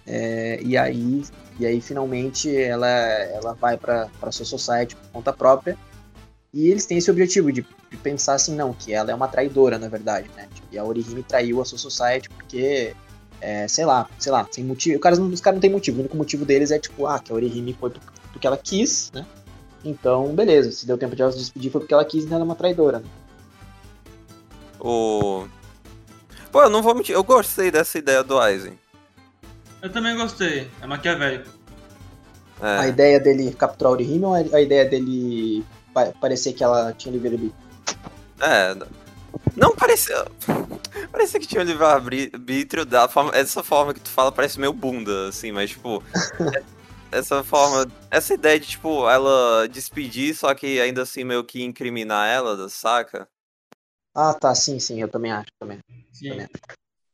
É, e aí e aí finalmente ela ela vai para para sua society por conta própria e eles têm esse objetivo de, de pensar assim não que ela é uma traidora na verdade né e a Orihime traiu a sua society porque é, sei lá sei lá sem motivo os caras não, caras não têm motivo o único motivo deles é tipo ah que a Orihime foi por- porque ela quis né então beleza se deu tempo de ela se despedir foi porque ela quis então ela é uma traidora né? O... Pô, eu não vou mentir, eu gostei dessa ideia do Aizen. Eu também gostei. É maquiavélico. a É, ideia dele capturar a Orihime ou a a ideia dele pa- parecer que ela tinha livre arbítrio é. Não parecia. Parecia que tinha um livre-arbítrio da forma. Essa forma que tu fala parece meio bunda, assim, mas tipo. essa forma. Essa ideia de, tipo, ela despedir, só que ainda assim meio que incriminar ela, saca? ah tá sim sim eu também acho também Sim. Também.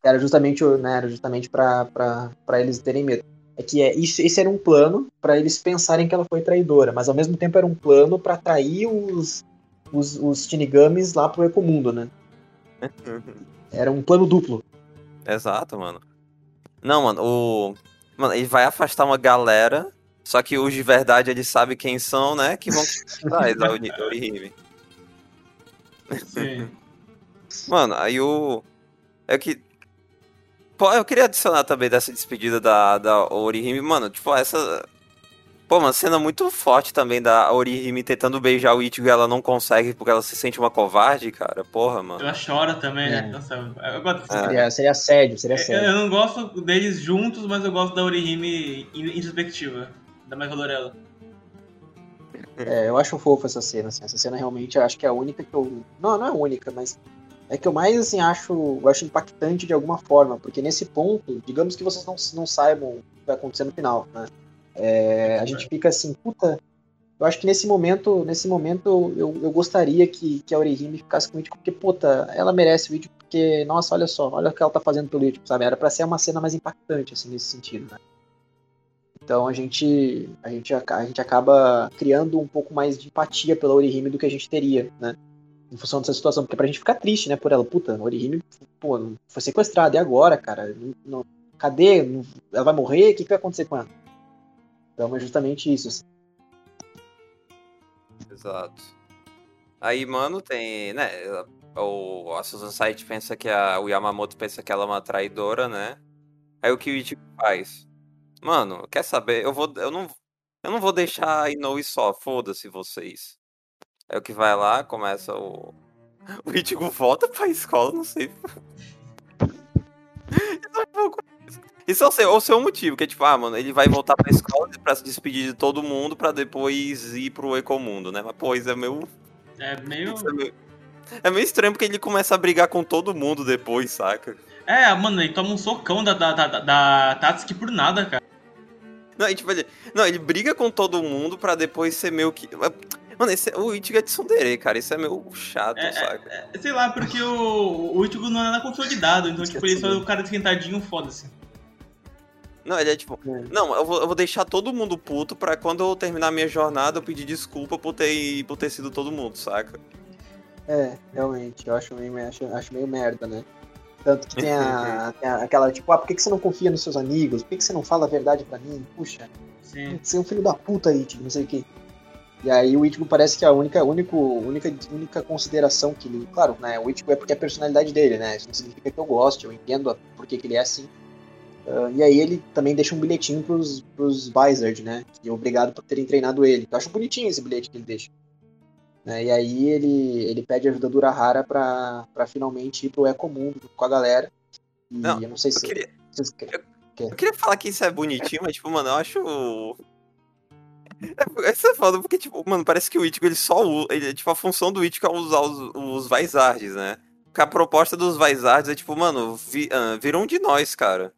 Era justamente, né, era justamente pra eles terem medo. É que é, isso, esse era um plano pra eles pensarem que ela foi traidora, mas ao mesmo tempo era um plano pra atrair os, os, os Shinigamis lá pro Ecomundo, né? Era um plano duplo. Exato, mano. Não, mano, o. Mano, ele vai afastar uma galera, só que os de verdade eles sabem quem são, né? Que vão atrás da Orihime. Sim. Mano, aí o. É que. Pô, eu queria adicionar também dessa despedida da, da Orihime. Mano, tipo, essa. Pô, uma cena muito forte também da Orihime tentando beijar o Ichigo e ela não consegue porque ela se sente uma covarde, cara. Porra, mano. Ela chora também, É. né? Nossa, eu gosto É. Seria, seria assédio, seria Eu, assédio. eu não gosto deles juntos, mas eu gosto da Orihime in- introspectiva. Da mais valorela. É, eu acho fofo essa cena, assim. Essa cena realmente eu acho que é a única que eu. Não, não é a única, mas. É que eu mais, assim, acho, eu acho impactante de alguma forma, porque nesse ponto, digamos que vocês não, não saibam o que vai acontecer no final, né? É, a gente fica assim, puta. Eu acho que nesse momento, nesse momento, eu, eu gostaria que, que a Orihime ficasse com o Ichigo, porque, puta, ela merece o Ichigo, porque, nossa, olha só, olha o que ela tá fazendo pelo Ichigo, sabe? Era pra ser uma cena mais impactante, assim, nesse sentido, né? Então a gente, a gente, a gente acaba criando um pouco mais de empatia pela Orihime do que a gente teria, né? Em função dessa situação, porque pra gente ficar triste, né, por ela. Puta, Orihime, pô, foi sequestrada, e agora, cara? Não- não- cadê? Ela vai morrer? O que, que vai acontecer com ela? Então é justamente isso. assim. Exato. Aí, mano, tem, né? O, a Susan Saito pensa que a, o Yamamoto pensa que ela é uma traidora, né? Aí o que o Ichigo faz? Mano, quer saber? Eu vou, eu não, eu não vou deixar a Inoue só, foda-se vocês. Aí o que vai lá, começa o. O Ichigo volta pra escola, não sei. Isso é um pouco. Isso é o seu, o seu motivo, que é tipo, ah, mano, ele vai voltar pra escola pra se despedir de todo mundo pra depois ir pro Ecomundo, né? Mas, pô, isso é meio. É meio. É meio. É meio estranho porque ele começa a brigar com todo mundo depois, saca? É, mano, ele toma um socão da, da, da, da Tatsuki por nada, cara. Não, e, tipo, ele, não, ele briga com todo mundo pra depois ser meio que. Mano, esse, é- o Ichigo é de tsundere, cara. Isso é meio chato, É, saca? é, sei lá, porque o, o Ichigo não é nada consolidado, então, tipo, ele só é o cara esquentadinho, foda-se. Não, ele é tipo. É. Não, eu vou, eu vou deixar todo mundo puto pra quando eu terminar minha jornada eu pedir desculpa por ter, por ter sido todo mundo, saca? É, realmente, eu acho meio, acho, acho meio merda, né? Tanto que tem, a, tem a- aquela, tipo, ah, por que, que você não confia nos seus amigos? Por que, que você não fala a verdade pra mim? Puxa, Sim. você é um filho da puta, Ichigo, não sei o quê. E aí o Ichigo parece que a única, único, única, única consideração que ele. Claro, né? O Ichigo é porque é a personalidade dele, né? Isso não significa que eu goste, eu entendo por que, ele é assim. Uh, e aí ele também deixa um bilhetinho pros, pros Vizard, né? E obrigado por terem treinado ele. Eu acho bonitinho esse bilhete que ele deixa. Né? E aí ele, ele pede ajuda do Urahara pra, pra finalmente ir pro Ecomundo com a galera. E Não, eu não sei se. eu queria- vocês- Eu queria falar que isso é bonitinho, mas, tipo, mano, eu acho. É, Isso é foda, porque, tipo, mano, parece que o Ichigo, ele só usa. Ele, tipo, a função do Ichigo é usar os, os Vizards, né? Porque a proposta dos Vizards é, tipo, mano, vi, vira um de nós, cara.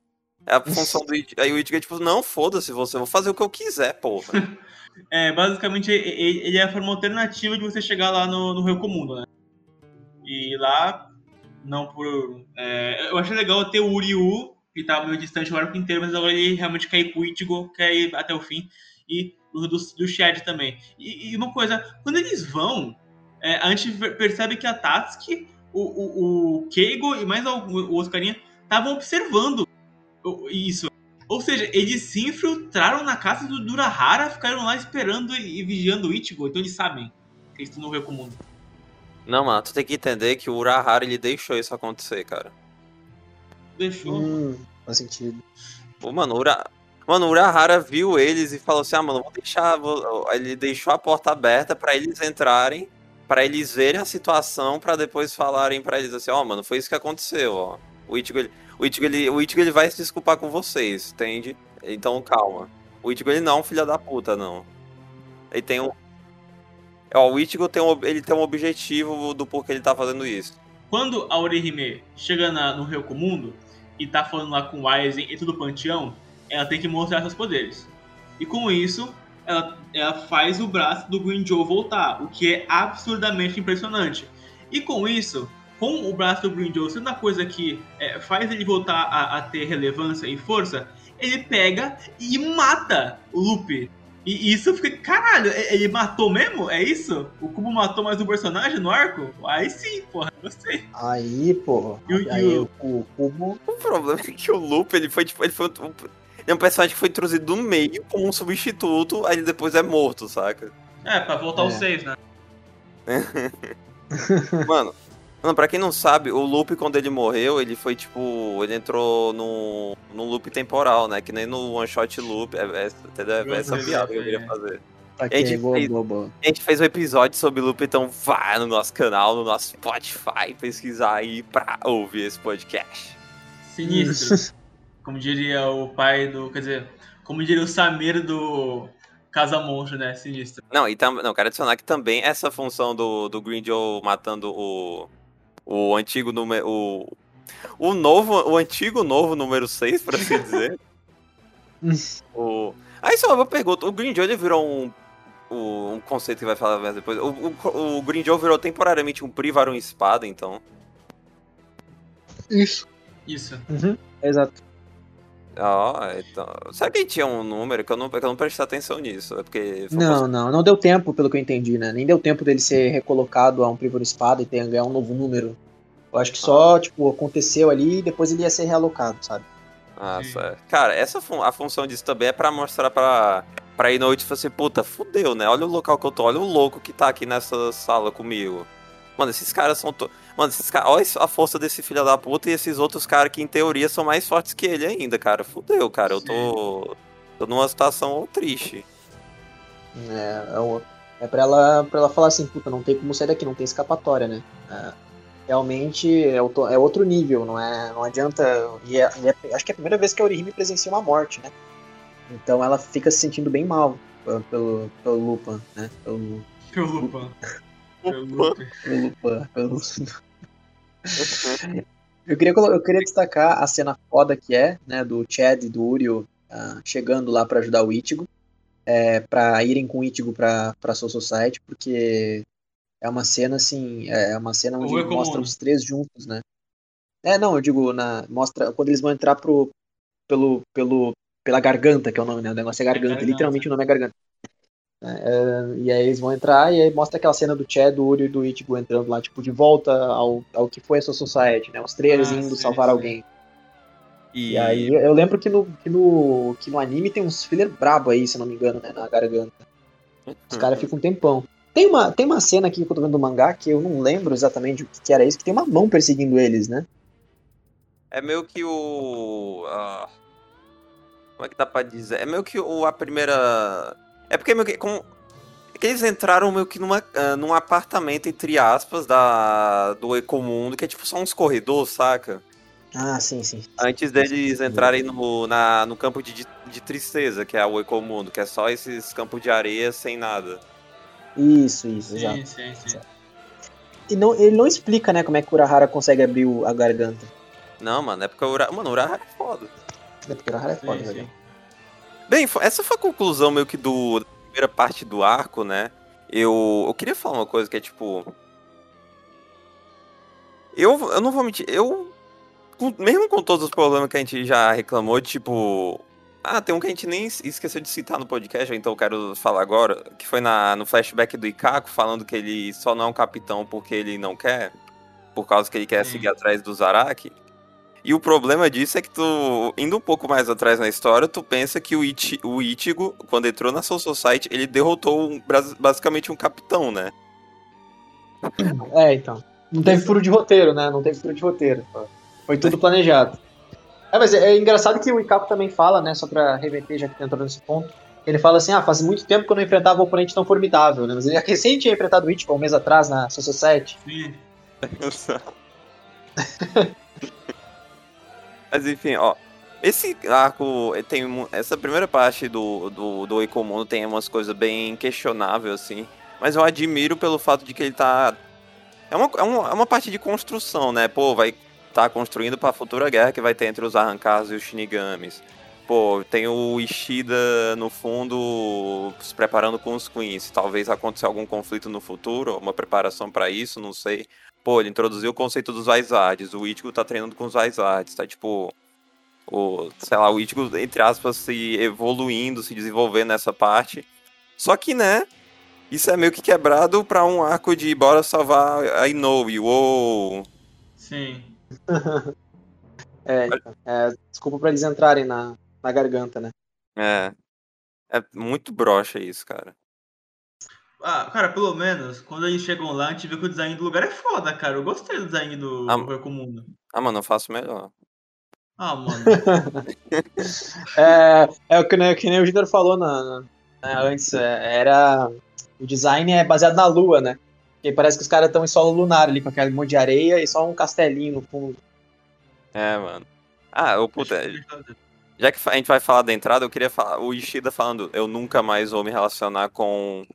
É a função do. Aí o Ichigo é, tipo, não, foda-se você, eu vou fazer o que eu quiser, porra. É, basicamente, ele é a forma alternativa de você chegar lá no, no Rio Comum, né? E lá, não por. é, eu achei legal ter o Uriu, que tava meio distante o arco inteiro, mas agora ele realmente quer ir com o Ichigo, quer ir até o fim. E do, do, Shed também. E, e uma coisa, quando eles vão, é, a gente percebe que a Tatsuki, o, o, o Keigo e mais o, o Oscarinha estavam observando o- isso. Ou seja, eles se infiltraram na casa do Durahara, ficaram lá esperando e, e vigiando o Ichigo, então eles sabem que eles estão no Rio Comum. Não, mano, tu tem que entender que o Urahara, ele deixou isso acontecer, cara. Deixou. Hum, faz sentido. Pô, mano, o Ura... Mano, o Urahara viu eles e falou assim: ah, mano, vou deixar. vou-" Ele deixou a porta aberta pra eles entrarem, pra eles verem a situação, pra depois falarem pra eles assim: ó, mano, foi isso que aconteceu, ó. O Ichigo, ele... O Ichigo, ele... O Ichigo, ele vai se desculpar com vocês, entende? Então calma. O Ichigo, ele não é um filho da puta, não. Ele tem um. Ó, o Ichigo tem um... ele tem um objetivo do porquê ele tá fazendo isso. Quando a Orihime chega na- no Rio Comum e tá falando lá com o Aizen e tudo panteão, ela tem que mostrar seus poderes. E com isso, ela, ela faz o braço do Green Joe voltar, o que é absurdamente impressionante. E com isso, com o braço do Green Joe sendo a coisa que é, faz ele voltar a, a ter relevância e força, ele pega e mata o Luffy. E isso fica, caralho, ele matou mesmo? É isso? O Kubo matou mais um personagem no arco? Aí sim, porra, gostei. Aí, pô. E o- aí e o- o, o Kubo. O problema é que o Lupe, ele foi, tipo, ele foi um, é um personagem que foi introduzido no meio como um substituto, aí depois é morto, saca? É, pra voltar aos É. seis, né? Mano, mano, pra quem não sabe, o Lupe, quando ele morreu, ele foi tipo. Ele entrou num, num loop temporal, né? Que nem no One Shot Loop. É, é, entendeu? É essa piada que eu queria é. fazer. Pra Gente, quê? Boa, fez- boa, boa. A gente fez um episódio sobre loop, então vai no nosso canal, no nosso Spotify, pesquisar aí pra ouvir esse podcast. Sinistro. como diria o pai do. Quer dizer, como diria o Samir do Casa Monstro, né? Sinistro. Não, e tam, não, quero adicionar que também essa função do, do Green Joe matando o, o antigo número. O, o novo, o antigo novo número 6, por assim dizer. o, aí só uma pergunta: o Green Joe ele virou um. o- um conceito que vai falar mais depois. O, o, o Green Joe virou temporariamente um Privar um espada, então. Isso. Isso. Uhum, exato. Ah, então. Será que tinha um número que eu não, que eu não prestei atenção nisso? É porque. Não, não, não deu tempo, pelo que eu entendi, né? Nem deu tempo dele ser recolocado a um Privor Espada e ter, ganhar um novo número. Eu acho que só, tipo, aconteceu ali e depois ele ia ser realocado, sabe? Ah, certo. Cara, essa fun- a função disso também é pra mostrar pra, pra Inoue, tipo assim, puta, fudeu, né? Olha o local que eu tô, olha o louco que tá aqui nessa sala comigo. Mano, esses caras são. To... Mano, esses caras. Olha a força desse filho da puta e esses outros caras que, em teoria, são mais fortes que ele ainda, cara. Fudeu, cara. Eu tô. tô numa situação triste. É, é, o- é pra, ela, pra ela falar assim, puta, não tem como sair daqui, não tem escapatória, né? É, realmente é, outro- é outro nível, não é? Não adianta. E, é- e é- acho que é a primeira vez que a Orihime presencia uma morte, né? Então ela fica se sentindo bem mal pelo, pelo, pelo Lupin, né? Pelo, Pelo Lupin. Lupin. Lupin. Eu queria, eu queria destacar a cena foda que é, né, do Chad e do Uriel ah, chegando lá pra ajudar o Ichigo, é, para irem com o Ichigo pra, pra Soul Society, porque é uma cena assim, é uma cena onde é mostra os três juntos, né? É, não, eu digo, na, mostra quando eles vão entrar pro, pelo, pelo, pela garganta, que é o nome, né? O negócio é garganta, garganta. literalmente o nome é garganta. É, é, e aí eles vão entrar e aí mostra aquela cena do Chad, do Uriel e do Ichigo entrando lá, tipo, de volta ao, ao que foi a Soul Society, né? Os três Ah, indo sim, salvar sim. alguém. E aí eu lembro que no, que no, que no anime tem uns filler brabo aí, se não me engano, né? Na garganta. Os caras ficam um tempão. Tem uma, tem uma cena aqui que eu tô vendo do mangá que eu não lembro exatamente o que, era isso, que tem uma mão perseguindo eles, né? É meio que o. ah, Como é que dá pra dizer? É meio que o, a primeira. É porque é meio que. Com... É que eles entraram meio que numa, uh, num apartamento, entre aspas, da, do Ecomundo, que é tipo só uns corredores, saca? Ah, sim, sim. Antes deles entrarem no, na, no campo de, de tristeza, que é o Ecomundo, que é só esses campos de areia sem nada. Isso, isso, sim, exato. Sim, sim. E não, ele não explica, né, como é que o Urahara consegue abrir a garganta. Não, mano, é porque o Urahara. Mano, o Urahara é foda. É porque o Urahara é foda, velho. Bem, essa foi a conclusão meio que do, da primeira parte do arco, né? Eu, eu queria falar uma coisa que é tipo. Eu, eu não vou mentir, eu. Mesmo com todos os problemas que a gente já reclamou, tipo. Ah, tem um que a gente nem esqueceu de citar no podcast, então eu quero falar agora, que foi na, no flashback do Ikako, falando que ele só não é um capitão porque ele não quer, por causa que ele quer Sim. seguir atrás do Zaraki. E o problema disso é que tu, indo um pouco mais atrás na história, tu pensa que o, Ichi, o Ichigo, quando entrou na Soul Society, ele derrotou um, basicamente um capitão, né? É, então. Não teve furo de roteiro, né? Não teve furo de roteiro. Foi tudo planejado. É, mas é, é engraçado que o Ikapo também fala, né? Só pra remeter, já que entrou nesse ponto. Ele fala assim: ah, faz muito tempo que eu não enfrentava um oponente tão formidável, né? Mas ele recém tinha enfrentado o Ichigo um mês atrás na Soul Society. Sim. Mas enfim, ó. Esse arco tem essa primeira parte do do, do Ecomundo tem umas coisas bem questionáveis assim, mas eu admiro pelo fato de que ele tá é uma, é uma, é uma parte de construção, né? Pô, vai tá construindo para a futura guerra que vai ter entre os Arrancars e os Shinigamis. Pô, tem o Ishida no fundo se preparando com os Queens. Talvez aconteça algum conflito no futuro, uma preparação para isso, não sei. Pô, ele introduziu o conceito dos Vizards. O Ichigo tá treinando com os Vizards, tá tipo. O, sei lá, o Ichigo, entre aspas, se evoluindo, se desenvolvendo nessa parte. Só que, né? Isso é meio que quebrado pra um arco de bora salvar a Inoue. Uou! Sim. é, é, desculpa pra eles entrarem na, na garganta, né? É. É muito broxa isso, cara. Ah, cara, pelo menos, quando eles chegam lá, a gente vê que o design do lugar é foda, cara. Eu gostei do design do ah, Comum. Ah, mano, eu faço melhor. Ah, mano. é, é o que, né, que nem o Júnior falou na, na, né, antes. É, era. O design é baseado na lua, né? Porque parece que os caras estão em solo lunar ali, com aquele monte de areia e só um castelinho no fundo. É, mano. Ah, o puta. Já que a gente vai falar da entrada, eu queria falar. O Ishida falando, eu nunca mais vou me relacionar com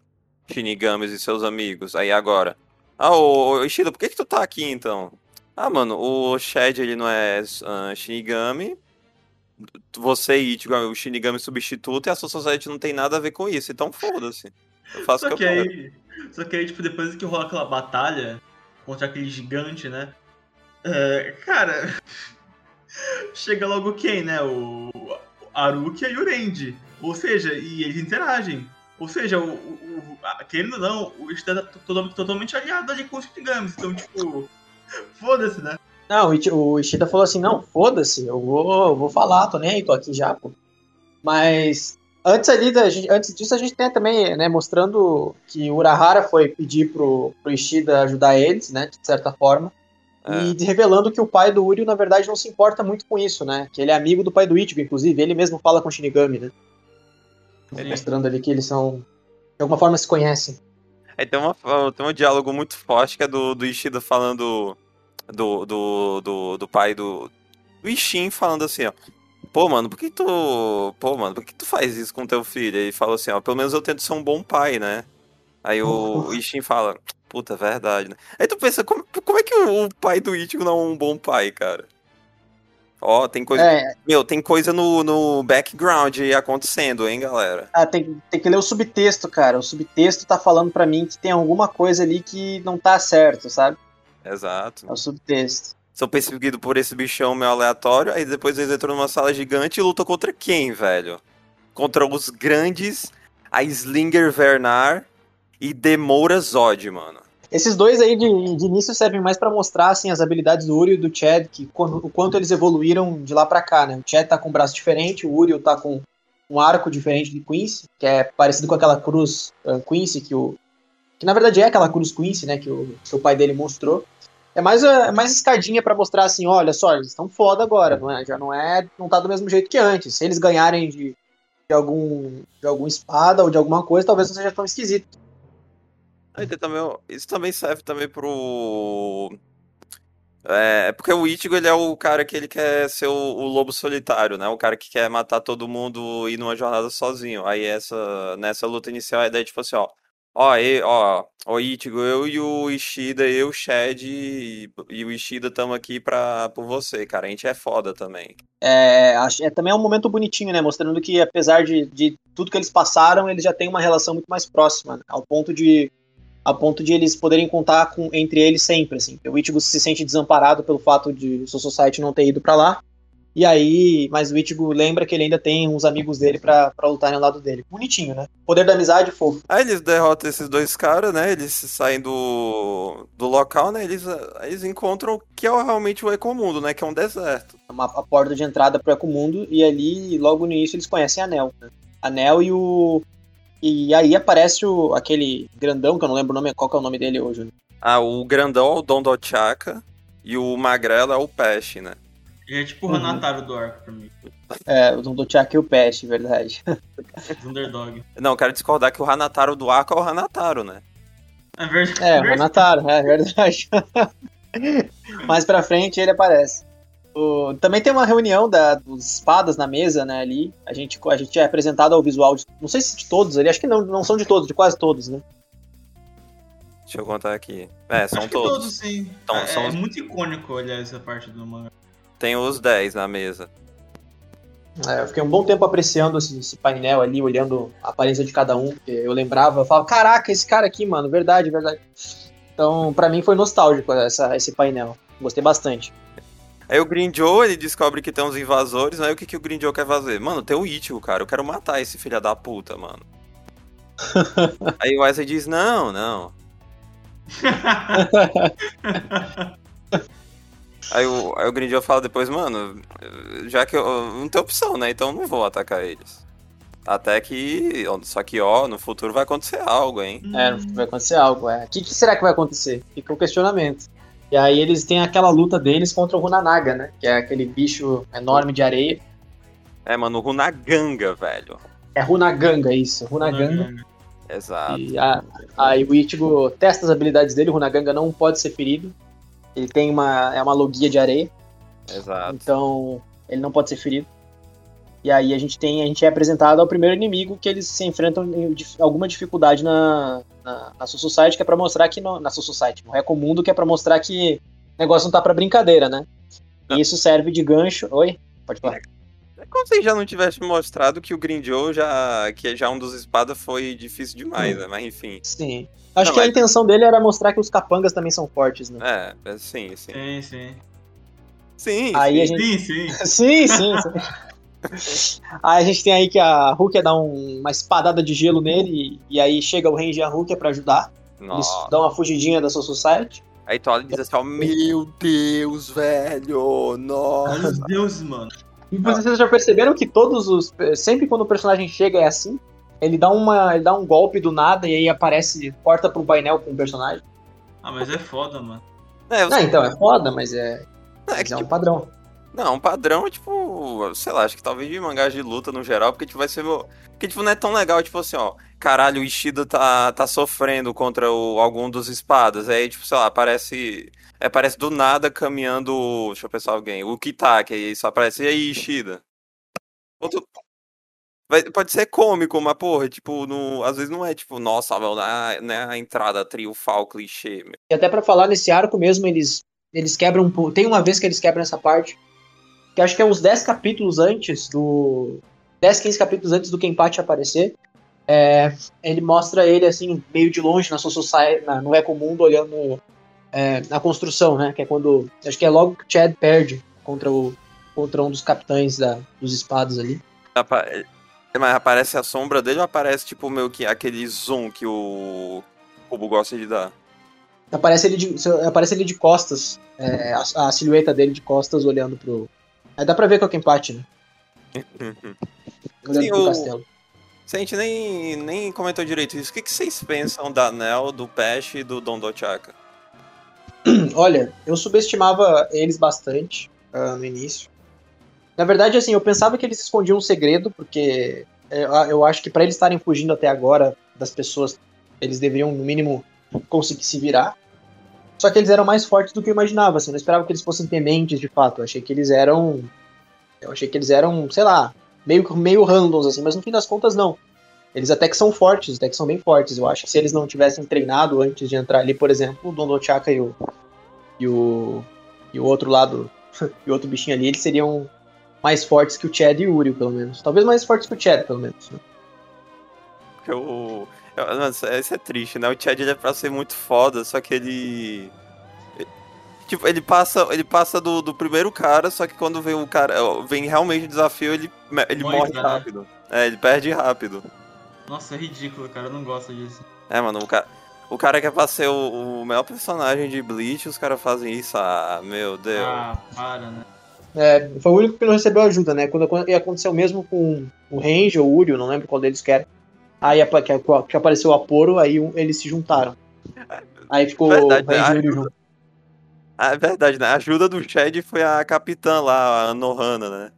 Shinigamis e seus amigos. Aí agora. Ah, ô, Ishida, por que, que tu tá aqui então? Ah, mano, o Shed ele não é uh, Shinigami. Você e Ichigo é o Shinigami substituto e a Society não tem nada a ver com isso. Então foda-se. Eu faço só que, aí, Só que aí, tipo, depois que rola aquela batalha contra aquele gigante, né? É, cara. chega logo quem, né? O Aruki e o Renji. Ou seja, e eles interagem. Ou seja, o, o, o querendo ou não, o Ishida tá totalmente, totalmente aliado ali com os Shinigamis. Então, tipo, foda-se, né? Não, o Ishida falou assim, não, foda-se, eu vou, vou falar, tô nem aí, tô aqui já, pô. Mas antes ali, da, antes disso, a gente tem também, né, mostrando que o Urahara foi pedir pro, pro Ishida ajudar eles, né, de certa forma. É. E revelando que o pai do Uri, na verdade, não se importa muito com isso, né? Que ele é amigo do pai do Ichigo, inclusive. Ele mesmo fala com o Shinigami, né? Sim. mostrando ali que eles são. De alguma forma se conhecem. É, tem, uma, tem um diálogo muito forte que é do, do Ishida falando do, do, do, do pai do. Do Ishin falando assim, ó. Pô, mano, por que tu. Pô, mano, por que tu faz isso com teu filho? Ele fala assim, ó, pelo menos eu tento ser um bom pai, né? Aí o, o Ishin fala, puta, verdade, né? Aí tu pensa, como, como é que o, o pai do Ichigo não é um bom pai, cara? Ó, tem coisa. É. Meu, tem coisa no, no background acontecendo, hein, galera? Ah, tem, tem que ler o subtexto, cara. O subtexto tá falando para mim que tem alguma coisa ali que não tá certo, sabe? Exato. É o subtexto. São perseguidos por esse bichão meio aleatório, aí depois eles entram numa sala gigante e lutam contra quem, velho? Contra os grandes, a Slinger Vernar e Demora Zod, mano. Esses dois aí de, de início servem mais para mostrar assim, as habilidades do Uriel e do Chad, que, o quanto eles evoluíram de lá para cá, né? O Chad tá com um braço diferente, o Uriel tá com um arco diferente de Quincy, que é parecido com aquela cruz uh, Quincy que o que na verdade é aquela cruz Quincy, né, que o, que o pai dele mostrou. É mais, é mais escadinha pra mostrar assim, olha só, eles estão foda agora, não é? Já não é. Não tá do mesmo jeito que antes. Se eles ganharem de, de algum. de alguma espada ou de alguma coisa, talvez não seja tão esquisito. Aí tem também, o- isso também serve também pro. É, é porque o Ichigo ele é o cara que ele quer ser o, o lobo solitário, né? O cara que quer matar todo mundo e ir numa jornada sozinho. Aí essa nessa luta inicial a ideia é tipo assim, ó. Ó, e, ó, o Ichigo, eu e o Ishida, eu, o Shed e, e o Ishida estamos aqui pra, por você, cara. A gente é foda também. É, é também é um momento bonitinho, né? Mostrando que apesar de, de tudo que eles passaram, eles já têm uma relação muito mais próxima, né? ao ponto de ao ponto de eles poderem contar com entre eles sempre, assim. O Ichigo se sente desamparado pelo fato de Soul Society não ter ido pra lá. E aí, mas o Ichigo lembra que ele ainda tem uns amigos dele pra pra lutarem ao lado dele. Bonitinho, né? Poder da amizade, fofo. Aí eles derrotam esses dois caras, né? Eles saem do, do local, né? Eles, eles encontram o que é realmente o Ecomundo, né? Que é um deserto. uma, a porta de entrada pro Ecomundo, e ali, logo no início, eles conhecem a Nel. Né? A Nel e o. E aí aparece o, aquele grandão, que eu não lembro o nome, qual que é o nome dele hoje. Ah, o grandão é o Don Chaka e o magrelo é o Peste, né? Ele é tipo o Uhum. Hanataro do arco pra mim. É, o do Chuck e o Pest, verdade. Underdog. Não, quero discordar que o Hanataro do arco é o Hanataro, né? É verdade. É, o Renataro, é verdade. Mais pra frente ele aparece. O- também tem uma reunião da, dos espadas na mesa, né, ali. A gente, a gente é apresentado ao visual de. Não sei se de todos ali, acho que não, não são de todos, de quase todos, né? Deixa eu contar aqui. É, são todos. todos, sim. Então, é, são é os- muito icônico olhar essa parte do mangá. Tem os 10 na mesa. É, eu fiquei um bom tempo apreciando esse, esse painel ali, olhando a aparência de cada um, porque eu lembrava, eu falava, caraca, esse cara aqui, mano, verdade, verdade. Então, pra mim foi nostálgico essa, esse painel. Gostei bastante. Aí o Green Joe, ele descobre que tem uns invasores, aí o que, que o Green Joe quer fazer? Mano, tem o Ichigo, cara, eu quero matar esse filho da puta, mano. aí o Wesley diz, não, não. Aí o, aí o Green Joe fala depois, mano, já que eu não tem opção, né? Então eu não vou atacar eles. Até que. Só que, ó, no futuro vai acontecer algo, hein? É, vai acontecer algo, é. O que, que será que vai acontecer? Fica o questionamento. E aí eles têm aquela luta deles contra o Runanaga, né? Que é aquele bicho enorme de areia. É, mano, o Runaganga, velho. É Runaganga, isso. Runaganga. Exato. E a- aí o Ichigo testa as habilidades dele, o Runaganga não pode ser ferido. Ele tem uma. É uma logia de areia. Exato. Então, ele não pode ser ferido. E aí a gente tem, a gente é apresentado ao primeiro inimigo que eles se enfrentam em alguma dificuldade na, na, na Soul Society, que é pra mostrar que. No, na Soul Society, no Recomundo, que é pra mostrar que o negócio não tá pra brincadeira, né? E isso serve de gancho. Oi? Pode falar. É como se já não tivesse mostrado que o Green Joe já. que já um dos espadas foi difícil demais, né? Mas enfim. Sim. Acho Não, que a mas- intenção dele era mostrar que os capangas também são fortes, né? É, é, sim, sim. Sim, sim. Sim, Aí sim. a gente. Sim, sim. Sim, sim, sim. Aí a gente tem aí que a Rukia dá um- uma espadada de gelo nele e, e aí chega o Ranger Rukia pra ajudar. Eles Nossa. dão uma fugidinha da Soul Society. Aí tu olha e diz assim, ó, meu Deus, velho, nossa. Os deuses, mano. E vocês já perceberam que todos os. Sempre quando o personagem chega é assim? Ele dá, uma, ele dá um golpe do nada e aí aparece, corta pro painel com o personagem. Ah, mas é foda, mano. É, Não, então, é foda, mas é, é mas que, é um tipo, padrão. Não, um padrão, tipo, sei lá, acho que talvez de mangás de luta no geral, porque tipo, vai ser. Porque, tipo, não é tão legal, tipo assim, ó, caralho, o Ishida tá, tá sofrendo contra o, algum dos espadas. Aí, tipo, sei lá, aparece. É, parece do nada caminhando. Deixa eu pensar alguém. O Kitaki, aí só aparece. E aí, Ishida? Outro- Vai- pode ser cômico, mas, porra, tipo, no, às vezes não é, tipo, nossa, não é, não é a entrada triunfal clichê, meu. E até pra falar nesse arco mesmo, eles, eles quebram. um Tem uma vez que eles quebram essa parte, que acho que é uns 10 capítulos antes do. 10, 15 capítulos antes do Kenpachi aparecer. É, ele mostra ele assim, meio de longe na sua society, na, no Ecomundo, olhando é, na construção, né? Que é quando. Acho que é logo que o Chad perde contra, o, contra um dos capitães da, dos espadas ali. Apa- Mas aparece a sombra dele ou aparece, tipo, meio que aquele zoom que o Cubo gosta de dar? Aparece ele de, aparece ele de costas, é, a, a silhueta dele de costas olhando pro. Aí dá pra ver que é o Kenpachi, né? Sim, o- castelo. Se a gente nem, nem comentou direito isso, o que, que vocês pensam da Nel, do Pesh e do Don Dochaka? Olha, eu subestimava eles bastante uh, no início. Na verdade, assim, eu pensava que eles escondiam um segredo, porque é, eu acho que para eles estarem fugindo até agora das pessoas, eles deveriam, no mínimo, conseguir se virar. Só que eles eram mais fortes do que eu imaginava, assim, eu não esperava que eles fossem tenentes de fato. Eu achei que eles eram. Eu achei que eles eram, sei lá, meio, meio randoms, assim, mas no fim das contas, não. Eles até que são fortes, até que são bem fortes. Eu acho que se eles não tivessem treinado antes de entrar ali, por exemplo, o Dondo Chaka e o. e o. e o outro lado. e o outro bichinho ali, eles seriam mais fortes que o Chad e o Uri, pelo menos. Talvez mais fortes que o Chad, pelo menos. Né? Eu, eu, nossa, isso é triste, né? O Chad ele é pra ser muito foda, só que ele. Tipo, ele passa, ele passa do, do primeiro cara, só que quando vem o cara. Vem realmente o desafio, ele, ele morre, morre rápido. Né? É, ele perde rápido. Nossa, é ridículo, cara. Eu não gosto disso. É, mano, o cara. O cara que é pra ser o, o melhor personagem de Bleach, os caras fazem isso. Ah, meu Deus. Ah, para, né? É, foi o único que não recebeu ajuda, né? Quando aconteceu mesmo com o Range ou o Uri, não lembro qual deles quer. Aí que, que apareceu o Aporo, aí eles se juntaram. Aí ficou verdade, o e o Uri junto. Ah, é verdade, né? A ajuda do Chad foi a capitã lá, a Nohana, né?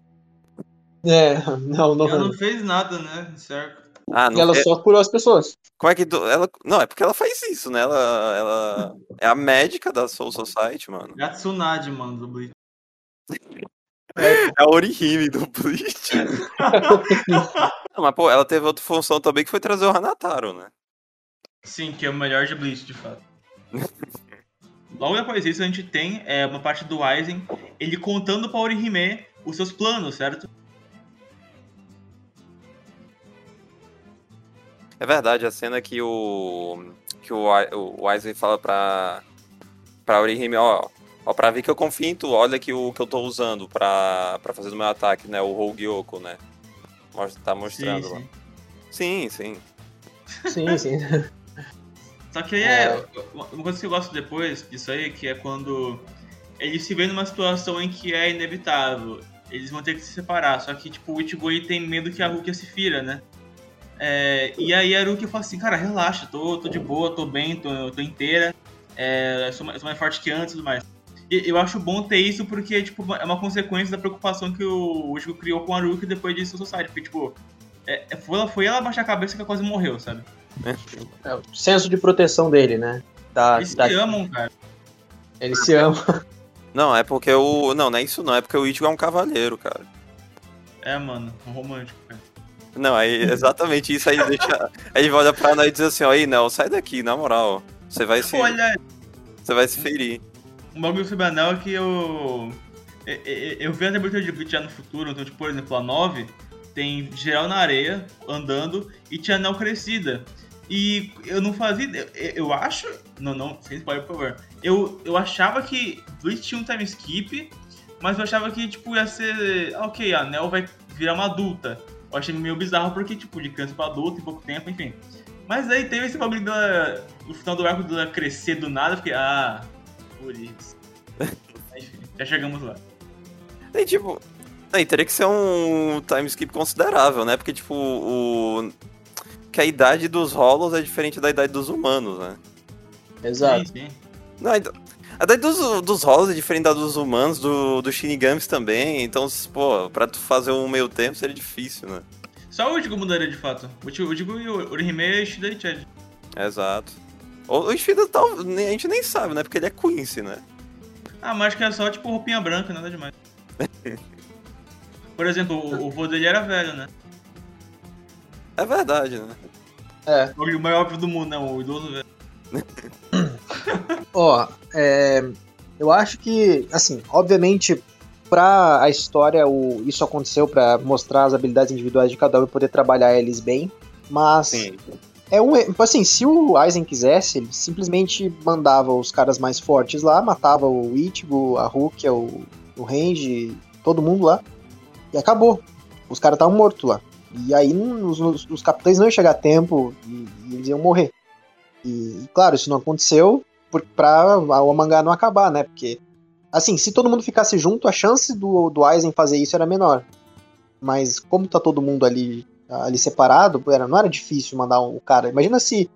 É, não, Nohana. Ela não fez nada, né? Certo. Ah, e ela é... só curou as pessoas. Como é que. Do... Ela... Não, é porque ela faz isso, né? Ela, ela é a médica da Soul Society, mano. É a Tsunade, mano, do Bleach. É a Orihime do Bleach. Não, mas, pô, ela teve outra função também que foi trazer o Hanataro, né? Sim, que é o melhor de Bleach, de fato. Logo depois disso, a gente tem é, uma parte do Aizen, ele contando pra Orihime os seus planos, certo? É verdade, a cena que o. que o, o Aizen fala pra. pra Orihime, ó, Ó, pra ver que eu confio em tu, olha aqui o que eu tô usando pra, pra fazer o meu ataque, né? O Rogue Yoko, né? Tá mostrando sim, lá. Sim, sim. Sim, sim. Só que aí é. é. Uma coisa que eu gosto depois disso aí, que é quando eles se veem numa situação em que é inevitável. Eles vão ter que se separar. Só que, tipo, o Ichigo tem medo que a Rukia se fira, né? É, e aí a Rukia fala assim, cara, relaxa, tô, tô de boa, tô bem, tô, tô inteira. É, sou, mais, sou mais forte que antes e tudo mais eu acho bom ter isso porque, tipo, é uma consequência da preocupação que o Ushiko criou com a Ruki depois de Society. Porque, tipo, é, é, foi, ela, foi ela baixar a cabeça que ela quase morreu, sabe? É, o senso de proteção dele, né? Da, Eles da... se amam, cara. Eles se amam. Não, é porque o. Não, não é isso não, é porque o Ichigo é um cavaleiro, cara. É, mano, um romântico, cara. Não, aí exatamente isso aí deixa. Aí ele olha pra nós e diz assim, ó, aí não, sai daqui, na moral. Você vai se. Olha. Você vai se ferir um bagulho sobre anel é que eu. Eu, eu, eu vi a abertura de Bleach já no futuro, então, tipo, por exemplo, a 9 tem geral na areia, andando, e tinha anel crescida. E eu não fazia. Eu, eu acho. Não, não, sem spoiler, por favor. Eu, eu achava que Bleach tinha um time skip, mas eu achava que, tipo, ia ser. Ok, a Anel vai virar uma adulta. Eu achei meio bizarro porque, tipo, de criança pra adulto em pouco tempo, enfim. Mas aí teve esse bagulho dela. No final do arco dela crescer do nada, fiquei, ah, isso. Enfim, já chegamos lá. E tipo, aí teria que ser um time skip considerável, né? Porque, tipo, o. Que a idade dos Hollows é diferente da idade dos humanos, né? Exato. Sim, sim. Não, a idade dos, dos Hollows é diferente da dos humanos, do, do Shinigamis também. Então, pô, pra tu fazer um meio tempo seria difícil, né? Só o Udigo mudaria de fato. O Udigo e o Urihime é Shida e Chad. Exato. O Ishida tá, a gente nem sabe, né? Porque ele é Quincy, né? Ah, mas que é só tipo roupinha branca, nada demais. Por exemplo, o, o vô dele era velho, né? É verdade, né? É. O mais óbvio do mundo, né? O idoso velho. Ó, é, eu acho que, assim, obviamente, pra a história, o, isso aconteceu para mostrar as habilidades individuais de cada um e poder trabalhar eles bem, mas Sim. É um. Tipo assim, se o Aizen quisesse, ele simplesmente mandava os caras mais fortes lá, matava o Ichigo, a Rukia, o, o Range, todo mundo lá, e acabou. Os caras estavam mortos lá. E aí os, os, capitães não iam chegar a tempo e, e eles iam morrer. E, claro, isso não aconteceu por, pra o mangá não acabar, né? Porque, assim, se todo mundo ficasse junto, a chance do, do Aizen fazer isso era menor. Mas como tá todo mundo ali ali separado, era, não era difícil mandar um cara. Imagina se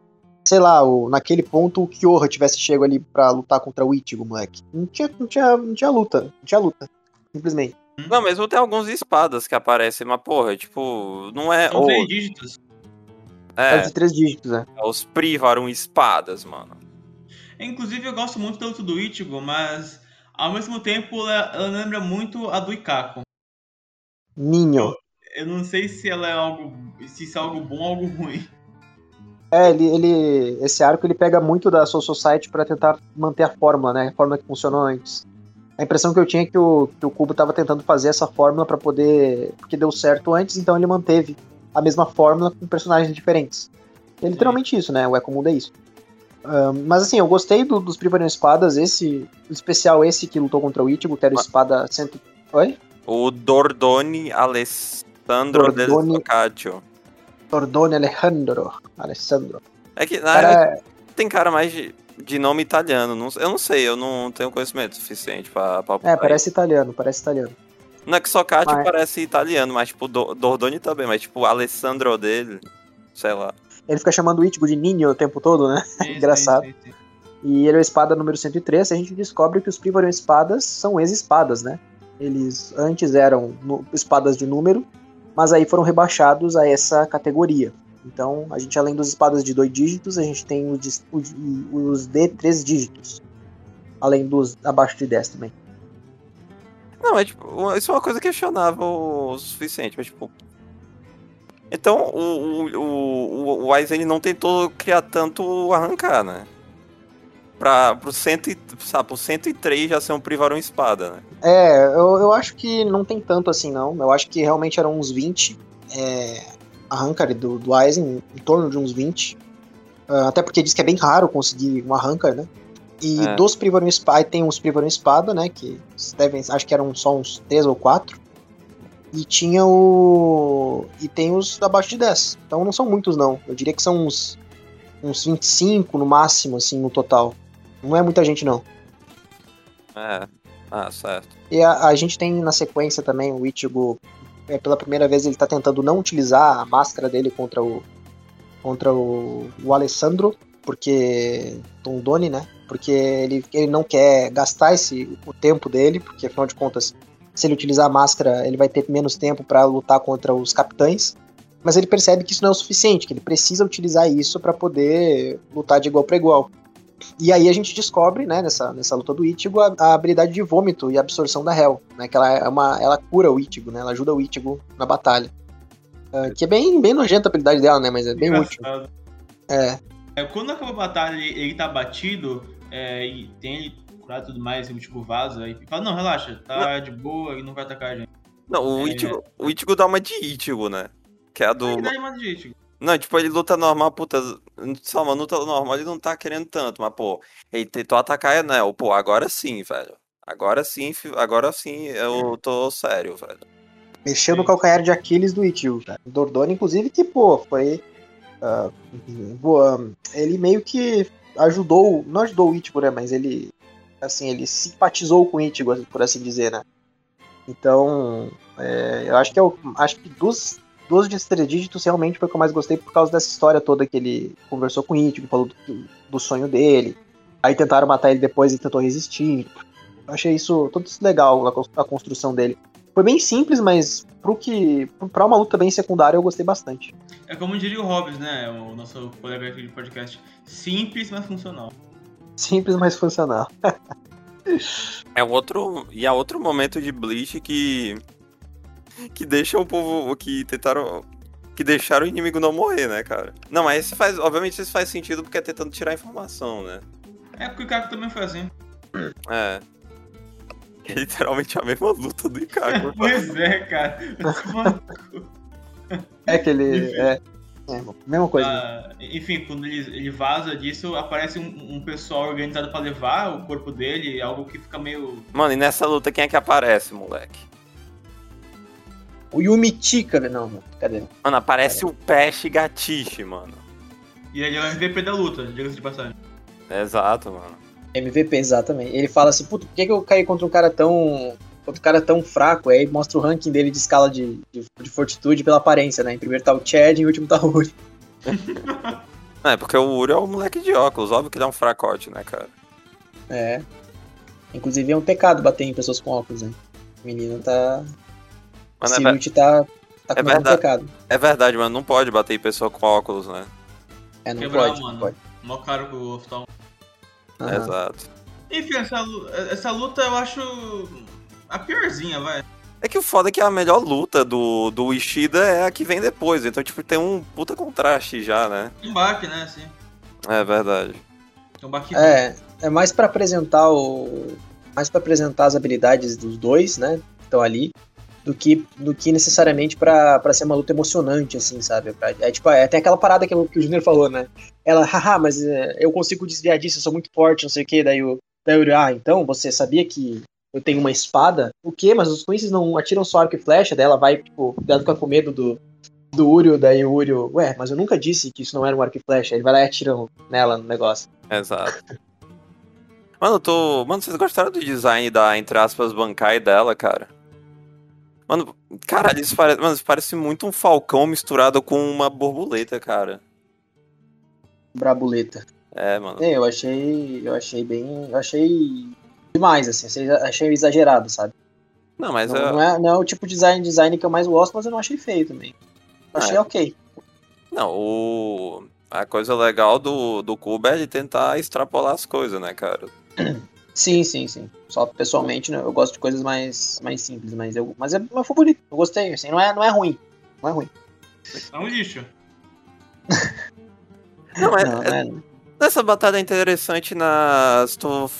sei lá, o, naquele ponto o Kyoha tivesse chego ali pra lutar contra o Ichigo, moleque. Não tinha, não tinha, não tinha luta, não tinha luta. Simplesmente. Não, mesmo tem alguns espadas que aparecem, mas porra, tipo, não é. São ou- três dígitos. É. é, de três dígitos, né? os Privaram espadas, mano. Inclusive, eu gosto muito da luta do Ichigo, mas ao mesmo tempo ela, ela lembra muito a do Ikako. Ninho. Eu não sei se ela é algo. se isso é algo bom ou algo ruim. É, ele, ele. Esse arco ele pega muito da Soul Society pra tentar manter a fórmula, né? A fórmula que funcionou antes. A impressão que eu tinha é que o, que o Kubo tava tentando fazer essa fórmula pra poder. Porque deu certo antes, então ele manteve a mesma fórmula com personagens diferentes. É literalmente isso, né? O Eco Mundo é isso. Ahn, mas assim, eu gostei do- dos Privarium Espadas, esse. Especial esse que lutou contra o Ichigo, que era o Mas- espada cento. Oi? O Dordoni Alessandro del Dordoni- Boccaccio. Tordone Alejandro. Alessandro. É que na Cara, tem cara mais de, de nome italiano. Não, eu não sei, eu não tenho conhecimento suficiente pra, pra é, parece italiano, parece italiano. Não é que Socate Mas- parece italiano, mas tipo, Do- Dordoni também, mas tipo, o Alessandro dele, sei lá. Ele fica chamando o Ichigo de Ninho o tempo todo, né? Sim, Engraçado. sim, sim, sim. E ele é o espada número 103, e a gente descobre que os Privarium espadas são ex-espadas, né? Eles antes eram espadas de número, mas aí foram rebaixados a essa categoria. Então, a gente, além das espadas de dois dígitos, a gente tem os os- de três dígitos. Além dos abaixo de 10 também. Não, é tipo, isso é uma coisa questionável o suficiente, mas tipo. Então o, o, o, o Wise ele não tentou criar tanto arrancar, né? E, sabe, pro 103 já ser um Privaram espada, né? É, eu, eu acho que não tem tanto assim, não. Eu acho que realmente eram uns 20 é, arrancar do, do Aizen, em torno de uns 20. Ah, até porque diz que é bem raro conseguir um arrancar, né? E É. dos Privarium Espada, tem uns Privarium Espada, né? Que devem, acho que eram só uns 3 ou 4. E tinha o. E tem os abaixo de 10. Então não são muitos, não. Eu diria que são uns, uns 25 no máximo, assim, no total. Não é muita gente, não. É. Ah, certo. E a, a gente tem na sequência também o Ichigo, é, pela primeira vez ele tá tentando não utilizar a máscara dele contra o contra o, o Alessandro, porque Tondoni, né? Porque ele, ele não quer gastar esse o tempo dele, porque afinal de contas, se ele utilizar a máscara, ele vai ter menos tempo para lutar contra os capitães. Mas ele percebe que isso não é o suficiente, que ele precisa utilizar isso para poder lutar de igual para igual. E aí a gente descobre, né, nessa, nessa luta do Ichigo, a, a habilidade de vômito e absorção da Hel, né, que ela é uma, ela cura o Ichigo, né, ela ajuda o Ichigo na batalha. Ah, que é bem, bem nojenta a habilidade dela, né, mas é bem útil. Engraçado. É, É, quando acaba a batalha ele, ele tá batido, é, e tem ele curado e tudo mais, e o tipo vaza, e fala, não, relaxa, tá de boa, ele não vai atacar a gente. Não, o É. Ichigo, o Ichigo dá uma de Ichigo, né? Que é a do. Ele dá mais de gente. Não, tipo, ele luta normal, puta. Só uma luta normal ele não tá querendo tanto, mas, pô, ele tentou atacar a Enel. Pô, agora sim, velho. Agora sim, agora sim eu tô sério, velho. mexeu no calcanhar de Aquiles do Ichigo, cara. Dordoni, inclusive, que, pô, foi... ah, boa, ele meio que ajudou, não ajudou o Ichigo, né, mas ele, assim, ele simpatizou com o Ichigo, por assim dizer, né. Então, é, eu acho que eu acho que dos, dos de três dígitos realmente foi o que eu mais gostei por causa dessa história toda que ele conversou com o Ichigo, falou do, do sonho dele, aí tentaram matar ele depois e tentou resistir. Eu achei isso, tudo isso legal, a a construção dele. Foi bem simples, mas pro que, pra uma luta bem secundária eu gostei bastante. É como diria o Hobbes, né? O nosso colega aqui de podcast. Simples, mas funcional. Simples, mas funcional. É outro. E é outro momento de Bleach que. Que deixa o povo. Que tentaram. Que deixaram o inimigo não morrer, né, cara? Não, mas isso faz. Obviamente isso faz sentido porque é tentando tirar informação, né? É porque o Ikaku também foi assim. É. É literalmente a mesma luta do Ikaku. Pois é, cara. É que ele. É, é mesma coisa. ah, enfim, quando ele, ele vaza disso, aparece um, um pessoal organizado pra levar o corpo dele, algo que fica meio. Mano, e nessa luta quem é que aparece, moleque? O Yumichi, né? Não, mano, cadê? Mano, aparece o Peste Gatiche, mano. E ele é o MVP da luta, diga-se de passagem. Exato, mano. MVP, exatamente. Ele fala assim, puta, por que, que eu caí contra um cara tão. contra um cara tão fraco? Aí mostra o ranking dele de escala de, de, de fortitude pela aparência, né? Em primeiro tá o Chad e em último tá o Uri. É, porque o Uri é o moleque de óculos, óbvio que ele é um fracote, né, cara? É. Inclusive é um pecado bater em pessoas com óculos, né? O menino tá. Mas é, Silute tá, tá é verdade. pecado. é verdade, mano, não pode bater em pessoa com óculos, né? É, não Quebrar, pode, mano. pode. Mó caro pro oftalmo. Aham. Exato. Enfim, essa, essa luta eu acho a piorzinha, vai. É que o foda é que a melhor luta do, do Ishida é a que vem depois, então, tipo, tem um puta contraste já, né? Um baque, né, assim. É verdade. Um baque É, é mais pra apresentar o. Mais pra apresentar as habilidades dos dois, né? Que estão ali. Do que, do que necessariamente pra ser uma luta emocionante, assim, sabe? É tipo, é, tem aquela parada que, o- que o Junior falou, né? Ela, haha, mas é, eu consigo desviar disso, eu sou muito forte, não sei o que. Daí o, daí o ah, então você sabia que eu tenho uma espada? O quê? Mas os Quincy's não atiram só arco e flecha, daí ela vai, tipo, ela fica com medo do, do Urio, daí o Urio, ué, mas eu nunca disse que isso não era um arco e flecha. Ele vai lá e atira nela no negócio. Exato. Mano, eu tô. Mano, vocês gostaram do design da, entre aspas, Bankai dela, cara? Mano, caralho, isso parece, mano, isso parece muito um falcão misturado com uma borboleta, cara. Brabuleta. É, mano. É, eu achei. Eu achei bem. Eu achei demais, assim. Achei, exagerado, sabe? Não, mas Não, é. não é, não é o tipo de design, design que eu mais gosto, mas eu não achei feio também. Eu achei Ah, é. ok. Não, o. A coisa legal do, do Cubo é ele tentar extrapolar as coisas, né, cara? Sim, sim, sim. Só pessoalmente né, eu gosto de coisas mais, mais simples, mas eu. Mas, é, mas foi bonito. Eu gostei, assim, não é, não é ruim. Não é ruim. É um lixo. Não, é, Não, é- não é- Essa batalha é interessante na. Estou,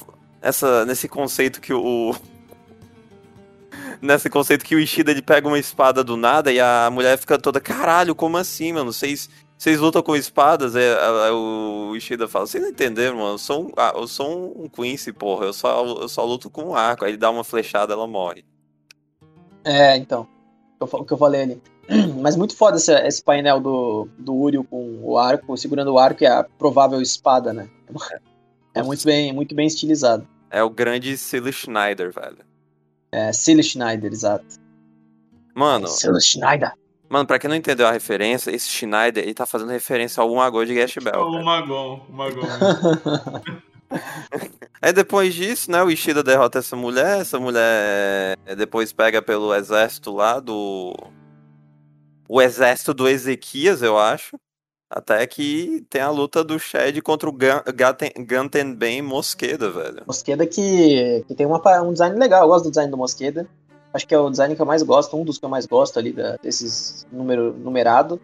essa, nesse conceito que o. Nesse conceito que o Ishida ele pega uma espada do nada e a mulher fica toda, caralho, como assim, mano? Vocês, vocês lutam com espadas? É, a- a- o Ishida fala, vocês não entenderam, mano? Eu sou um, ah, eu sou um Quincy, porra. Eu só, eu só luto com um arco. Aí ele dá uma flechada ela morre. É, então. O que eu falei ali. Mas muito foda esse, esse painel do, do Uriel com o arco, segurando o arco e a provável espada, né? É muito bem, muito bem estilizado. É o grande Silly Schneider, velho. É, Silly Schneider, exato. Mano, Silly Schneider. Mano, pra quem não entendeu a referência, esse Schneider, ele tá fazendo referência ao Umagô de Gash Bell. o. Magon, o Magon. Aí depois disso, né, o Ishida derrota essa mulher, essa mulher eh, depois pega pelo exército lá do... O exército do Ezequias, eu acho. Até que tem a luta do Shed contra o Gantenben Mosqueda, velho. Mosqueda que, que tem uma, um design legal, eu gosto do design do Mosqueda. Acho que é o design que eu mais gosto, um dos que eu mais gosto ali da- desses número, numerado.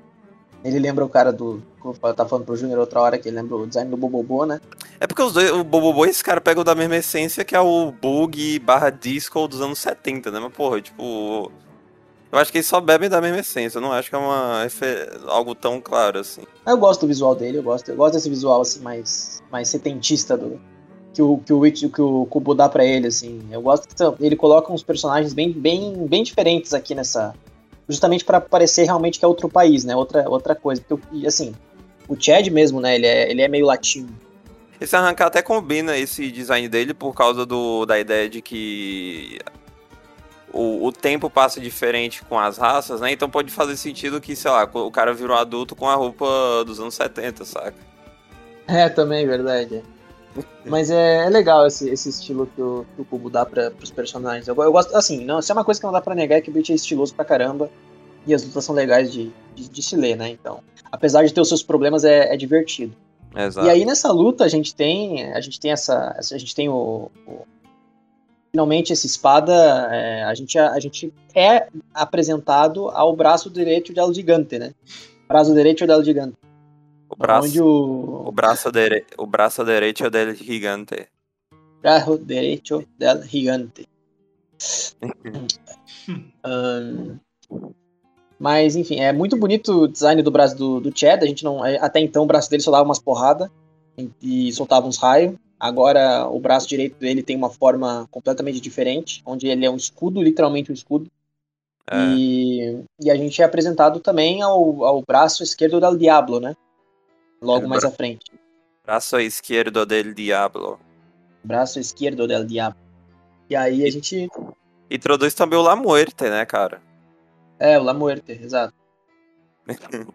Ele lembra o cara do. que Eu tava falando pro Júnior outra hora que ele lembra o design do Bobobo, né? É porque os dois, o Bobobo e esse cara pegam da mesma essência que é o Bug barra Disco dos anos 70, né? Mas, porra, tipo... Eu acho que eles só bebem da mesma essência, eu não acho que é uma, algo tão claro assim. Eu gosto do visual dele, eu gosto, eu gosto desse visual assim mais, mais setentista do que o que o, Witch- que o Kubo dá pra ele assim. Eu gosto que ele coloca uns personagens bem, bem, bem diferentes aqui nessa, justamente pra parecer realmente que é outro país, né? Outra, outra coisa. Porque, e, assim, o Chad mesmo, né? Ele é, ele é meio latino. Esse arrancar até combina esse design dele por causa do, da ideia de que o, o tempo passa diferente com as raças, né? Então pode fazer sentido que, sei lá, o cara virou adulto com a roupa dos anos 70, saca? É, também, verdade. Mas é, é legal esse, esse estilo que o, que o Kubo dá pra, pros personagens. Eu, eu gosto, assim, não, se é uma coisa que não dá pra negar é que o Bleach é estiloso pra caramba. E as lutas são legais de, de, de se ler, né? Então, apesar de ter os seus problemas, é, é divertido. Exato. E aí nessa luta a gente tem, a gente tem essa, a gente tem o, o- finalmente essa espada, é, a gente a, gente é apresentado ao braço direito de El Gigante, né? Braço direito del Gigante, o, braço, onde o, o, braço dere, o braço direito del gigante. braço direito del Gigante. Ahn, mas enfim, é muito bonito o design do braço do, do Chad. A gente não, até então o braço dele só dava umas porradas e soltava uns raios. Agora o braço direito dele tem uma forma completamente diferente, onde ele é um escudo, literalmente um escudo. É. E, e a gente é apresentado também ao, ao braço esquerdo del Diablo, né? Logo mais à frente. Braço esquerdo del diablo. Braço esquerdo del Diablo. E aí a gente. Introduz também o La Muerte, né, cara? É, o La Muerte, exato.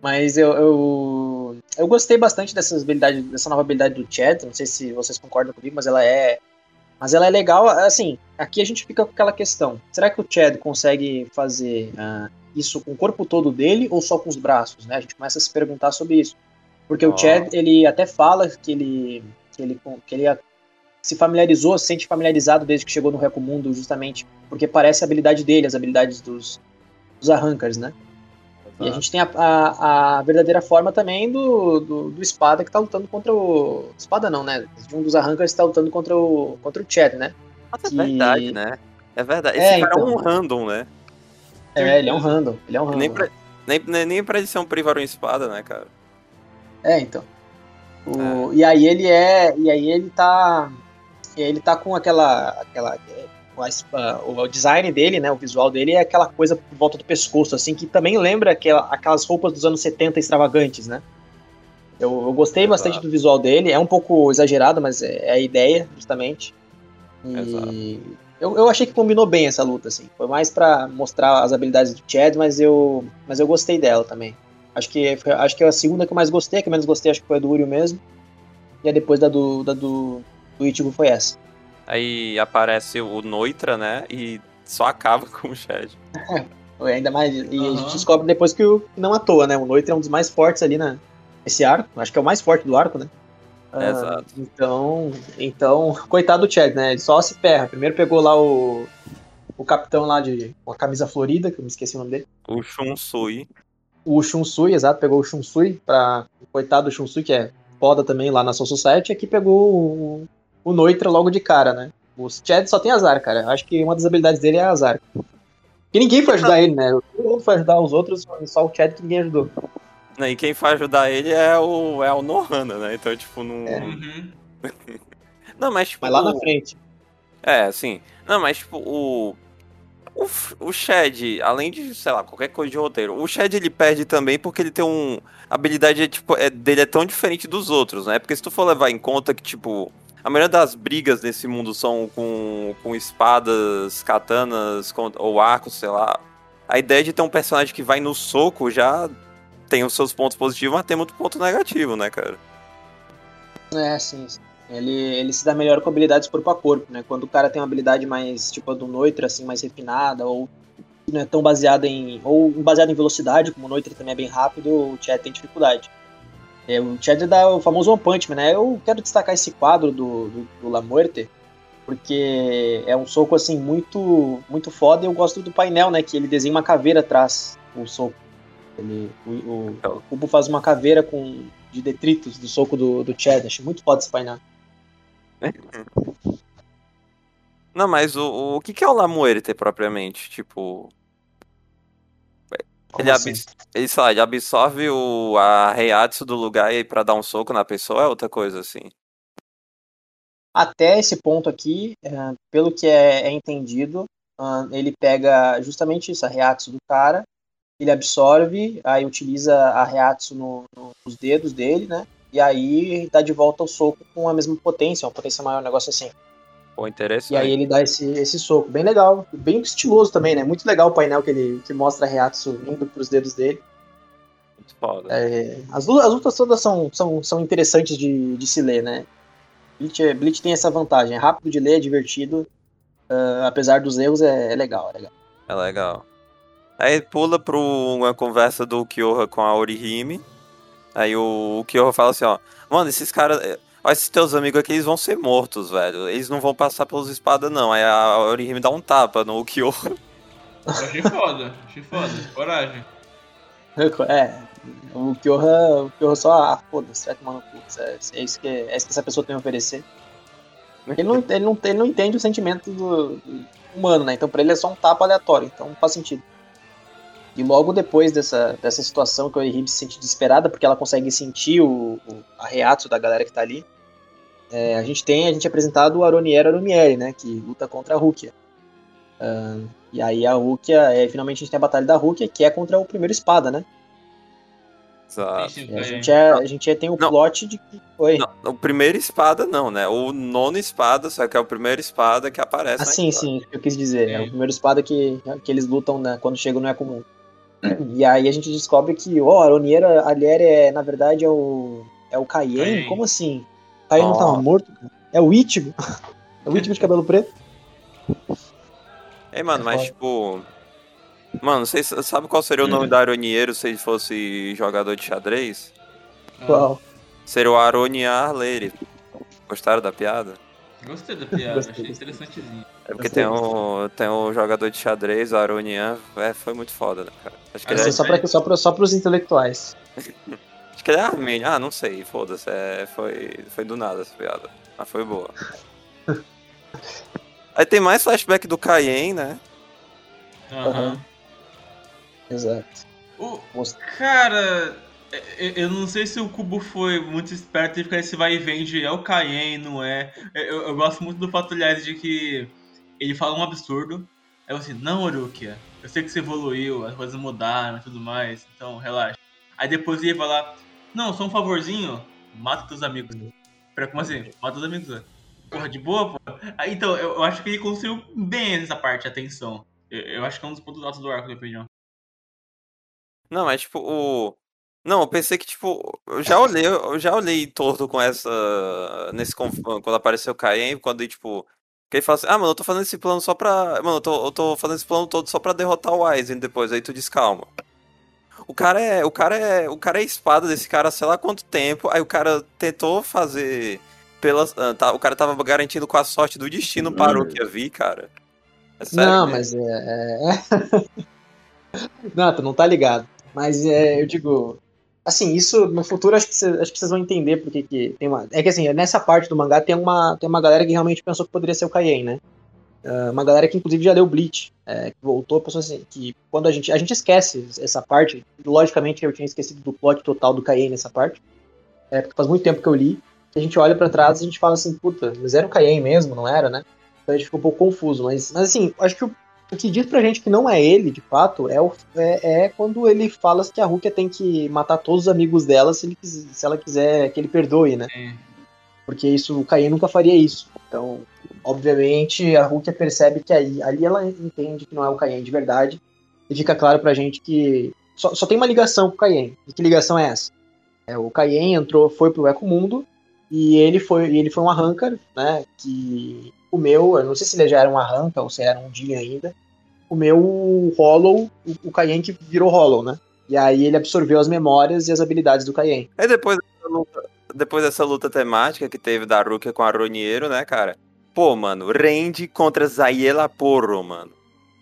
Mas eu, eu, eu gostei bastante dessas habilidades, dessa nova habilidade do Chad. Não sei se vocês concordam comigo, mas ela é. Mas ela é legal, assim, aqui a gente fica com aquela questão. Será que o Chad consegue fazer uh, isso com o corpo todo dele ou só com os braços, né? A gente começa a se perguntar sobre isso. Porque oh. o Chad, ele até fala que ele, que ele, que ele se familiarizou, se sente familiarizado desde que chegou no Reco Mundo, justamente porque parece a habilidade dele, as habilidades dos, dos Arrancars, né? E a gente tem a, a, a, verdadeira forma também do, do, do, Espada que tá lutando contra o. Espada não, né? Um dos Arrancars tá lutando contra o, contra o Chad, né? Mas é verdade, né? É verdade. Esse é, cara então... é um random, né? É, ele é um random. Ele é um random. Nem pra, nem, nem pra ele ser um Privarão Espada, né, cara? É, então. O, é. E aí ele é. E aí ele tá. Ele tá com aquela. aquela o, o design dele, né, o visual dele é aquela coisa por volta do pescoço, assim, que também lembra aquela, aquelas roupas dos anos 70 extravagantes, né? Eu, eu gostei Exato. bastante do visual dele, é um pouco exagerado, mas é, é a ideia, justamente. E eu, eu achei que combinou bem essa luta, assim. Foi mais para mostrar as habilidades do Chad, mas eu, mas eu gostei dela também. Acho que, acho que é a segunda que eu mais gostei, a que menos gostei acho que foi a do Uriel mesmo. E a depois da do, da do, do Ichigo foi essa. Aí aparece o Noitra, né? E só acaba com o Shed. É, ainda mais. E uhum. a gente descobre depois que o, não à toa, né? O Noitra é um dos mais fortes ali na, nesse arco. Acho que é o mais forte do arco, né? Ah, Exato. Então, então, coitado do Chad, né? Ele só se ferra. Primeiro pegou lá o, o capitão lá de com a camisa florida, que eu me esqueci o nome dele. O Shunsui. O Shunsui, exato, pegou o Shunsui pra. Coitado do Shunsui, que é foda também lá na Soul Society, aqui pegou o, o Noitra logo de cara, né? O Chad só tem azar, cara. Acho que uma das habilidades dele é azar. E ninguém foi ajudar ele, né? Todo mundo foi ajudar os outros, só o Chad que ninguém ajudou. E quem foi ajudar ele é o, é o Nohana, né? Então, tipo, não. É. Não, mas tipo. Mas lá na frente. É, sim. Não, mas tipo, o. O, o Shed, além de, sei lá, qualquer coisa de roteiro, o Shed ele perde também porque ele tem um. A habilidade tipo, é, dele é tão diferente dos outros, né? Porque se tu for levar em conta que, tipo, a maioria das brigas nesse mundo são com, com espadas, katanas ou arcos, sei lá. A ideia de ter um personagem que vai no soco já tem os seus pontos positivos, mas tem muito ponto negativo, né, cara? É, sim. Ele, ele se dá melhor com habilidades corpo a corpo, né? Quando o cara tem uma habilidade mais, tipo, a do Noitra, assim, mais refinada, ou não é tão baseada em. ou baseada em velocidade, como o Noitra também é bem rápido, o Chad tem dificuldade. É, o Chad dá o famoso One Punch Man, né? Eu quero destacar esse quadro do, do, do La Muerte, porque é um soco, assim, muito muito foda e eu gosto do painel, né? Que ele desenha uma caveira atrás do soco. Ele, o, o, o Cubo faz uma caveira com, de detritos do soco do, do Chad. Achei muito foda esse painel. Não, mas o, o que, que é o La Muerte propriamente? Tipo, ele, assim? ele, sei lá, ele absorve o, a Reiatsu do lugar e para dar um soco na pessoa é outra coisa, assim. Até esse ponto aqui, é, pelo que é, é entendido, ele pega justamente isso, a Reiatsu do cara, ele absorve, aí utiliza a Reiatsu no, no, nos dedos dele, né? E aí dá de volta o soco com a mesma potência, uma potência maior, um negócio assim. Pô, interessante. E aí ele dá esse, esse soco. Bem legal. Bem estiloso também, né? Muito legal o painel que ele que mostra a Reatsu indo pros dedos dele. Muito foda. É, as, lutas, as lutas todas são, são, são interessantes de, de se ler, né? Bleach, Bleach tem essa vantagem. É rápido de ler, é divertido. Uh, apesar dos erros, é, é, legal, é legal. É legal. Aí pula pra uma conversa do Kyoha com a Orihime. Aí o, o Kyoha fala assim, ó. Mano, esses caras esses teus amigos aqui, eles vão ser mortos, velho. Eles não vão passar pelos espadas, não. Aí a Orihime dá um tapa no Kyo. Achei foda, achei foda. Coragem. É, o Kyoha, o Kyoha só, ah, foda-se, vai tomar no cu. É, é, isso que, é isso que essa pessoa tem a oferecer. Ele não, ele não, ele não entende o sentimento do, do humano, né? Então pra ele é só um tapa aleatório, então não faz sentido. E logo depois dessa, dessa situação que a Orihime se sente desesperada, porque ela consegue sentir o, o a reato da galera que tá ali, é, a gente tem a gente é apresentado o Aroniero Arumieri, né, que luta contra a Rukia. Uh, e aí a Rukia, é, finalmente a gente tem a batalha da Rukia, que é contra o primeiro espada, né? Exato. a gente, é, a gente é, tem o não, plot de que. Oi. Não, o primeiro espada não, né? O nono espada, só que é o primeiro espada que aparece. Ah, sim, sim, eu quis dizer. É. é o primeiro espada que, que eles lutam né, quando chegam no é comum. E aí a gente descobre que, ó, a Aroniero Alieri é, na verdade, é o. É o? Caien. Como assim? O Caien não tava morto? cara? É o Ichigo? É o Ichigo de cabelo preto? Ei, mano, É mas foda. tipo. Mano, vocês sabem qual seria o nome da Aronieiro se ele fosse jogador de xadrez? Ah, Qual? Seria o Aroniar Leire. Gostaram da piada? Gostei da piada, Gostei, achei interessantezinho. É porque Gostei, tem um, tem um jogador de xadrez, o Aronian, é, foi muito foda, né, cara? Acho que, é, é só, pra, só, pra, só pros intelectuais. acho que ele é armênio. Ah, não sei, foda-se. É, foi, foi do nada essa piada. Mas foi boa. Aí tem mais flashback do Cayen, né? Aham. Exato. O- Cara, eu, eu não sei se o Cubo foi muito esperto de ficar esse vai e vem de é o Cayen, não é. Eu, eu gosto muito do fato, aliás, de que ele fala um absurdo. Aí eu assim, não, Orukia, eu sei que você evoluiu, as coisas mudaram e tudo mais, então relaxa. Aí depois ele vai lá, não, só um favorzinho, mata teus amigos. Pera, como assim? Mata os amigos. ué. Porra, de boa, pô. Aí, então, eu, eu acho que ele construiu bem essa parte, a tensão. Eu, eu acho que é um dos pontos altos do arco, minha opinião. Não, mas tipo, o. Não, eu pensei que, tipo, eu já olhei, eu já olhei torto com essa. Nesse quando apareceu o Cayen, quando tipo. Que ele fala assim, ah, mano, eu tô fazendo esse plano só pra. Mano, eu tô, eu tô fazendo esse plano todo só pra derrotar o Aizen depois. Aí tu diz, calma. O cara é. O cara é. O cara é espada desse cara sei lá quanto tempo. Aí o cara tentou fazer. Pelas, ah, tá, o cara tava garantindo com a sorte do destino para o que eu vi, cara. É sério não, mesmo. mas é. é... não, tu não tá ligado. Mas é, eu digo. Assim, isso no futuro acho que cê- acho que vocês vão entender porque que tem uma. É que assim, nessa parte do mangá tem uma, tem uma galera que realmente pensou que poderia ser o Kaien, né? Ah, uma galera que inclusive já leu Bleach, é, que voltou, pensou assim, que quando a gente. A gente esquece essa parte. Logicamente eu tinha esquecido do plot total do Kaien nessa parte. É, porque faz muito tempo que eu li. Que a gente olha pra trás e a gente fala assim, puta, mas era o Kaien mesmo, não era, né? Então a gente fica um pouco confuso, mas, mas assim, acho que o, o que diz pra gente que não é ele, de fato, é, o, é, é quando ele fala que a Rukia tem que matar todos os amigos dela se, ele, se ela quiser que ele perdoe, né? É. Porque isso, o Caim nunca faria isso. Então, obviamente, a Rukia percebe que aí, ali ela entende que não é o Caim de verdade. E fica claro pra gente que só, só tem uma ligação com o Caim. E que ligação é essa? É, o Caim entrou, foi pro Ecomundo e ele foi, ele foi um arrancar, né? Que comeu, eu não sei se ele já era um arranca ou se era um dia ainda, comeu o Hollow, o, o que virou Hollow, né? E aí ele absorveu as memórias e as habilidades do Caim. Aí depois luta, depois dessa luta temática que teve da Rukia com a Roniero, né, cara? Pô, mano, Randy contra Zayela Porro, mano.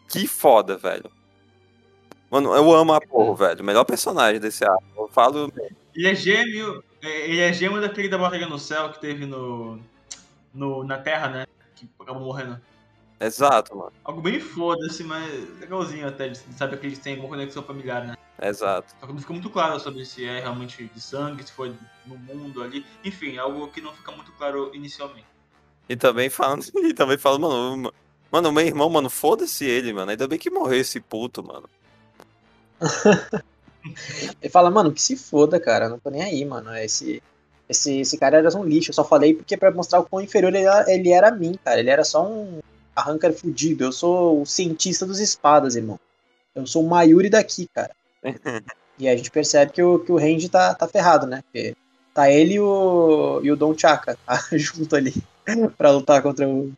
Que foda, velho. Mano, eu amo a Porro, velho. Melhor personagem desse arco. Eu falo. Ele é gêmeo. é, Ele é gêmeo daquele da barriga no céu que teve no. no na Terra, né? Que acabou morrendo. Exato, mano. Algo bem foda-se, mas legalzinho até, de saber que eles têm alguma conexão familiar, né? Exato. Só que não fica muito claro sobre se é realmente de sangue, se foi no mundo ali. Enfim, algo que não fica muito claro inicialmente. E também falando. E também falando, mano. Mano, meu irmão, mano, foda-se ele, mano. Ainda bem que morreu esse puto, mano. Ele fala, mano, que se foda, cara, não tô nem aí, mano. Esse, esse, esse cara era um lixo. Eu só falei porque pra mostrar o quão inferior ele era, ele era a mim, cara. Ele era só um arrancar fudido. Eu sou o cientista dos espadas, irmão. Eu sou o Mayuri daqui, cara. e aí a gente percebe que o, que o Range tá, tá ferrado, né? Porque tá ele e o, e o Don Chaka tá, junto ali pra lutar contra o.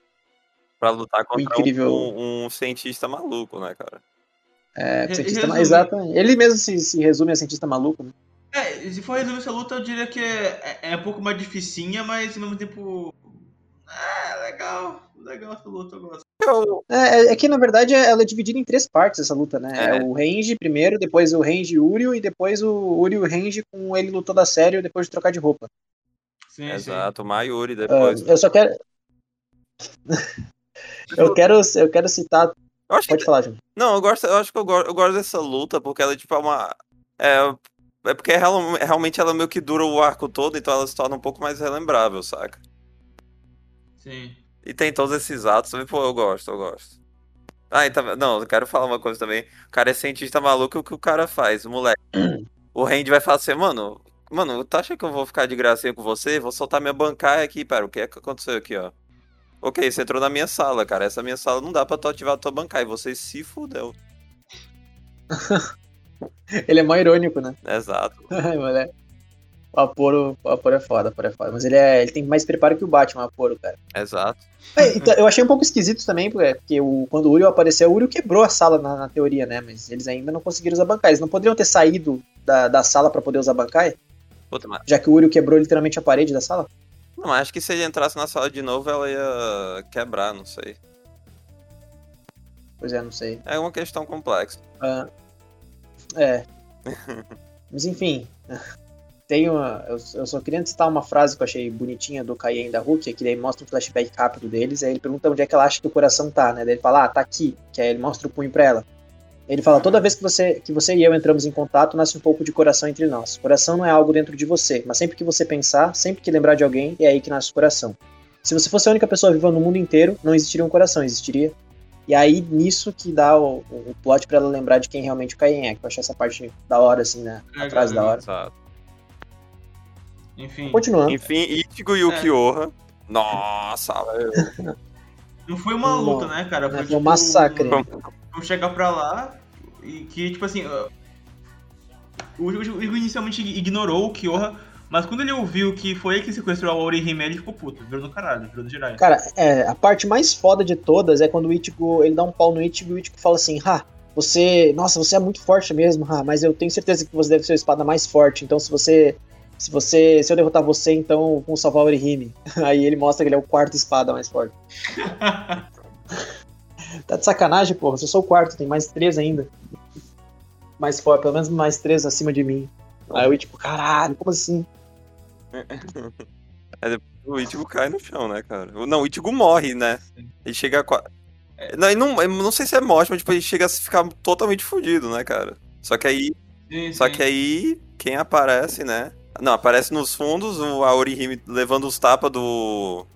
Pra lutar contra um, incrível- um- um cientista maluco, né, cara? É, cientista, resume- exatamente. Ele mesmo se, se resume a cientista maluco, né? É, se for resolver essa luta, eu diria que é, é, é um pouco mais dificinha, mas ao mesmo tempo. É, legal. Legal essa luta, eu gosto. Eu, É, é que na verdade ela é dividida em três partes essa luta, né? É, É. o Range primeiro, depois o Range e o Uryu, e depois o Uryu e o Range com ele lutando a sério depois de trocar de roupa. Sim, exato, Mayuri Ah, depois. eu só quero. eu quero. Eu quero citar. Eu acho que Pode falar, Júnior. Não, eu gosto, eu acho que eu gosto, eu gosto dessa luta, porque ela, tipo, é uma. É, é porque real- realmente ela meio que dura o arco todo, então ela se torna um pouco mais relembrável, saca? Sim. E tem todos esses atos também, pô, eu gosto, eu gosto. Ah, e tá, não, eu quero falar uma coisa também. O cara é cientista maluco, o que o cara faz, o moleque? o Randy vai falar assim, mano, mano, tu acha que eu vou ficar de gracinha com você? Vou soltar minha bancária aqui, pera, o que é que aconteceu aqui, ó? Ok, você entrou na minha sala, cara. Essa minha sala não dá pra tu ativar a tua bancária. E você se fudeu. Ele é mó irônico, né? Exato. Moleque. O Aporo, o Aporo é foda, o Aporo é foda. Mas ele, é, ele tem mais preparo que o Batman, o Aporo, cara. Exato. É, então, eu achei um pouco esquisito também, porque, porque o, quando o Uriel apareceu, o Uriel quebrou a sala na, na teoria, né? Mas eles ainda não conseguiram usar Bankai. Eles não poderiam ter saído da, da sala pra poder usar Bankai? Puta, mas... Já que o Uriel quebrou literalmente a parede da sala? Não, acho que se ele entrasse na sala de novo, ela ia quebrar, não sei. Pois é, não sei. É uma questão complexa. Ah, é. Mas enfim. Tem uma, eu, eu só queria citar uma frase que eu achei bonitinha do Kaien da Hulk, que daí mostra um flashback rápido deles, aí ele pergunta onde é que ela acha que o coração tá, né? Daí ele fala, ah, tá aqui, que aí ele mostra o punho pra ela. Ele fala, toda vez que você, que você e eu entramos em contato, nasce um pouco de coração entre nós. Coração não é algo dentro de você, mas sempre que você pensar, sempre que lembrar de alguém, é aí que nasce o coração. Se você fosse a única pessoa viva no mundo inteiro, não existiria um coração, existiria e aí, nisso que dá o, o plot pra ela lembrar de quem realmente o Caim é, que eu achei essa parte da hora, assim, né? A Legal, frase da hora. Exato. Enfim, Continuando. Enfim, Ichigo e Ukiyoha. Nossa, velho. não foi uma Não, luta, né, cara? Foi um massacre. Vamos chegar pra lá e que, tipo assim. O Ichigo inicialmente ignorou o Kyoha, mas quando ele ouviu que foi ele que sequestrou a Orihime, ele ficou puto. Virou no caralho, virou no Jiraiya. Cara, é, a parte mais foda de todas é quando o Ichigo, ele dá um pau no Ichigo e o Ichigo fala assim, ha, você, nossa, você é muito forte mesmo, ha, mas eu tenho certeza que você deve ser a espada mais forte, então se você, se você, se eu derrotar você, então vamos salvar o Orihime. Aí ele mostra que ele é o quarto espada mais forte. Tá de sacanagem, porra, se eu sou o quarto, tem mais três ainda. Mais forte, pelo menos mais três acima de mim. Aí o Ichigo, caralho, como assim? O Ichigo cai no chão, né, cara? Não, o Ichigo morre, né? Ele chega a. qua- Não, ele não, eu não sei se é morte, mas tipo, ele chega a ficar totalmente fudido, né, cara? Só que aí. Sim, Só sim. que aí, quem aparece, né? Não, aparece nos fundos o Aorihime levando os tapas do.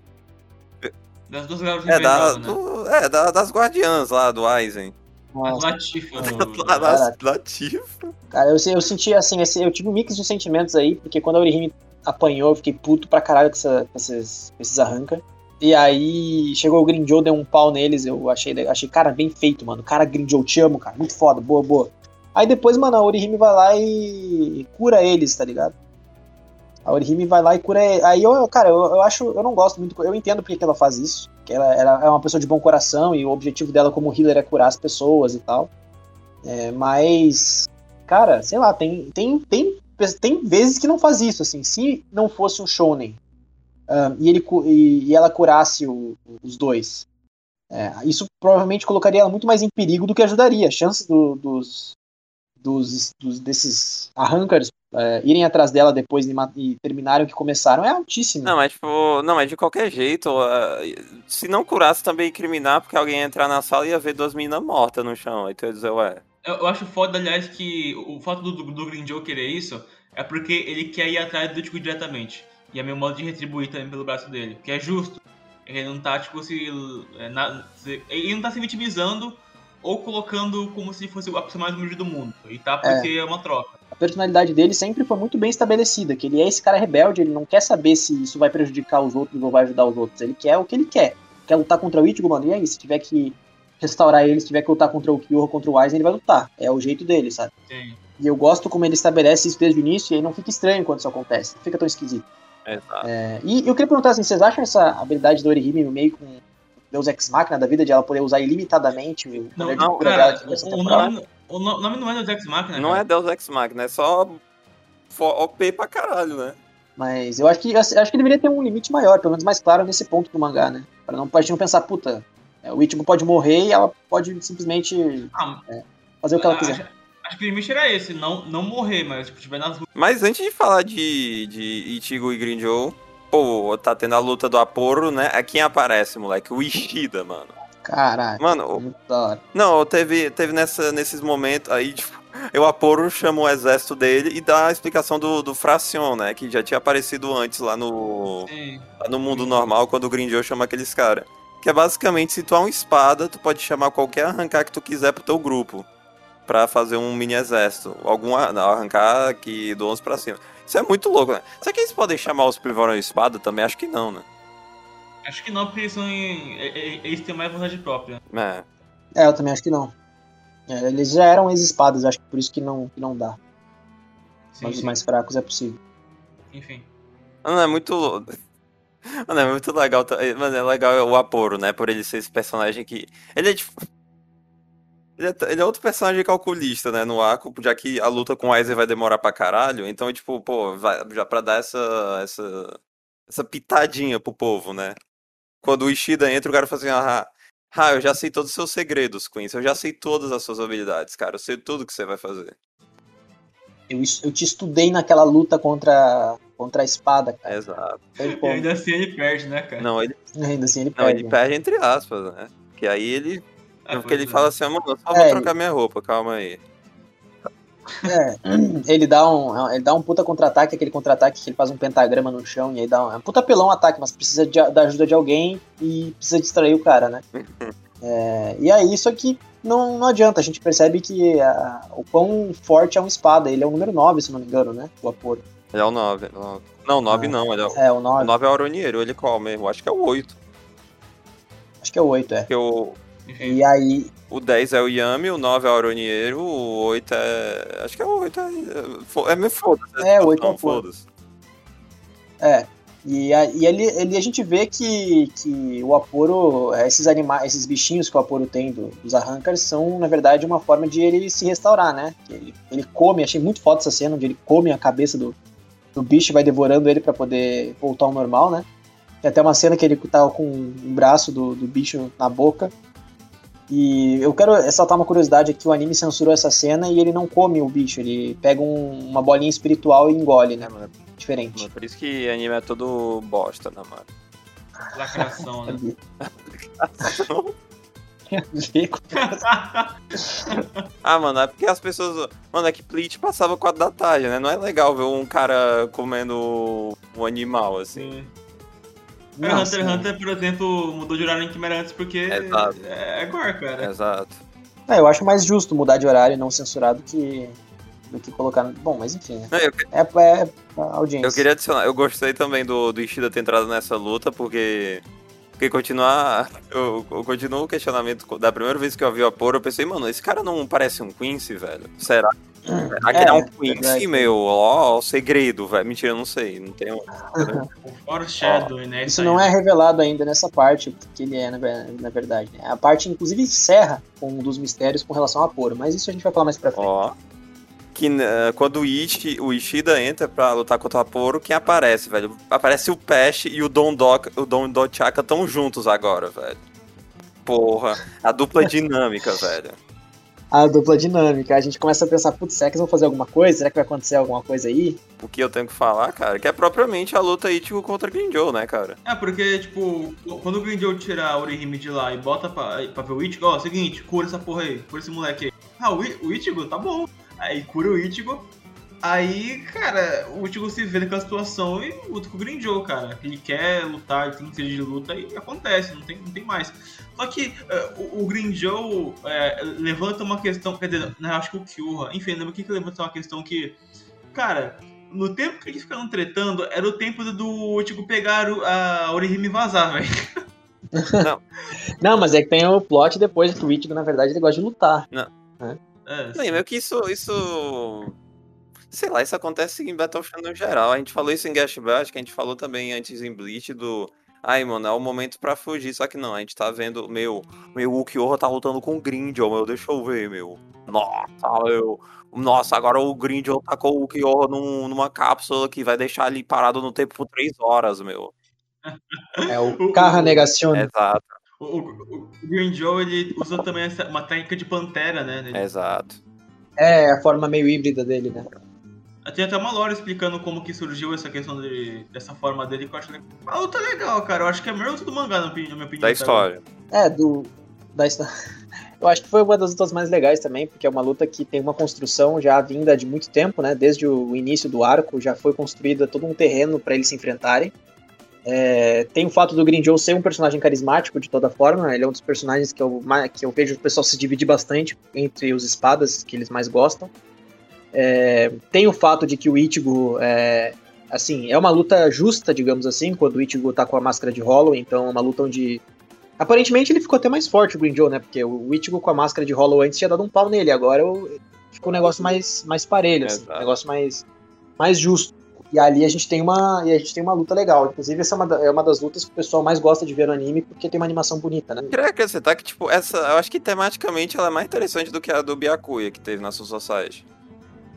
Das duas garotas É, da, né? do- é da- das guardiãs lá do Aizen. As Nossa, Latifa. Tifa. Cara, eu, eu senti assim, esse- eu tive um mix de sentimentos aí, porque quando a Orihime apanhou, eu fiquei puto pra caralho com, essa- com esses, com esses arranca. E aí chegou o Grinjow, deu um pau neles, eu achei, achei, cara, bem feito, mano. Cara, Grinjow, te amo, cara. Muito foda, boa, boa. Aí depois, mano, a Orihime vai lá e cura eles, tá ligado? A Orihime vai lá e cura. Aí eu, cara, eu, eu acho, eu não gosto muito, eu entendo porque que ela faz isso. Que ela, ela é uma pessoa de bom coração e o objetivo dela como healer é curar as pessoas e tal. É, mas, cara, sei lá, tem, tem, tem, tem vezes que não faz isso, assim. Se não fosse um shounen ahn, e, ele, e, e ela curasse o- os dois, é, isso provavelmente colocaria ela muito mais em perigo do que ajudaria. A chance do- dos, dos, dos- desses arrancars é, irem atrás dela depois e, e terminarem o que começaram é altíssima. Não, mas tipo, não, mas de qualquer jeito, ah, se não curasse também incriminar, porque alguém ia entrar na sala e ia ver duas meninas mortas no chão. Tu ia dizer, ué. Eu, eu acho foda, aliás, que o fato do, do, do Green Joe querer isso é porque ele quer ir atrás do Ichigo diretamente. E é meu modo de retribuir também pelo braço dele. Que é justo. Ele não tá, tipo, se. é, na- se- ele não tá se vitimizando ou colocando como se fosse a pessoa mais humilde do mundo. E tá porque é, uma troca. A personalidade dele sempre foi muito bem estabelecida, que ele é esse cara rebelde, ele não quer saber se isso vai prejudicar os outros ou vai ajudar os outros. Ele quer o que ele quer. Quer lutar contra o Ichigo, mano, e aí? Se tiver que restaurar ele, se tiver que lutar contra o Kyoho, contra o Aizen, ele vai lutar. É o jeito dele, sabe? Sim. E eu gosto como ele estabelece isso desde o início e aí não fica estranho quando isso acontece. Não fica tão esquisito. Exato. É, e eu queria perguntar assim, vocês acham essa habilidade do Orihime meio com Deus Ex Machina da vida de ela poder usar ilimitadamente o Não, poder de não, cura cara, dela nessa o, o nome, o no- nome não é do Dex Machina, Não é cara. Deus Ex Machina, é só OP pra caralho, né? Mas eu acho que acho que deveria ter um limite maior, pelo menos mais claro nesse ponto do mangá, né? Pra não, pra gente não pensar, puta, é, o Ichigo pode morrer e ela pode simplesmente Ah, fazer o que ela acho, quiser. acho que o limite era esse, não, não morrer, mas tipo, tiver nas ruas. Mas antes de falar de, de Ichigo e Grinjow, pô, tá tendo a luta do Aporo, né? É quem aparece, moleque? O Ishida, mano. Caralho, Mano, da hora. não, teve, teve nessa, nesses momentos aí, tipo, o Aporo chama o exército dele e dá a explicação do, do Fracion, né? Que já tinha aparecido antes lá no, lá no mundo normal, quando o Grinjow chama aqueles caras. Que é basicamente, se tu é uma espada, tu pode chamar qualquer arrancar que tu quiser pro teu grupo. Pra fazer um mini exército. Algum ar- não, arrancar que do 11 pra cima. Isso é muito louco, né? Será que eles podem chamar os Privorão espada também? Acho que não, né? Acho que não, porque eles, são em- eles têm mais vontade própria. É. É, eu também acho que não. É, eles já eram ex-espadas, acho que por isso que não, que não dá. Sim, Mas os mais fracos é possível. Enfim. Mano, é muito. Mano, é muito legal. Mano, é legal o Aporo, né? Por ele ser esse personagem que. Ele é tipo. Ele é, ele é outro personagem calculista, né? No arco, já que a luta com o Aizen vai demorar pra caralho. Então, é tipo, pô, vai, já pra dar essa, essa. Essa pitadinha pro povo, né? Quando o Ishida entra, o cara fala assim: ah, ah, eu já sei todos os seus segredos, Quincy. Eu já sei todas as suas habilidades, cara. Eu sei tudo que você vai fazer. Eu, eu te estudei naquela luta contra, contra a espada, cara. Exato. E ainda assim ele perde, né, cara? Não, ele, ainda assim ele não, perde. ele perde entre aspas, né? Que aí ele É, Porque ele é. fala assim, mano, eu só É, vou ele- trocar minha roupa, calma aí. É, ele dá um, ele dá um puta contra-ataque, aquele contra-ataque que ele faz um pentagrama no chão e aí dá um, é um puta pelão ataque, mas precisa de- da ajuda de alguém e precisa distrair o cara, né? É, e aí isso aqui não, não adianta, a gente percebe que a- o quão forte é uma espada, ele é o número 9, se não me engano, né? O Aporo. Ele é o 9. Não, 9 Ah. não, ele é o... É, o o 9, 9 é o Aronieiro, ele qual mesmo? Acho que é o 8. acho que é o 8, é. Porque o, Enfim. E aí, o 10 é o Yami, o 9 é o Aronieiro, o 8 é... Acho que é o 8 é... É meio foda-se. É, o 8 é o foda-se. É. E, a, e ele, ele, a gente vê que, que o Aporo, esses animais, esses bichinhos que o Aporo tem do- dos arrancars são, na verdade, uma forma de ele se restaurar, né? Ele, ele come, achei muito foda essa cena, onde ele come a cabeça do, do bicho e vai devorando ele pra poder voltar ao normal, né? Tem até uma cena que ele tá com um braço do, do bicho na boca. E eu quero ressaltar uma curiosidade aqui, o anime censurou essa cena e ele não come o bicho, ele pega um- uma bolinha espiritual e engole, né? É, mano, Diferente. mano, por isso que anime é todo bosta, né, mano? Lacração, né? Ah, mano, é porque as pessoas. Mano, é que Bleach passava 4 da tarde, né? Não é legal ver um cara comendo um animal, assim. Sim. Não, Hunter x Hunter, por exemplo, mudou de horário em Quimera antes porque Exato. é, é gore, cara. Exato. É, eu acho mais justo mudar de horário e não censurar do que, do que colocar. Bom, mas enfim. né? Não, eu, É, é a audiência. eu queria adicionar, eu gostei também do, do Ishida ter entrado nessa luta, porque. Porque continuar. Eu, eu continuo o questionamento. Da primeira vez que eu vi o Aporo, eu pensei, mano, esse cara não parece um Quincy, velho? Será? Aquele é, um Quincy, verdade. meu, ó, o segredo, velho. Mentira, eu não sei. Não tenho. O Foreshadow, né? Isso não é revelado ainda nessa parte, que ele é, na, ver- na verdade. né? A parte, inclusive, encerra com um dos mistérios com relação a Aporo, mas isso a gente vai falar mais pra frente. Ó. Que eh, quando o, Ishi, o Ishida entra pra lutar contra o Aporo, quem aparece, velho? Aparece o Pesh e o Don Doc, o Don Dochaka estão juntos agora, velho. Porra, a dupla dinâmica, velho. A dupla dinâmica, a gente começa a pensar, putz, será que eles vão fazer alguma coisa? Será que vai acontecer alguma coisa aí? O que eu tenho que falar, cara, que é propriamente a luta Ichigo contra Grinjo, né, cara? É, porque, tipo, quando o Green Joe tira a Orihime de lá e bota pra, pra ver o Ichigo, ó, seguinte, cura essa porra aí, cura esse moleque aí. Ah, o, Ichigo, tá bom. Aí cura o Ichigo. Aí, cara, o Ichigo se vê naquela situação e luta com o Green Joe, cara. Ele quer lutar, ele tem sede de luta e acontece, não tem, não tem mais. Só que é, o, o Green Joe é, levanta uma questão, quer dizer, não, acho que o Kyuha, enfim, lembra o que que levanta uma questão que, cara, no tempo que eles ficaram tretando, era o tempo do Ichigo pegar o- a Orihime e vazar, velho. Não, mas é que tem o plot depois que o Ichigo, na verdade, ele gosta de lutar. É, Não, e meio que isso, isso... Sei lá, isso acontece em Battlefield no geral. A gente falou isso em Gash Bash, que a gente falou também antes em Bleach do... Ai, mano, é o momento pra fugir. Só que não, a gente tá vendo, meu... Meu Ukiyoha tá lutando com o Grindel, meu. Deixa eu ver, meu. Nossa, meu... Nossa, agora o Grindel com o Ukiyoha num, numa cápsula que vai deixar ele parado no tempo por três horas, meu. É o Carra Negacione. Exato, O, o, o Green Joe, ele usa também essa, uma técnica de pantera, né? Ele- exato. É, a forma meio híbrida dele, né? Tem até uma lore explicando como que surgiu essa questão dele, dessa forma dele, que eu acho legal. A luta é legal, cara. Eu acho que é a melhor luta do mangá, na minha opinião. Da tá? história. É, do. Da histó- Eu acho que foi uma das lutas mais legais também, porque é uma luta que tem uma construção já vinda de muito tempo, né? Desde o início do arco, já foi construído todo um terreno para eles se enfrentarem. É, tem o fato do Green Joe ser um personagem carismático de toda forma, ele é um dos personagens que eu, que eu vejo o pessoal se dividir bastante entre os espadas que eles mais gostam. É, tem o fato de que o Ichigo é, assim, é uma luta justa, digamos assim, quando o Ichigo tá com a máscara de Hollow, então é uma luta onde Aparentemente ele ficou até mais forte, o Green Joe, né? Porque o Ichigo com a máscara de Hollow antes tinha dado um pau nele, agora ficou um negócio mais, mais parelho, assim, um negócio mais, mais justo. E ali a gente tem uma, e a gente tem uma luta legal. Inclusive, essa é uma, é uma das lutas que o pessoal mais gosta de ver no anime, porque tem uma animação bonita, né? Queria acrescentar que, tipo, essa. Eu acho que tematicamente ela é mais interessante do que a do Byakuya que teve na Soul Society.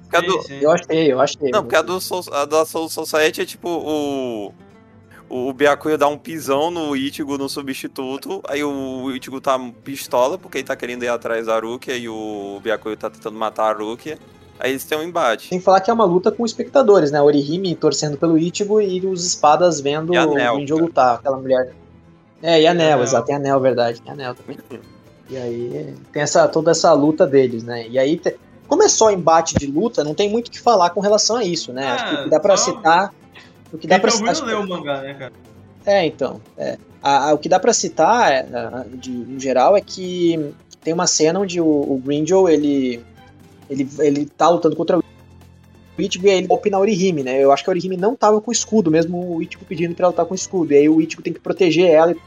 Porque a do- Sim, sim. Eu achei, eu achei. Não, porque a, do Soul- a da Soul Society é tipo o. O Byakuya dá um pisão no Ichigo no substituto, aí o Ichigo tá pistola porque ele tá querendo ir atrás da Rukia e o Byakuya tá tentando matar a Rukia. Aí eles têm um embate. Tem que falar que é uma luta com espectadores, né? Orihime torcendo pelo Ichigo e os espadas vendo E a o Nel, Green Joe lutar, aquela mulher. É, e a Nel, Nel. exato, tem a Nel, verdade, tem a Nel também. E aí tem essa, toda essa luta deles, né? E aí, te- como é só embate de luta, não tem muito o que falar com relação a isso, né? Acho que o que dá pra É, só- citar. O que dá pra ouvindo citar. leu o mangá, né, cara? É, então. é. A- a- o que dá pra citar, é, a- de, no geral, é que tem uma cena onde o, o Joe, ele, ele, ele tá lutando contra o Ichigo e aí ele golpe na Orihime, né? Eu acho que a Orihime não tava com escudo, mesmo o Ichigo pedindo pra ela estar com escudo. E aí o Ichigo tem que proteger ela e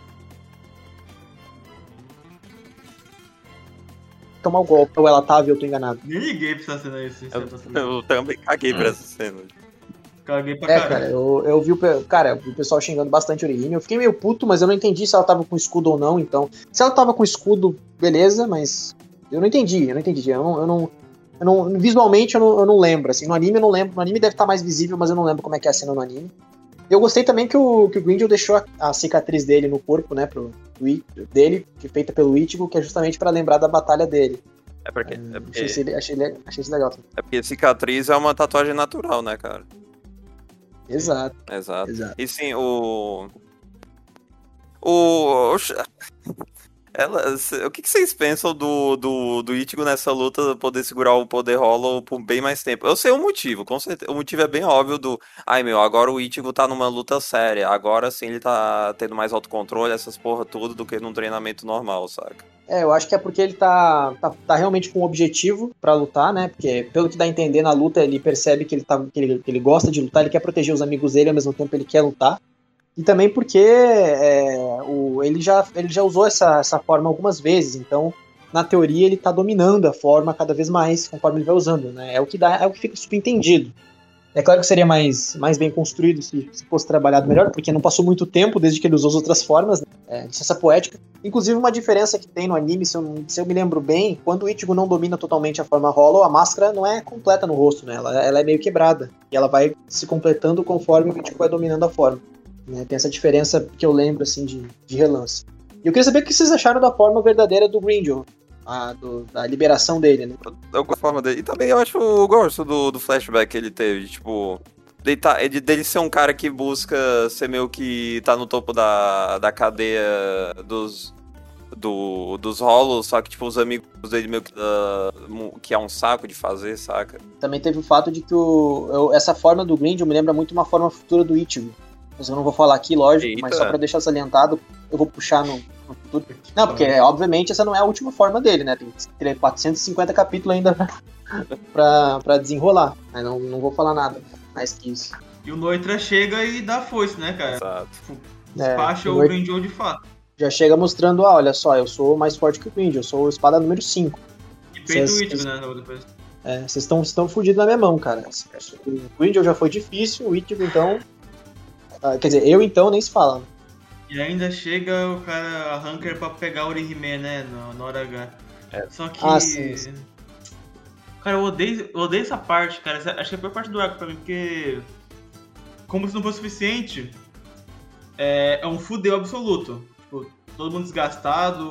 tomar o golpe. Ou ela tava e eu tô enganado. Nem liguei pra essa cena aí. Eu, cena. eu também caguei pra essa cena. Caguei pra É, caralho. cara, eu, eu vi o, cara, eu vi o pessoal xingando bastante a Orihime. Eu fiquei meio puto, mas eu não entendi se ela tava com escudo ou não. Então, se ela tava com escudo, beleza, mas eu não entendi, eu não entendi. Eu não, eu não, eu não- visualmente eu não, eu não lembro. Assim, no anime eu não lembro. No anime deve estar mais visível, mas eu não lembro como é que é a cena no anime. Eu gostei também que o, que o Grindel deixou a, a cicatriz dele no corpo, né, pro, I- dele, que é feita pelo Ichigo, que é justamente pra lembrar da batalha dele. É porque, é achei, porque, isso, achei, le- achei isso legal. também. é porque cicatriz é uma tatuagem natural, né, cara? Exato, Exato. exato. E sim, o. O. o que, que vocês pensam do, do, do Ichigo nessa luta poder segurar o poder Hollow por bem mais tempo? Eu sei o motivo, com certeza. O motivo é bem óbvio do. Ai meu, agora o Ichigo tá numa luta séria. Agora sim ele tá tendo mais autocontrole, essas porra tudo, do que num treinamento normal, saca? É, eu acho que é porque ele tá, tá, tá realmente com um objetivo pra lutar, né? Porque, pelo que dá a entender na luta, ele percebe que ele, tá, que, ele, que ele gosta de lutar, ele quer proteger os amigos dele, ao mesmo tempo ele quer lutar. E também porque é, o, ele, já, ele já usou essa, essa forma algumas vezes, então, na teoria, ele tá dominando a forma cada vez mais conforme ele vai usando, né? É o que, dá, é o que fica subentendido. É claro que seria mais, mais bem construído se, se fosse trabalhado melhor, porque não passou muito tempo desde que ele usou as outras formas, né? é, licença poética. Inclusive, uma diferença que tem no anime, se eu, se eu me lembro bem, quando o Ichigo não domina totalmente a forma Hollow, a máscara não é completa no rosto, né? Ela, ela é meio quebrada. E ela vai se completando conforme o Ichigo vai dominando a forma. Né? Tem essa diferença que eu lembro, assim, de, de relance. E eu queria saber o que vocês acharam da forma verdadeira do Grindel, a, do- da liberação dele, né? Eu forma dele. E também eu acho, eu gosto do, do flashback que ele teve, tipo. Dele, tá, ele- dele ser um cara que busca ser meio que tá no topo da, da cadeia dos. Do, dos rolos, só que tipo, os amigos dele meio que, mu- que é um saco de fazer, saca? Também teve o fato de que o, eu- essa forma do Grindel me lembra muito uma forma futura do Ichigo. Mas eu não vou falar aqui, lógico, mas Eita. só pra deixar salientado, eu vou puxar no, no futuro. Não, porque obviamente essa não é a última forma dele, né? Tem ter 450 capítulos ainda pra, pra desenrolar. Mas não, não vou falar nada mais que isso. E o Noitra chega e dá foice, né, cara? Exato. É, Despacha o o Noitra- Grindel de fato. Já chega mostrando, ah, olha só, eu sou mais forte que o Grindel, eu sou o espada número 5. E peita o Vocês- Ichigo, né? Depois. É, vocês estão estão fudidos na minha mão, cara. O Grindel já foi difícil, o Ichigo então... ah, quer dizer, eu então nem se fala. E ainda chega o cara arranca pra pegar o Orihime, né? Na, hora H. É. Só que. Ah, sim, sim. Cara, eu odeio, eu odeio essa parte, cara. Essa- acho que é a pior parte do arco pra mim, porque. Como se não fosse suficiente, é, é um fudeu absoluto. Tipo, todo mundo desgastado,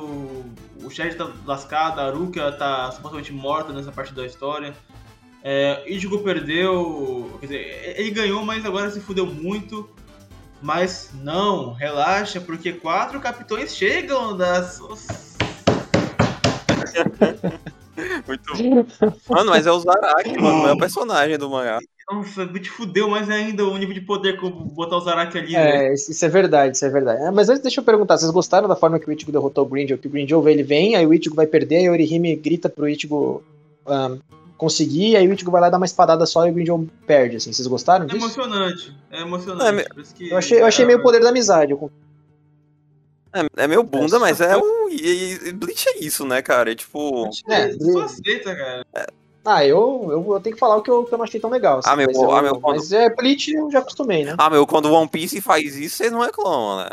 o Shed tá lascado, a Rukia tá supostamente morta nessa parte da história. É, Ichigo perdeu. Quer dizer, ele ganhou, mas agora se fudeu muito. Mas não, relaxa, porque quatro capitões chegam das. Muito Mano, mas é o Zaraki, mano. É o personagem do mangá. Nossa, te fudeu mais ainda o nível de poder como botar o Zaraki ali. É, isso isso é verdade, isso é verdade. É, mas antes deixa eu perguntar, vocês gostaram da forma que o Ichigo derrotou o Grindel? Que o Grindel ele vem, aí o Ichigo vai perder, aí o Orihime grita pro Ichigo ahn, conseguir, aí o Ichigo vai lá dar uma espadada só e o Grindel perde, assim. Vocês gostaram É disso? emocionante, é É, emocionante. por isso que- Eu achei, eu achei meio poder da amizade. eu- É, é meio bunda, mas é o. E, e Bleach é isso, né, cara? É tipo. É, Só aceita, cara. Ah, eu, eu, eu tenho que falar o que eu, que eu não achei tão legal. assim, Ah, meu, mas, eu- ah, meu, quando- mas é Bleach eu já acostumei, né? Ah, meu, quando o One Piece faz isso, vocês não reclamam, né?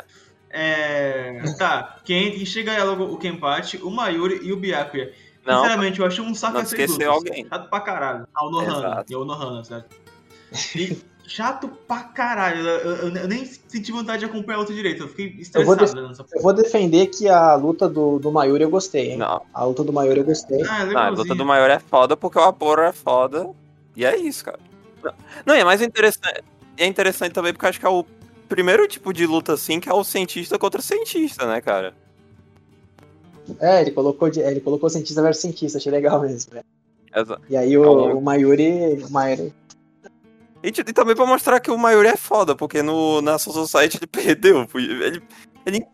É. Tá, quem, quem chega é logo o Kenpachi, o Mayuri e o Byakuya. Não, Sinceramente, eu achei um saco não essas esqueceu alguém. Chato pra caralho. Ah, o Nohana. E o Nohana, certo? E chato pra caralho. Eu, eu- eu nem senti vontade de acompanhar a luta direito. Eu fiquei Eu vou estressado nessa Eu vou defender que a luta do, do Mayuri eu gostei, hein? não. A luta do Mayuri eu gostei. Ah, é Não, a luta do maior é foda porque o Aporo é foda. E é isso, cara. Não, e é mais interessante. É interessante também porque eu acho que é o primeiro tipo de luta assim que é o cientista contra cientista, né, cara? É, ele colocou, de- ele colocou cientista versus cientista, achei legal mesmo. E aí o, o Mayuri. O Mayuri E, t- e também pra mostrar que o maior é foda, porque no, na Soul Society ele perdeu. Ele,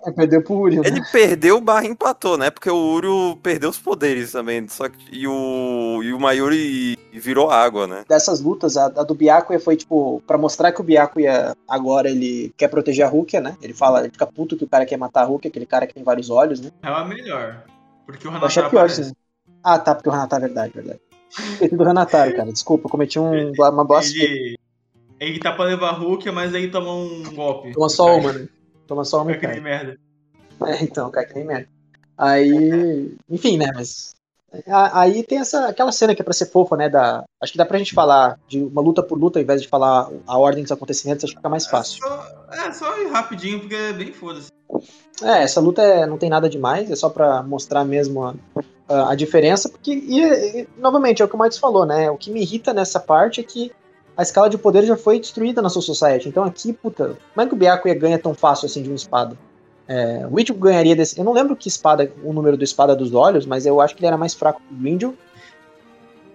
é, perdeu pro Uri. né? ele perdeu barra empatou, né? Porque o Uro perdeu os poderes também. Só que, e o, e o Mayuri virou água, né? Dessas lutas, a, a do Byakuya foi tipo, pra mostrar que o Byakuya agora ele quer proteger a Rukia, né? Ele fala, ele fica puto que o cara quer matar a Rukia, aquele cara que tem vários olhos, né? É a melhor. Porque o Hanatara pior. Ah, tá, porque o Hanataro, verdade, verdade. Esqueci do Hanataro, cara, desculpa, eu cometi um, uma boa Ele, ele tá pra levar a Rukia, mas aí toma um golpe. Toma só uma, né? Toma só uma cai. de merda. É, então, cai que nem merda. Aí, enfim, né, mas... Aí tem essa, aquela cena que é pra ser fofa, né, da... Acho que dá pra gente falar de uma luta por luta, ao invés de falar a ordem dos acontecimentos, acho que fica mais fácil. É só, é, só ir rapidinho, porque é bem foda-se. É, essa luta é- não tem nada demais, é só pra mostrar mesmo a, a, a diferença, porque, e, e, novamente, é o que o Matos falou, né, o que me irrita nessa parte é que a escala de poder já foi destruída na Soul Society, então aqui, puta, como é que o Byakuya ganha tão fácil assim de uma espada? É, o Ichigo ganharia desse, eu não lembro que espada, o número do espada dos olhos, mas eu acho que ele era mais fraco que o Grindel,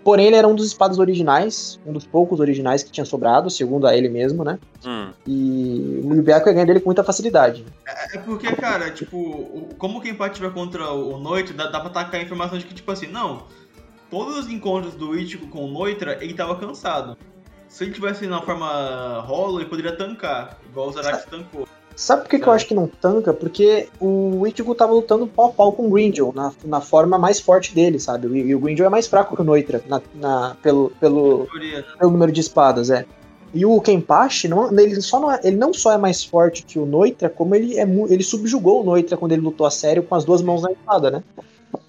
porém ele era um dos espadas originais, um dos poucos originais que tinha sobrado, segundo a ele mesmo, né, Hum. e o Byakuya ganha dele com muita facilidade. É porque, cara, tipo, como Kenpachi vai contra o Noito, dá, dá pra tacar a informação de que, tipo assim, não, todos os encontros do Ichigo com o Noitra, ele tava cansado. Se ele tivesse na forma rolo, ele poderia tancar, igual o Zarax tancou. Sabe por que, que eu acho que não tanca? Porque o Ichigo tava lutando pau a pau com o Grindel, na, na forma mais forte dele, sabe? E, e o Grindel é mais fraco que o Noitra, na, na- pelo, pelo, pelo número de espadas, é. E o Kenpachi, não, ele, só não é, ele não só é mais forte que o Noitra, como ele, é, ele subjugou o Noitra quando ele lutou a sério com as duas mãos na espada, né?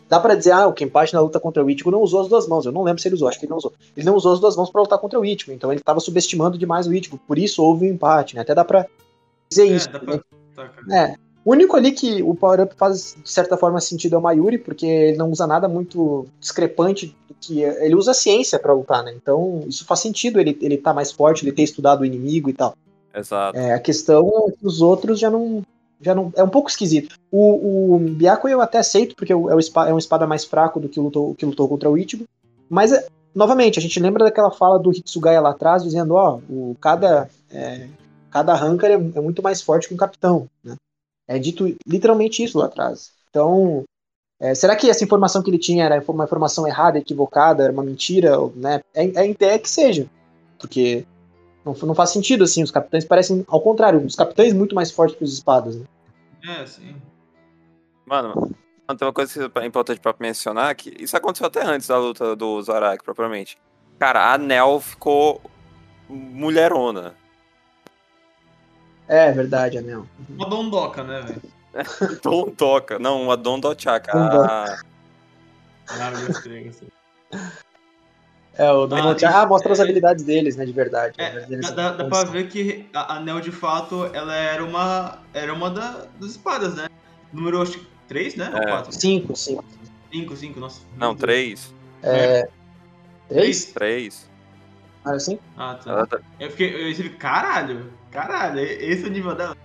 Dá pra dizer, ah, o Kenpachi na luta contra o Ichigo não usou as duas mãos. Eu não lembro se ele usou, acho que ele não usou. Ele não usou as duas mãos pra lutar contra o Ichigo, então ele tava subestimando demais o Ichigo. Por isso houve um empate, né? Até dá pra dizer É, isso. dá né? pra tacar. É. O único ali que o power-up faz, de certa forma, sentido é o Mayuri, porque ele não usa nada muito discrepante do que. Ele usa ciência pra lutar, né? Então, isso faz sentido ele, ele tá mais forte, ele ter estudado o inimigo e tal. Exato. É, a questão é que os outros já não. Já não é um pouco esquisito. O, o Byakuya eu até aceito, porque é, o espa- é um espada mais fraco do que lutou, que lutou contra o Ichigo. Mas, é, novamente, a gente lembra daquela fala do Hitsugaya lá atrás, dizendo: ó, o, cada, é, cada Rancor é, é muito mais forte que um capitão. Né? É dito literalmente isso lá atrás. Então, é, será que essa informação que ele tinha era uma informação errada, equivocada, era uma mentira? Né? É, é a ideia que seja. Porque não, não faz sentido assim. Os capitães parecem, ao contrário, os capitães muito mais fortes que os espadas. Né? É, sim. Mano, mano, tem uma coisa que é importante pra mencionar, que isso aconteceu até antes da luta do Zorak, propriamente. Cara, a Nel ficou mulherona. É verdade, Anel. Uma dondoca, né, velho? Don toca. Não, uma Don Dochaka. Don Ah, Ah, gostei, gostei. É, o do Monte... ah, mostra as habilidades deles, né, de verdade. É, deles dá, dá pra ver que a Anel, de fato, ela era uma, era uma da, das espadas, né? Número, 3, né? É. Ou 4? 5, 5. 5, 5, nossa. Não, 3. É... é. 3? 3. Ah, é assim? Ah, tá. tá. Eu fiquei, eu tive, caralho, caralho, é esse é o nível dela.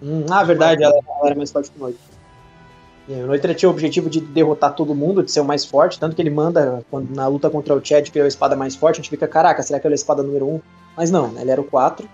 Hum, ah, verdade, ela, ela era mais forte que nós. O Noite tinha o objetivo de derrotar todo mundo, de ser o mais forte, tanto que ele manda, quando, na luta contra o Chad, que é a espada mais forte, a gente fica, caraca, será que ele é a espada número 1? Um? Mas não, né, ele era o 4.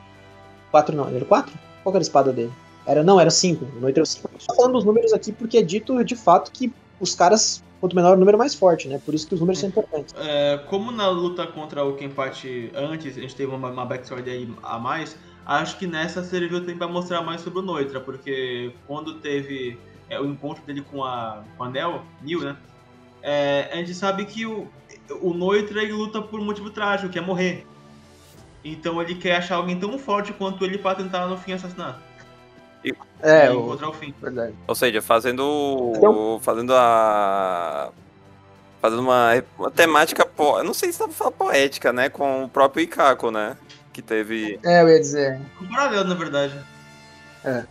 4 não, ele era o 4? Qual era a espada dele? Era, não, era o 5, o Noite era o 5. Só falando dos números aqui, porque é dito de fato que os caras quanto menor o número, mais forte, né? Por isso que os números são importantes. É, como na luta contra o Kenpachi antes, a gente teve uma, uma backstory aí a mais, acho que nessa serviu também pra mostrar mais sobre o Noitra, porque quando teve é, o encontro dele com a, com a Nel, Neil, né? É, a gente sabe que o, o Noitra ele luta por um motivo trágico, que é morrer. Então ele quer achar alguém tão forte quanto ele pra tentar no fim assassinar. É, e o... encontrar o fim. verdade. Ou seja, fazendo. Então- Fazendo a. Fazendo uma, uma temática. Po... eu Não sei se dá pra falar poética, né? Com o próprio Ikako, né? Que teve. É, eu ia dizer. Paralelo, na verdade. É.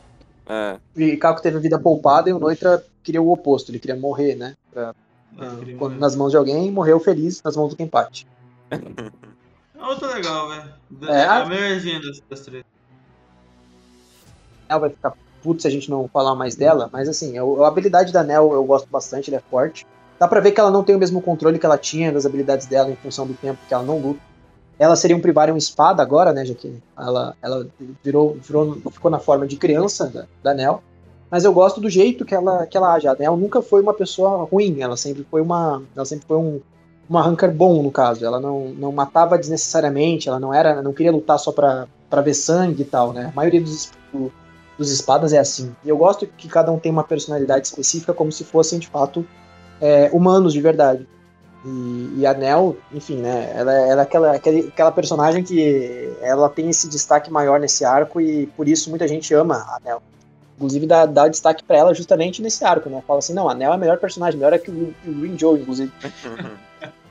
O Ikako teve a vida poupada e o Noitra queria o oposto, ele queria morrer, né? Pra- Ah, queria quando- morrer. nas mãos de alguém e morreu feliz nas mãos do Kenpachi. É outra legal, velho. É, É, a- a melhorzinha das, três. Nel vai ficar puto se a gente não falar mais dela, mas assim, eu- a habilidade da Nel eu gosto bastante, ela é forte. Dá pra ver que ela não tem o mesmo controle que ela tinha das habilidades dela em função do tempo que ela não luta. Ela seria um Privarium espada agora, né, já que ela, ela virou, virou, ficou na forma de criança da, da Nel. Mas eu gosto do jeito que ela, que ela age. A Nel nunca foi uma pessoa ruim, ela sempre foi uma, ela sempre foi um, uma ranker bom, no caso. Ela não, não matava desnecessariamente, ela não era, não queria lutar só pra, pra ver sangue e tal, né? A maioria dos, do- dos espadas é assim. E eu gosto que cada um tem uma personalidade específica, como se fossem, de fato, é, humanos de verdade. E, e a Nel, enfim, né? Ela, ela é aquela, aquele- aquela personagem que ela tem esse destaque maior nesse arco e por isso muita gente ama a Nel. Inclusive dá, dá destaque pra ela justamente nesse arco, né? Fala assim, não, a Nel é a melhor personagem, melhor é que o, que o Green Joe, inclusive.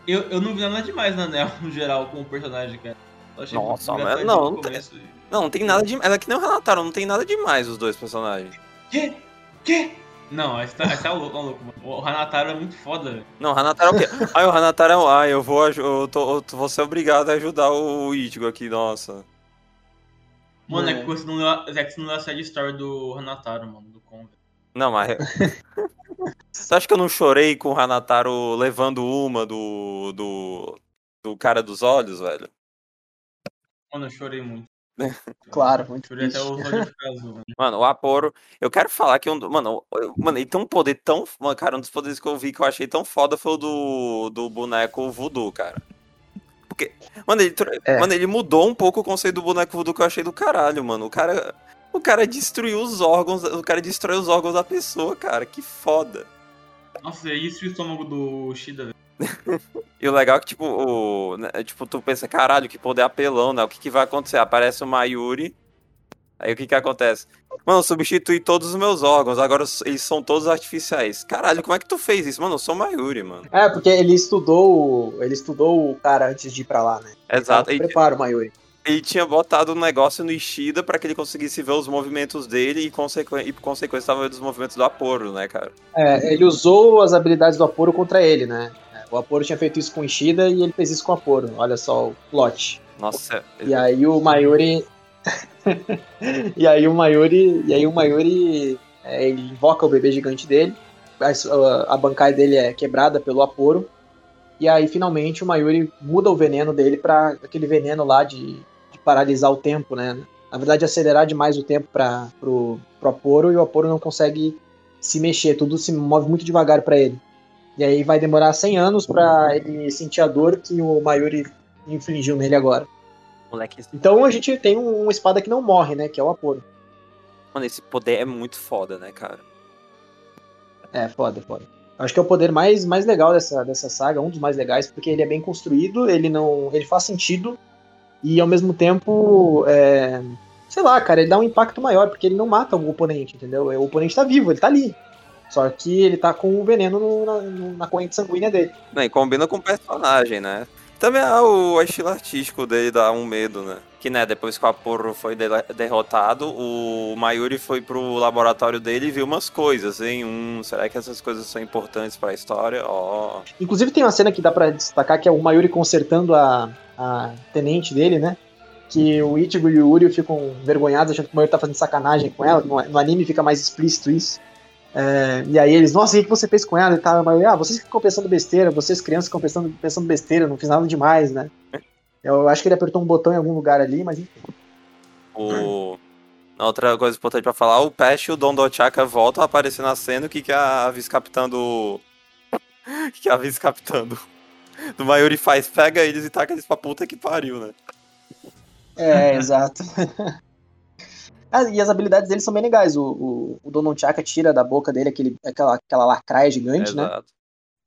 Eu, eu não vi nada demais na Nel, no geral, como personagem, cara. Eu achei Nossa, mas não, não tem-. Não, não tem nada de. Ela é que nem o Renataro, não tem nada demais os dois personagens. Quê? Quê? Não, esse tá, esse tá louco, tá louco, mano. O Hanataro é muito foda, velho. Não, o Hanataro é o quê? Ai, o Hanataro é o. Ai, eu vou. Eu, tô, eu vou ser obrigado a ajudar o Ichigo aqui, nossa. Mano, é, É. que você não leu, a- é que você não leu a side story do Hanataro, mano, do Kon. velho. Não, mas. Você acha que eu não chorei com o Hanataro levando uma do. do. do cara dos olhos, velho? Mano, eu chorei muito. Claro, muito triste. azul, mano. Mano, o Aporo. Eu quero falar que um. Mano, eu- mano, ele tem um poder tão. Mano, cara, um dos poderes que eu vi que eu achei tão foda foi o do. do boneco voodoo, cara. Porque. Mano, ele, É. mano, ele mudou um pouco o conceito do boneco voodoo que eu achei do caralho, mano. O cara. O cara destruiu os órgãos. O cara destrói os órgãos da pessoa, cara. Que foda. Nossa, é isso e o estômago do Shida, velho. E o legal é que, tipo, o, né, tipo, tu pensa, caralho, que poder apelão, né? O que, que vai acontecer? Aparece o Mayuri. Aí o que que acontece? Mano, eu substituí todos os meus órgãos, agora eles são todos artificiais. Caralho, como é que tu fez isso? Mano, eu sou Mayuri, mano. É, porque ele estudou, ele estudou o cara antes de ir pra lá, né? Exato. Então, prepara o Mayuri. ele tinha botado um negócio no Ishida pra que ele conseguisse ver os movimentos dele e, consequ... e por consequência, tava vendo os movimentos do Aporo, né, cara? É, ele usou as habilidades do Aporo contra ele, né? O Aporo tinha feito isso com Ishida e ele fez isso com o Aporo. Olha só o plot. Nossa, E aí o Mayuri. e aí o Mayuri. E aí o Mayuri. é, ele invoca o bebê gigante dele. A, a, a bancada dele é quebrada pelo Aporo. E aí finalmente o Mayuri muda o veneno dele pra aquele veneno lá de, de paralisar o tempo, né? Na verdade, acelerar demais o tempo para pro, pro Aporo e o Aporo não consegue se mexer, tudo se move muito devagar para ele. E aí vai demorar 100 anos para ele sentir a dor que o Mayuri infligiu nele agora. moleque, Então a gente tem um, uma espada que não morre, né? Que é o Aporo. mano, esse poder é muito foda, né, cara? É, foda, foda. Acho que é o poder mais, mais legal dessa, dessa saga, um dos mais legais, porque ele é bem construído, ele não. ele faz sentido e ao mesmo tempo. É, sei lá, cara, ele dá um impacto maior, porque ele não mata o oponente, entendeu? O oponente tá vivo, ele tá ali. Só que ele tá com o veneno no- na, na corrente sanguínea dele. Não, e combina com o personagem, né? Também ah, o estilo artístico dele dá um medo, né? Que, né, depois que o Aporo foi de- derrotado, o Mayuri foi pro laboratório dele e viu umas coisas, hein? Um, será que essas coisas são importantes pra história? Ó. Inclusive tem uma cena que dá pra destacar que é o Mayuri consertando a, a tenente dele, né? Que o Ichigo e o Uryu ficam envergonhados, achando que o Mayuri tá fazendo sacanagem com ela. No anime fica mais explícito isso. É, e aí eles, nossa, o que que você fez com ela? E tal, o Mayuri, ah, vocês ficam pensando besteira, vocês crianças ficam pensando, pensando besteira, não fiz nada demais, né? Eu acho que ele apertou um botão em algum lugar ali, mas enfim. O... Outra coisa importante pra falar, o Pest e o Don Dochaka voltam a aparecer na cena, o que, que a vice-capitã do... que a vice-capitã do, do Mayuri faz, pega eles e taca eles pra puta que pariu, né? É, exato. Ah, e as habilidades dele são bem legais. O, o, o Donon Chaka tira da boca dele aquele, aquela, aquela lacraia gigante, né? Exato.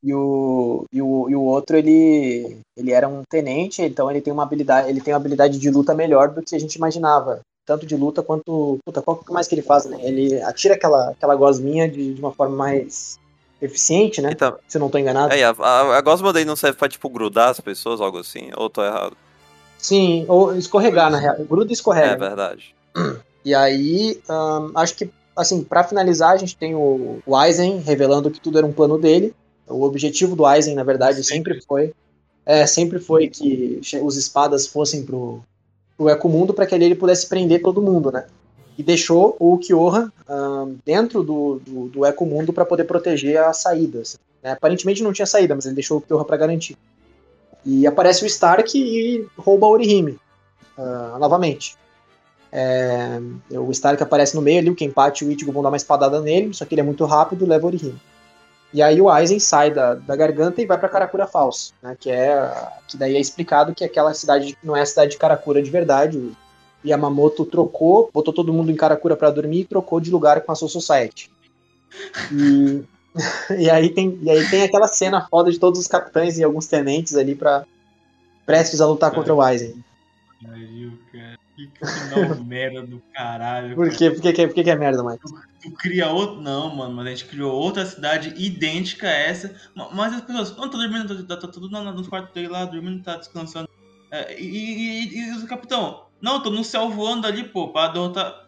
E o, e o, e o outro, ele, ele era um tenente, então ele tem uma habilidade, ele tem uma habilidade de luta melhor do que a gente imaginava. Tanto de luta quanto. Puta, qual que mais que ele faz, né? Ele atira aquela, aquela gosminha de, de uma forma mais eficiente, né? Então, Se eu não tô enganado. é, a, a, a gosma dele não serve pra, tipo, grudar as pessoas, algo assim? Ou tô errado? Sim, ou escorregar, na real. Gruda e escorrega. É verdade. E aí, acho que, assim, pra finalizar, a gente tem o, o Aizen revelando que tudo era um plano dele. O objetivo do Aizen, na verdade, sempre foi é, sempre foi que os espadas fossem pro, pro Ecomundo para que ali ele pudesse prender todo mundo, né? E deixou o Kyoha dentro do, do, do Ecomundo para poder proteger as saídas. né? Aparentemente não tinha saída, mas ele deixou o Kyoha para garantir. E aparece o Stark e rouba a Orihime ah, novamente. É, o Stark aparece no meio ali, o Kenpachi e o Ichigo vão dar uma espadada nele, só que ele é muito rápido, leva o Orihime. E aí o Aizen sai da, da garganta e vai para Karakura Falls, né, que é que daí é explicado que aquela cidade não é a cidade de Karakura de verdade. O Yamamoto trocou, botou todo mundo em Karakura para dormir e trocou de lugar com a Soul Society. E, e, aí tem, e aí tem aquela cena foda de todos os capitães e alguns tenentes ali para prestes a lutar contra o Aizen. Cara. Que final merda do caralho. Por quê? Por que, que, por que, que é merda, Mike? Tu cria outro. Não, mano, mas a gente criou outra cidade idêntica a essa. Ma- Mas as pessoas. Não, tá dormindo, tá, tá, tá tudo na- nos quartos dele lá, dormindo, tá descansando. É, e, e, e, e o capitão? Não, tô no céu voando ali, pô, pra derrotar.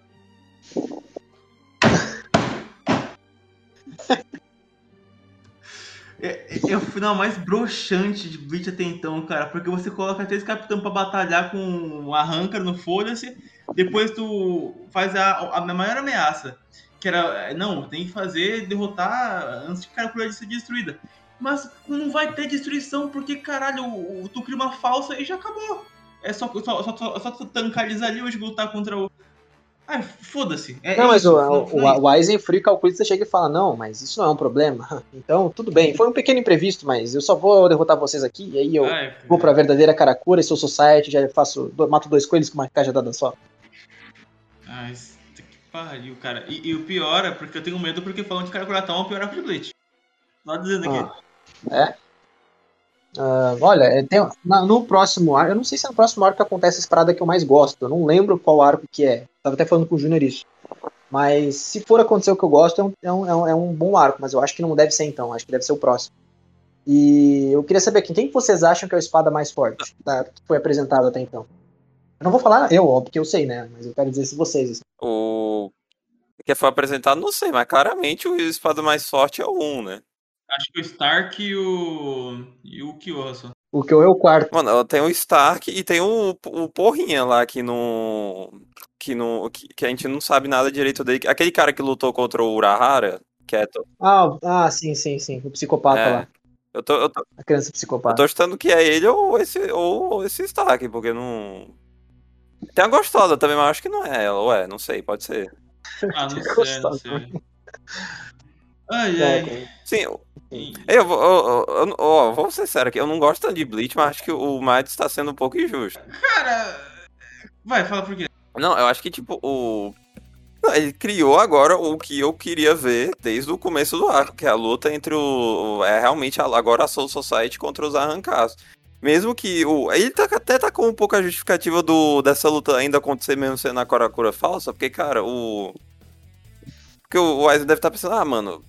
É, é- o final mais broxante de Bleach até então, cara, porque você coloca três capitães pra batalhar com o Arrancar no Foda-se, depois tu faz a, a maior ameaça, que era, não, tem que fazer, derrotar antes de Karakura ser destruída. Mas não vai ter destruição, porque caralho, o- tu cria uma falsa e já acabou. É só, só, só, só, só tancar eles ali hoje lutar contra o. Ai, foda-se. É Não, mas isso, o, o, é o Aizen Free calculista chega e fala: Não, mas isso não é um problema. Então, tudo bem. Foi um pequeno imprevisto, mas eu só vou derrotar vocês aqui. E aí eu Ai, vou pra verdadeira Karakura e sou Society. Já faço, mato dois coelhos com uma cajadada só. Ai, puta que pariu, cara. E, e o pior é porque eu tenho medo porque falam que Karakura Town é o pior de Bleach. Só dizendo aqui. Ah, Ah, olha, é, tem- na- no próximo arco, eu não sei se é no próximo arco que acontece essa parada que eu mais gosto. Eu não lembro qual arco que é. Tava até falando com o Júnior isso. Mas se for acontecer o que eu gosto, é um, é, um, é um- é um bom arco, mas eu acho que não deve ser então, acho que deve ser o próximo. E eu queria saber aqui, quem que vocês acham que é o espada mais forte tá, que foi apresentado até então? Eu não vou falar eu, ó, porque eu sei, né? Mas eu quero dizer se vocês. assim. O que foi apresentado, não sei, mas claramente o espada mais forte é o 1, né? Acho que o Stark e o. e o Kyoha só. O que eu é o quarto. Mano, tem o Stark e tem o, o Porrinha lá que não. Que, não que, que a gente não sabe nada direito dele. Aquele cara que lutou contra o Urahara, que é. Ah, ah, sim, sim, sim. O psicopata É. lá. Eu tô, eu, tô, A criança eu psicopata. tô chutando que é ele ou esse, ou esse Stark, porque não. Tem a gostosa também, mas eu acho que não é ela, ué, não sei, pode ser. Ah, não sei, não sei. Ai, É, ai. Sim, eu, eu, vou- eu, eu, vou ser sério aqui, eu não gosto tanto de Bleach, mas acho que o Mads tá sendo um pouco injusto. Cara. Vai, fala por quê. Não, eu acho que, tipo, o. Não, ele criou agora o que eu queria ver desde o começo do arco, que é a luta entre o. É realmente agora a Soul Society contra os arrancados. Mesmo que o. Ele tá, até tá com um pouco a justificativa do, dessa luta ainda acontecer mesmo sendo a Karakura falsa, porque, cara, o. Porque o o Aizen deve estar pensando, ah, mano.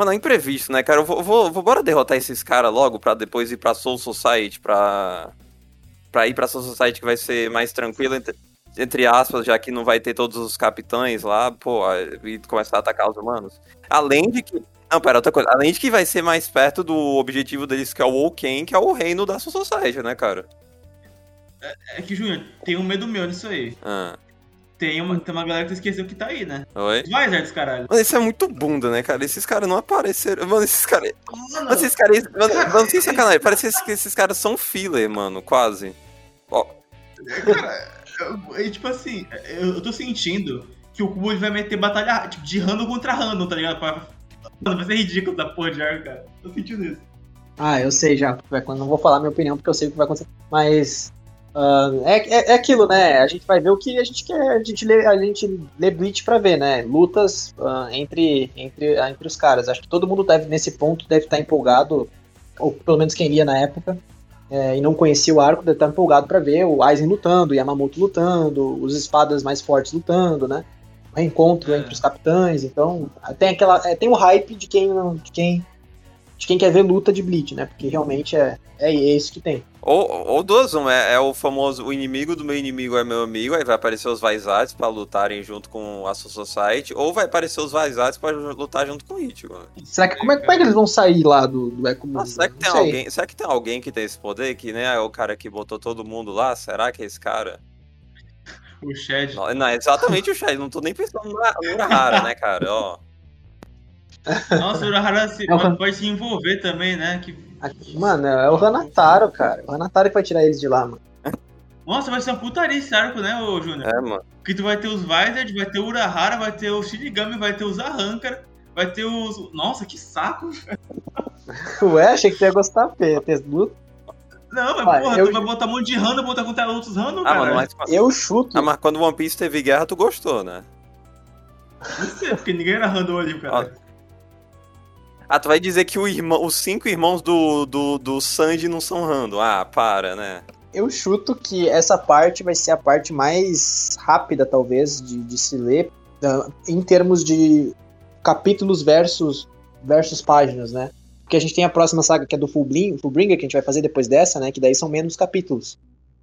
Mano, é imprevisto, né, cara? Eu vou, vou, vou bora derrotar esses caras logo pra depois ir pra Soul Society, pra. Pra ir pra Soul Society que vai ser mais tranquilo, entre, entre aspas, já que não vai ter todos os capitães lá, pô, e começar a atacar os humanos. Além de que. Não, pera, outra coisa. Além de que vai ser mais perto do objetivo deles, que é o Woken, que é o reino da Soul Society, né, cara? É que, Júnior, tem um medo meu nisso aí. Ah, Tem uma, tem uma galera que esqueceu que tá aí, né? oi? Vai, Zerdes, caralho. Mano, isso é muito bunda, né, cara? Esses caras não apareceram. Mano, esses caras. Mano, Mano, esses caras. Mano, mano, sem sacanagem. Parece que esses caras são filler, mano, quase. Ó, cara, eu- é tipo assim, eu, tô sentindo que o Kubo ele vai meter batalha tipo, de random contra random, tá ligado? Pra- Mano, vai ser ridículo da porra de arco, cara. Tô sentindo isso. Ah, eu sei já. Não vou falar minha opinião porque eu sei o que vai acontecer. Mas. Uh, é, é, é, aquilo, né? A gente vai ver o que a gente quer. A gente lê, a gente lê Bleach pra ver, né? Lutas uh, entre, entre, uh, entre os caras. Acho que todo mundo deve, nesse ponto, deve estar empolgado, ou pelo menos quem lia na época, é, e não conhecia o arco, deve estar empolgado para ver o Aizen lutando, o Yamamoto lutando, os espadas mais fortes lutando, né? O reencontro é. entre os capitães. Então, tem aquela. É, tem o hype de quem, de quem de quem quer ver luta de Bleach, né? Porque realmente é, é isso que tem. Ou, ou duas, um, é, é, o famoso o inimigo do meu inimigo é meu amigo, aí vai aparecer os Vaisats pra lutarem junto com a Society, ou vai aparecer os Vaisats pra lutar junto com o Ichigo. Será que, como, é, como é que eles vão sair lá do, do Eco ah, será, que tem alguém, será que tem alguém que tem esse poder, que né, é o cara que botou todo mundo lá? Será que é esse cara? O Shed. Não, não exatamente o Shed, não tô nem pensando no Urahara, né, cara, ó. Nossa, o Urahara se, é o... pode se envolver também, né? Que... Mano, é o Hanataro, cara. O Hanataro que vai tirar eles de lá, mano. Nossa, vai ser uma putaria esse arco, né, ô Júnior? É, mano. Porque tu vai ter os Vizard, vai ter o Urahara, vai ter o Shinigami, vai ter os Arrancar, vai ter os. Nossa, que saco! Ué, achei que tu ia gostar, Pê. Ter luta. Não, mas ah, porra, eu... tu vai botar um monte de random, botar contra outros random, ah, cara. Mano, mas... Eu chuto. Ah, mas quando One Piece teve guerra, tu gostou, né? Não sei, porque ninguém era random ali, cara. Ah, tu vai dizer que irmão, os cinco irmãos do, do, do Sanji não são random. Ah, para, né? Eu chuto que essa parte vai ser a parte mais rápida, talvez, de, de se ler, uh, em termos de capítulos versus, versus páginas, né? Porque a gente tem a próxima saga que é do Fullbringer, Fullbringer, que a gente vai fazer depois dessa, né? Que daí são menos capítulos.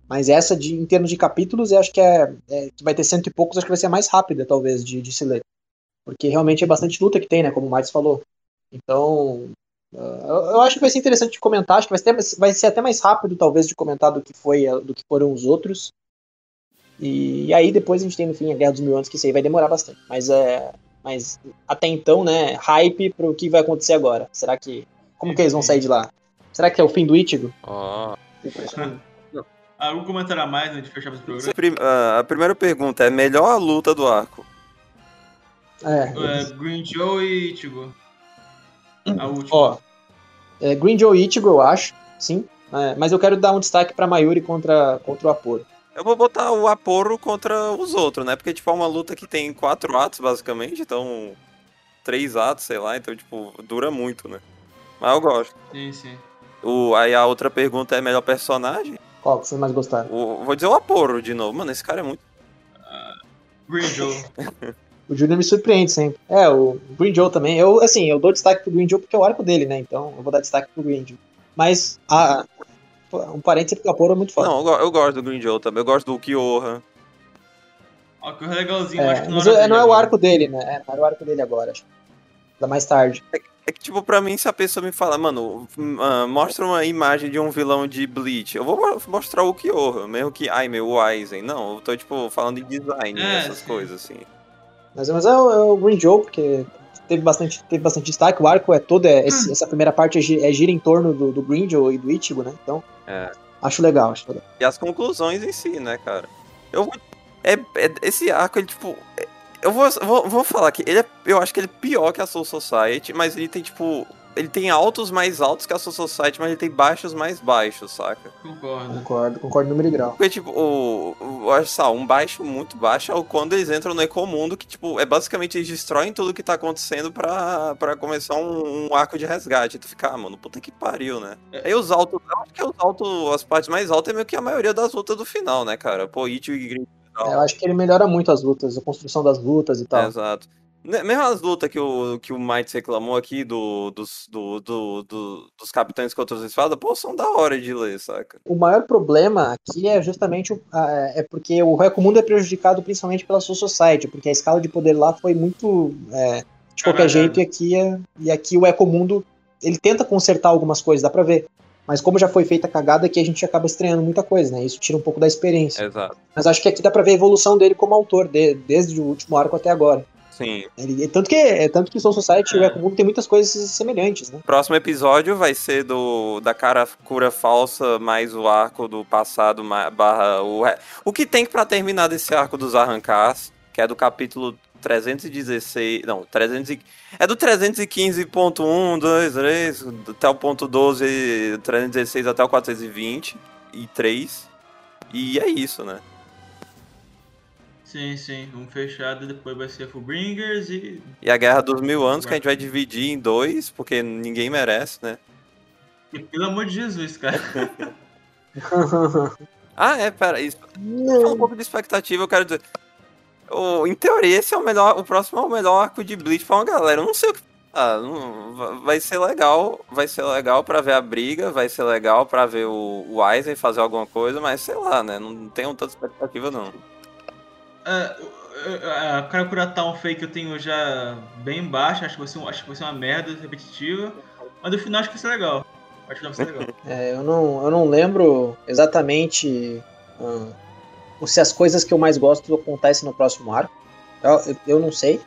Mas essa, de, em termos de capítulos, eu acho que é, é que vai ter cento e poucos, acho que vai ser mais rápida, talvez, de, de se ler. Porque realmente é bastante luta que tem, né? Como o Marcos falou. Então, uh, eu acho que vai ser interessante de comentar, acho que vai ser, vai ser até mais rápido, talvez, de comentar do que, foi, do que foram os outros. E, e aí depois a gente tem, no fim, a Guerra dos Mil Anos, que isso aí vai demorar bastante. Mas, é, mas até então, né, hype pro que vai acontecer agora. Será que... Como que eles vão sair de lá? Será que é o fim do Ichigo? Oh. Algum comentário a mais antes de fechar esse programa? Ah, a primeira pergunta é melhor a luta do arco? É. é Green Joe e Ichigo. A última. Ó, é, Green Joe Ichigo, eu acho, sim. É, mas eu quero dar um destaque pra Mayuri contra, contra o Aporo. Eu vou botar o Aporo contra os outros, né? Porque, tipo, é uma luta que tem quatro atos, basicamente, então... Três atos, sei lá, então, tipo, dura muito, né? Mas eu gosto. Sim, sim. O, aí a outra pergunta é melhor personagem? Qual que você mais gostaram? O, vou dizer o Aporo de novo. Mano, esse cara é muito... Uh, Green Joe. o Júnior me surpreende sempre. É, o Green Joe também. Eu, assim, eu dou destaque pro Green Joe porque é o arco dele, né? Então eu vou dar destaque pro Green Joe. Mas, a, um parênteses porque a Poro é muito foda. Não, eu, eu, gosto do Green Joe também. Eu gosto do Kyoha. O Kyoha é legalzinho, é, acho que não, mas é, não é o arco dele, né? É, não o arco dele agora, acho. Da mais tarde. É, é, que, tipo, pra mim, se a pessoa me fala, mano, uh, mostra uma imagem de um vilão de Bleach, eu vou mostrar o Kyoha, mesmo que, ai, meu Aizen. Não, eu tô, tipo, falando de design, é, essas sim. coisas, assim. Mas, mas é, o, é o Green Joe, porque teve bastante, teve bastante destaque. O arco é todo. É, esse, essa primeira parte é, é, gira em torno do, do Green Joe e do Ichigo, né? Então. É. Acho legal, acho legal. E as conclusões em si, né, cara? Eu é, é esse arco, ele, tipo. É, eu vou, vou, vou falar que ele é, eu acho que ele é pior que a Soul Society, mas ele tem, tipo, ele tem altos mais altos que a Soul Society, mas ele tem baixos mais baixos, saca? Concordo. Concordo, concordo número e grau. Porque, tipo, o, o, acho só, um baixo muito baixo é quando eles entram no Ecomundo, que, tipo, é basicamente eles destroem tudo que tá acontecendo pra, pra começar um, um arco de resgate. Tu fica, ah, mano, puta que pariu, né? É. Aí os altos, eu acho que os altos, as partes mais altas é meio que a maioria das lutas do final, né, cara? Pô, Ichigo e Green é, eu acho que ele melhora muito as lutas, a construção das lutas e tal. É, exato. Mesmo as lutas que o, que o Mites reclamou aqui do, dos, do, do, do, dos capitães contra os espadas, pô, são da hora de ler, saca? O maior problema aqui é justamente o, é porque o Reco Mundo é prejudicado principalmente pela Soul Society, porque a escala de poder lá foi muito é, de qualquer jeito, e aqui, é, e aqui o Ecomundo ele tenta consertar algumas coisas, dá pra ver. Mas como já foi feita a cagada, aqui a gente acaba estranhando muita coisa, né? Isso tira um pouco da experiência. Exato. Mas acho que aqui dá pra ver a evolução dele como autor, de, desde o último arco até agora. Sim. Ele, tanto que é tanto que Soul Society é. e o Eco Mundo tem muitas coisas semelhantes, né? Próximo episódio vai ser do da cara cura falsa mais o arco do passado barra o o que tem para terminar desse arco dos arrancars, que é do capítulo 316. Não, 300 e, é do 315.1, 2, 3, até o ponto 12, 316 até o 420 e 3. E é isso, né? Sim, sim. Um fechado, depois vai ser Fullbringers e. E a Guerra dos Mil Anos, que a gente vai dividir em dois, porque ninguém merece, né? E, pelo amor de Jesus, cara. ah, é, pera, isso. Um pouco de expectativa, eu quero dizer. Oh, em teoria, esse é o melhor. O próximo é o melhor arco de Bleach pra uma galera. Eu não sei o que. Ah, não, vai ser legal. Vai ser legal pra ver a briga. Vai ser legal pra ver o, o Aizen fazer alguma coisa, mas sei lá, né? Não tenho tanta expectativa, não. A Karakura Town fake eu tenho já bem baixa, acho que vai ser, um, acho que vai ser uma merda repetitiva. Mas no final acho que vai ser legal. Acho que vai ser legal. É, eu não, eu não lembro exatamente uh, se as coisas que eu mais gosto acontecem no próximo arco. Eu, eu não sei.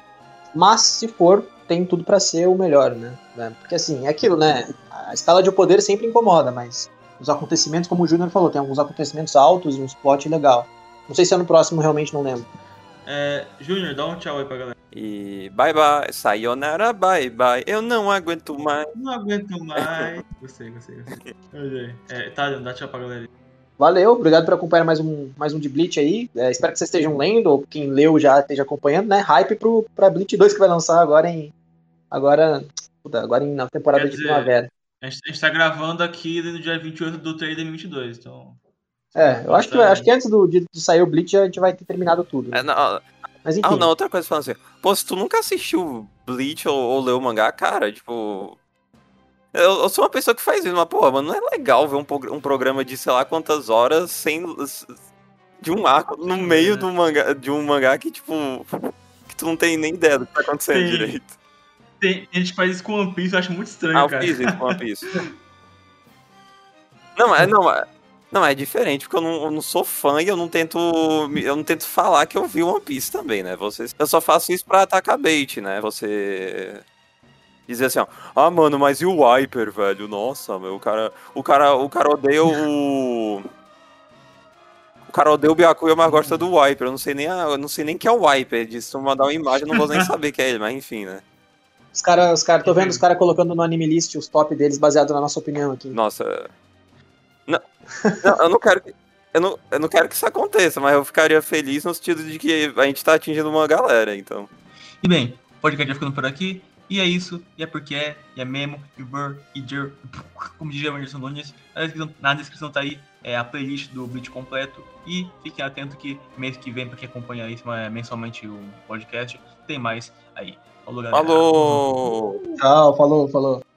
Mas se for, tem tudo para ser o melhor, né? Porque assim, é aquilo, né? A escala de poder sempre incomoda, mas os acontecimentos, como o Júnior falou, tem alguns acontecimentos altos e um spot legal. Não sei se é no próximo, realmente não lembro. É, Júnior, dá um tchau aí pra galera. E bye bye, sayonara, bye bye. Eu não aguento mais. Não aguento mais. gostei, gostei, gostei. É, tá, dá tchau pra galera. Valeu, obrigado por acompanhar mais um, mais um de Bleach aí. É, espero que vocês estejam lendo, ou quem leu já esteja acompanhando, né? Hype pro, pra Bleach 2 que vai lançar agora em. Agora. Puta, agora em, na temporada Quer de dizer, primavera. A gente, a gente tá gravando aqui no dia 28 do 3 de 2022, então. É, eu acho que, acho que antes do, de, de sair o Bleach a gente vai ter terminado tudo. Né? É, não, Mas enfim. Ah, não, outra coisa falando assim. Pô, se tu nunca assistiu Bleach ou, ou leu o mangá, cara, tipo. Eu, eu, sou uma pessoa que faz isso, mas, porra, mano, não é legal ver um, um programa de sei lá quantas horas sem. de um arco no meio é. do mangá, de um mangá que, tipo. que tu não tem nem ideia do que tá acontecendo tem, direito. Tem, a gente faz isso com One Piece, eu acho muito estranho, ah, cara. eu fiz isso com One Piece. não, é, não, é. Não, é diferente, porque eu não, eu não, sou fã e eu não tento. Eu não tento falar que eu vi One Piece também, né? Vocês, eu só faço isso pra atacar bait, né? Você. Dizer assim, ó, ah, mano, mas e o Wiper, velho? Nossa, meu, o cara. O cara, o cara odeia o. O cara odeia o Byakuya, mas gosta do Wiper. Eu não sei nem, a, eu não sei nem que é o Wiper. Se tu mandar uma imagem, eu não vou nem saber que é ele, mas enfim, né? Os caras, os cara, tô vendo os caras colocando no anime list os top deles baseado na nossa opinião aqui. Nossa. Não, não eu não quero que. Eu não, eu não quero que isso aconteça, mas eu ficaria feliz no sentido de que a gente tá atingindo uma galera, então. E bem, o podcast vai ficando por aqui. E é isso, e é porque é, e é mesmo, e burr, e jer, como dizia o Anderson Nunes. Na descrição, na descrição tá aí é, a playlist do Bleach completo. E fiquem atentos que mês que vem, pra quem acompanha isso é, mensalmente o podcast, tem mais aí. Falou, galera. Falou! Tchau, falou, falou.